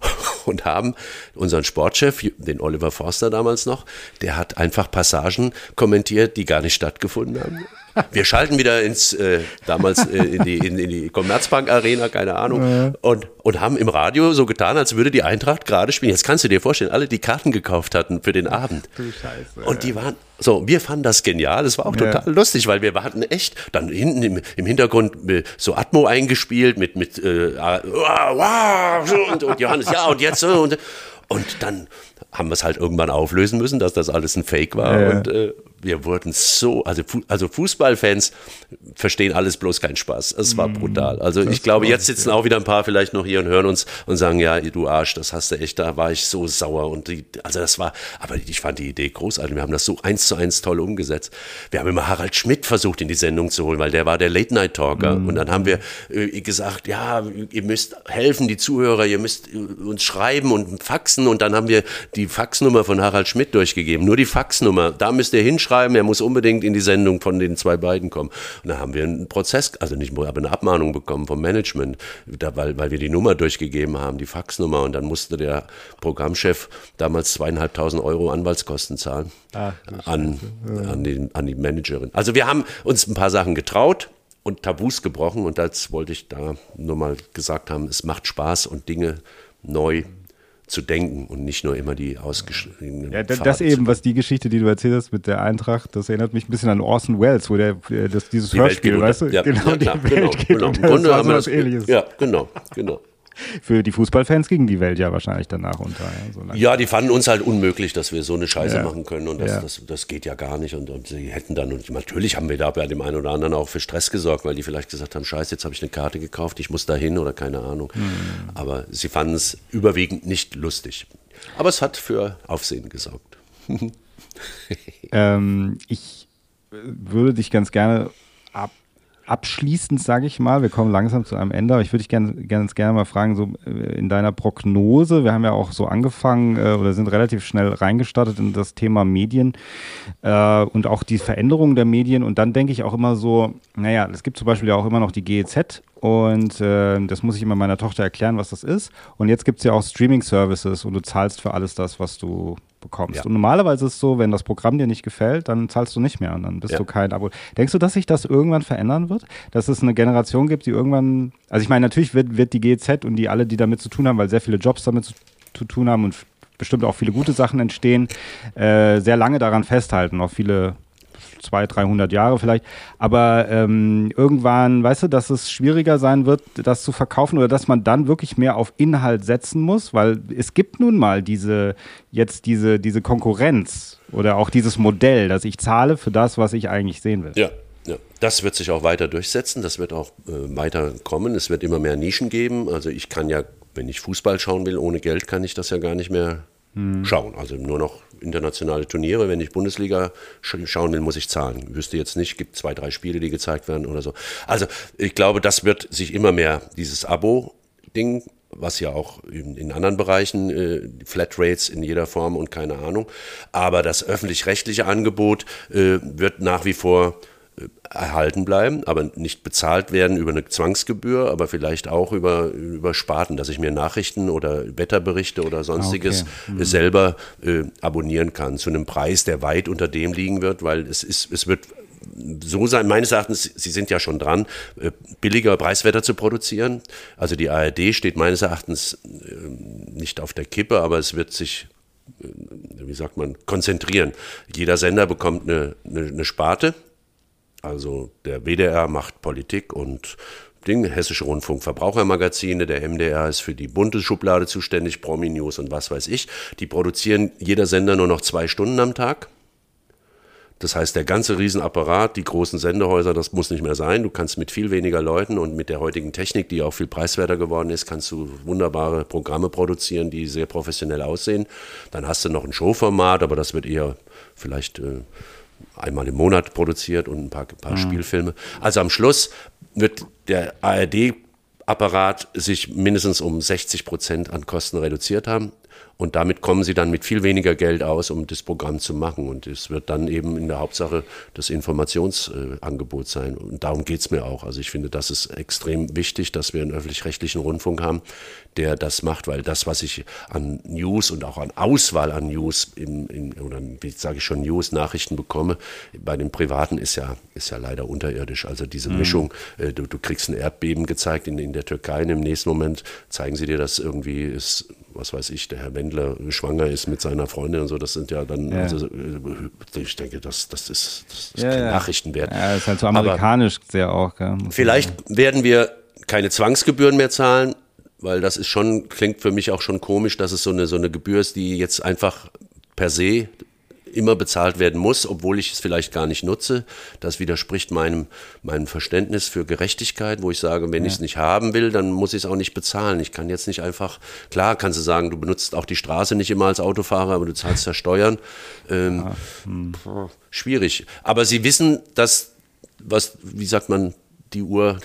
Speaker 2: Und haben unseren Sportchef, den Oliver Forster damals noch, der hat einfach Passagen kommentiert, die gar nicht stattgefunden haben. Wir schalten wieder ins, äh, damals äh, in, die, in, in die Commerzbank Arena, keine Ahnung, ja. und, und haben im Radio so getan, als würde die Eintracht gerade spielen. Jetzt kannst du dir vorstellen, alle, die Karten gekauft hatten für den Abend. Du Scheiße. Und die waren, so, wir fanden das genial. Es war auch total ja. lustig, weil wir hatten echt dann hinten im, im Hintergrund äh, so Atmo eingespielt mit, mit, äh, und, und Johannes, ja, und jetzt, und, und dann haben wir es halt irgendwann auflösen müssen, dass das alles ein Fake war. Ja. Und äh, wir wurden so, also, also Fußballfans verstehen alles bloß keinen Spaß. Es war mm, brutal. Also das ich glaube, jetzt sitzen ja. auch wieder ein paar vielleicht noch hier und hören uns und sagen, ja, du Arsch, das hast du echt, da war ich so sauer. Und die, also das war, aber ich fand die Idee großartig. Wir haben das so eins zu eins toll umgesetzt. Wir haben immer Harald Schmidt versucht in die Sendung zu holen, weil der war der Late-Night-Talker. Mm. Und dann haben wir äh, gesagt, ja, ihr müsst helfen, die Zuhörer, ihr müsst äh, uns schreiben und faxen. Und dann haben wir die Faxnummer von Harald Schmidt durchgegeben. Nur die Faxnummer, da müsst ihr hinschreiben schreiben, er muss unbedingt in die Sendung von den zwei beiden kommen. Und da haben wir einen Prozess, also nicht, aber eine Abmahnung bekommen vom Management, da, weil, weil wir die Nummer durchgegeben haben, die Faxnummer. Und dann musste der Programmchef damals zweieinhalbtausend Euro Anwaltskosten zahlen Ach, an, an, den, an die Managerin. Also wir haben uns ein paar Sachen getraut und Tabus gebrochen und das wollte ich da nur mal gesagt haben, es macht Spaß und Dinge neu zu denken und nicht nur immer die ausgeschriebenen.
Speaker 1: Ja, das, das eben, was die Geschichte, die du erzählt hast mit der Eintracht, das erinnert mich ein bisschen an Orson Welles, wo der das, dieses die Hörspiel, weißt du?
Speaker 2: Ja, genau, ja, klar, genau, genau. Im Grunde haben wir das, ähnliches. Ja, genau, genau.
Speaker 1: Für die Fußballfans ging die Welt ja wahrscheinlich danach unter. Ja,
Speaker 2: so ja die fanden uns halt unmöglich, dass wir so eine Scheiße ja. machen können und das, ja. das, das, geht ja gar nicht. Und, und, sie hätten dann, und natürlich haben wir da bei dem einen oder anderen auch für Stress gesorgt, weil die vielleicht gesagt haben, scheiße, jetzt habe ich eine Karte gekauft, ich muss da hin oder keine Ahnung. Mhm. Aber sie fanden es überwiegend nicht lustig. Aber es hat für Aufsehen gesorgt.
Speaker 1: ähm, ich würde dich ganz gerne abschließend, sage ich mal, wir kommen langsam zu einem Ende, aber ich würde dich gerne, ganz gerne mal fragen, so äh, in deiner Prognose, wir haben ja auch so angefangen äh, oder sind relativ schnell reingestartet in das Thema Medien äh, und auch die Veränderung der Medien. Und dann denke ich auch immer so, naja, es gibt zum Beispiel ja auch immer noch die GEZ und äh, das muss ich immer meiner Tochter erklären, was das ist. Und jetzt gibt es ja auch Streaming-Services und du zahlst für alles das, was du bekommst. Ja. Und normalerweise ist es so, wenn das Programm dir nicht gefällt, dann zahlst du nicht mehr und dann bist ja. du kein Abo. Denkst du, dass sich das irgendwann verändern wird? Dass es eine Generation gibt, die irgendwann, also ich meine, natürlich wird, wird die GZ und die alle, die damit zu tun haben, weil sehr viele Jobs damit zu, zu tun haben und bestimmt auch viele gute Sachen entstehen, äh, sehr lange daran festhalten, auch viele 200, 300 Jahre vielleicht. Aber ähm, irgendwann, weißt du, dass es schwieriger sein wird, das zu verkaufen oder dass man dann wirklich mehr auf Inhalt setzen muss, weil es gibt nun mal diese, jetzt diese, diese Konkurrenz oder auch dieses Modell, dass ich zahle für das, was ich eigentlich sehen will.
Speaker 2: Ja. Ja, das wird sich auch weiter durchsetzen, das wird auch äh, weiter kommen. Es wird immer mehr Nischen geben. Also ich kann ja, wenn ich Fußball schauen will, ohne Geld kann ich das ja gar nicht mehr hm. schauen. Also nur noch internationale Turniere. Wenn ich Bundesliga schauen will, muss ich zahlen. Ich wüsste jetzt nicht, gibt zwei, drei Spiele, die gezeigt werden oder so. Also ich glaube, das wird sich immer mehr, dieses Abo-Ding, was ja auch in, in anderen Bereichen, äh, Flatrates in jeder Form und keine Ahnung. Aber das öffentlich-rechtliche Angebot äh, wird nach wie vor erhalten bleiben, aber nicht bezahlt werden über eine Zwangsgebühr, aber vielleicht auch über, über Sparten, dass ich mir Nachrichten oder Wetterberichte oder sonstiges okay. mhm. selber äh, abonnieren kann zu einem Preis, der weit unter dem liegen wird, weil es ist, es wird so sein, meines Erachtens, Sie sind ja schon dran, äh, billiger Preiswetter zu produzieren. Also die ARD steht meines Erachtens äh, nicht auf der Kippe, aber es wird sich äh, wie sagt man, konzentrieren. Jeder Sender bekommt eine, eine, eine Sparte, also der WDR macht Politik und Ding, Hessische Rundfunk Verbrauchermagazine, der MDR ist für die bunte Schublade zuständig, Promi News und was weiß ich. Die produzieren jeder Sender nur noch zwei Stunden am Tag. Das heißt, der ganze Riesenapparat, die großen Sendehäuser, das muss nicht mehr sein. Du kannst mit viel weniger Leuten und mit der heutigen Technik, die auch viel preiswerter geworden ist, kannst du wunderbare Programme produzieren, die sehr professionell aussehen. Dann hast du noch ein Showformat, aber das wird eher vielleicht äh, einmal im Monat produziert und ein paar, ein paar mhm. Spielfilme. Also am Schluss wird der ARD-Apparat sich mindestens um 60 Prozent an Kosten reduziert haben. Und damit kommen sie dann mit viel weniger Geld aus, um das Programm zu machen. Und es wird dann eben in der Hauptsache das Informationsangebot sein. Und darum geht es mir auch. Also ich finde, das ist extrem wichtig, dass wir einen öffentlich-rechtlichen Rundfunk haben, der das macht, weil das, was ich an News und auch an Auswahl an News, in, in, oder wie sage ich schon, News-Nachrichten bekomme, bei den Privaten ist ja, ist ja leider unterirdisch. Also diese mhm. Mischung, äh, du, du kriegst ein Erdbeben gezeigt in, in der Türkei und im nächsten Moment zeigen sie dir, dass irgendwie ist was weiß ich, der Herr Wendler schwanger ist mit seiner Freundin und so, das sind ja dann, ja. Also, äh, ich denke, das, das ist, das ist ja, kein ja. Nachrichtenwert.
Speaker 1: Ja, ist halt so amerikanisch Aber sehr auch.
Speaker 2: Gell? Vielleicht werden wir keine Zwangsgebühren mehr zahlen, weil das ist schon, klingt für mich auch schon komisch, dass es so eine, so eine Gebühr ist, die jetzt einfach per se immer bezahlt werden muss, obwohl ich es vielleicht gar nicht nutze. Das widerspricht meinem, meinem Verständnis für Gerechtigkeit, wo ich sage, wenn ja. ich es nicht haben will, dann muss ich es auch nicht bezahlen. Ich kann jetzt nicht einfach, klar kannst du sagen, du benutzt auch die Straße nicht immer als Autofahrer, aber du zahlst ja Steuern. Ähm, ja. Hm. Schwierig. Aber sie wissen, dass, was, wie sagt man, die Uhr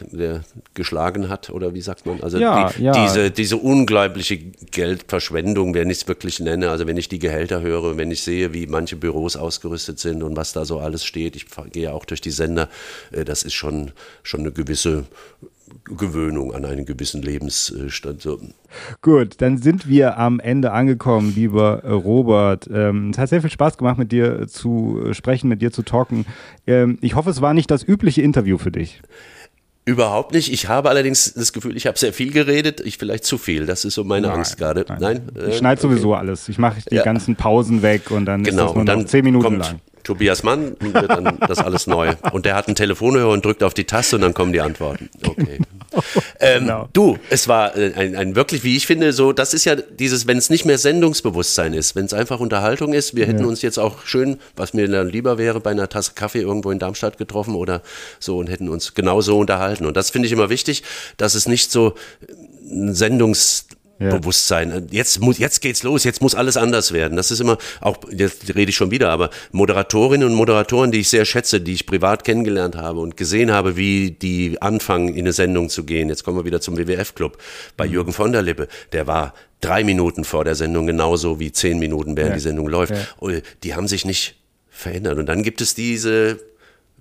Speaker 2: geschlagen hat oder wie sagt man? Also ja, die, ja. Diese, diese unglaubliche Geldverschwendung, wenn ich es wirklich nenne, also wenn ich die Gehälter höre, wenn ich sehe, wie manche Büros ausgerüstet sind und was da so alles steht, ich gehe auch durch die Sender, äh, das ist schon, schon eine gewisse Gewöhnung an einen gewissen Lebensstand.
Speaker 1: Gut, dann sind wir am Ende angekommen, lieber Robert. Ähm, es hat sehr viel Spaß gemacht, mit dir zu sprechen, mit dir zu talken. Ähm, ich hoffe, es war nicht das übliche Interview für dich.
Speaker 2: Überhaupt nicht. Ich habe allerdings das Gefühl, ich habe sehr viel geredet, ich vielleicht zu viel. Das ist so meine nein, Angst gerade. Nein,
Speaker 1: nein? ich äh, schneide okay. sowieso alles. Ich mache die ja. ganzen Pausen weg und dann
Speaker 2: genau,
Speaker 1: ist das nur
Speaker 2: und dann
Speaker 1: noch zehn Minuten lang.
Speaker 2: Tobias Mann wird dann das alles neu. Und der hat einen Telefonhörer und drückt auf die Taste und dann kommen die Antworten. Okay. Ähm, genau. Du, es war äh, ein, ein, wirklich, wie ich finde, so, das ist ja dieses, wenn es nicht mehr Sendungsbewusstsein ist, wenn es einfach Unterhaltung ist. Wir hätten ja. uns jetzt auch schön, was mir dann lieber wäre, bei einer Tasse Kaffee irgendwo in Darmstadt getroffen oder so und hätten uns genauso unterhalten. Und das finde ich immer wichtig, dass es nicht so ein Sendungs ja. Bewusstsein. Jetzt muss, jetzt geht's los, jetzt muss alles anders werden. Das ist immer, auch, jetzt rede ich schon wieder, aber Moderatorinnen und Moderatoren, die ich sehr schätze, die ich privat kennengelernt habe und gesehen habe, wie die anfangen, in eine Sendung zu gehen. Jetzt kommen wir wieder zum WWF-Club. Bei mhm. Jürgen von der Lippe, der war drei Minuten vor der Sendung genauso wie zehn Minuten, während ja. die Sendung läuft. Ja. Die haben sich nicht verändert. Und dann gibt es diese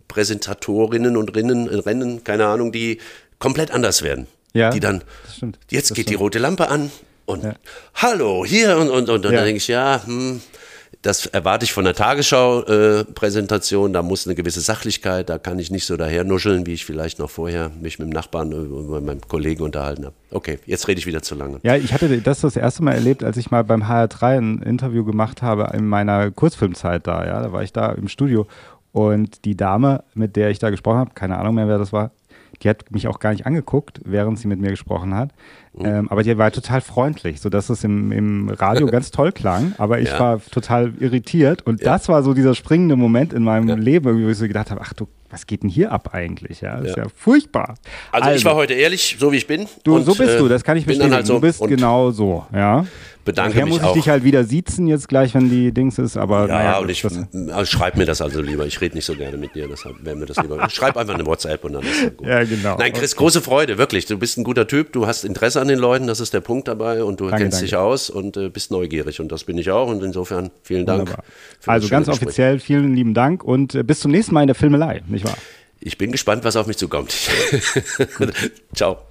Speaker 2: Präsentatorinnen und Rinnen, Rennen, keine Ahnung, die komplett anders werden ja, die dann, jetzt geht die rote Lampe an und ja. hallo, hier und, und, und, und ja. dann denke ich, ja, hm, das erwarte ich von der Tagesschau-Präsentation. Äh, da muss eine gewisse Sachlichkeit, da kann ich nicht so daher nuscheln, wie ich vielleicht noch vorher mich mit dem Nachbarn oder meinem Kollegen unterhalten habe. Okay, jetzt rede ich wieder zu lange.
Speaker 1: Ja, ich hatte das das erste Mal erlebt, als ich mal beim HR3 ein Interview gemacht habe in meiner Kurzfilmzeit da. Ja, da war ich da im Studio und die Dame, mit der ich da gesprochen habe, keine Ahnung mehr, wer das war, die hat mich auch gar nicht angeguckt, während sie mit mir gesprochen hat. Mhm. Ähm, aber die war total freundlich, sodass es im, im Radio ganz toll klang. Aber ich ja. war total irritiert. Und ja. das war so dieser springende Moment in meinem ja. Leben, wo ich so gedacht habe, ach du, was geht denn hier ab eigentlich? Ja, das ist ja furchtbar.
Speaker 2: Also, also, ich war heute ehrlich, so wie ich bin.
Speaker 1: Du, und, so bist du, das kann ich bestätigen. Halt so du bist genau so, ja
Speaker 2: bedanke Nachher
Speaker 1: mich muss ich dich halt wieder siezen jetzt gleich, wenn die Dings ist, aber
Speaker 2: Ja, naja, und ich also schreib mir das also lieber. Ich rede nicht so gerne mit dir, deshalb wäre mir das lieber. Schreib einfach eine WhatsApp und dann ist das gut.
Speaker 1: Ja, genau.
Speaker 2: Nein, Chris, okay. große Freude, wirklich. Du bist ein guter Typ, du hast Interesse an den Leuten, das ist der Punkt dabei und du danke, kennst danke. dich aus und äh, bist neugierig und das bin ich auch und insofern vielen Dank.
Speaker 1: Also ganz offiziell vielen lieben Dank und äh, bis zum nächsten Mal in der Filmelei, nicht wahr?
Speaker 2: Ich bin gespannt, was auf mich zukommt. Ciao.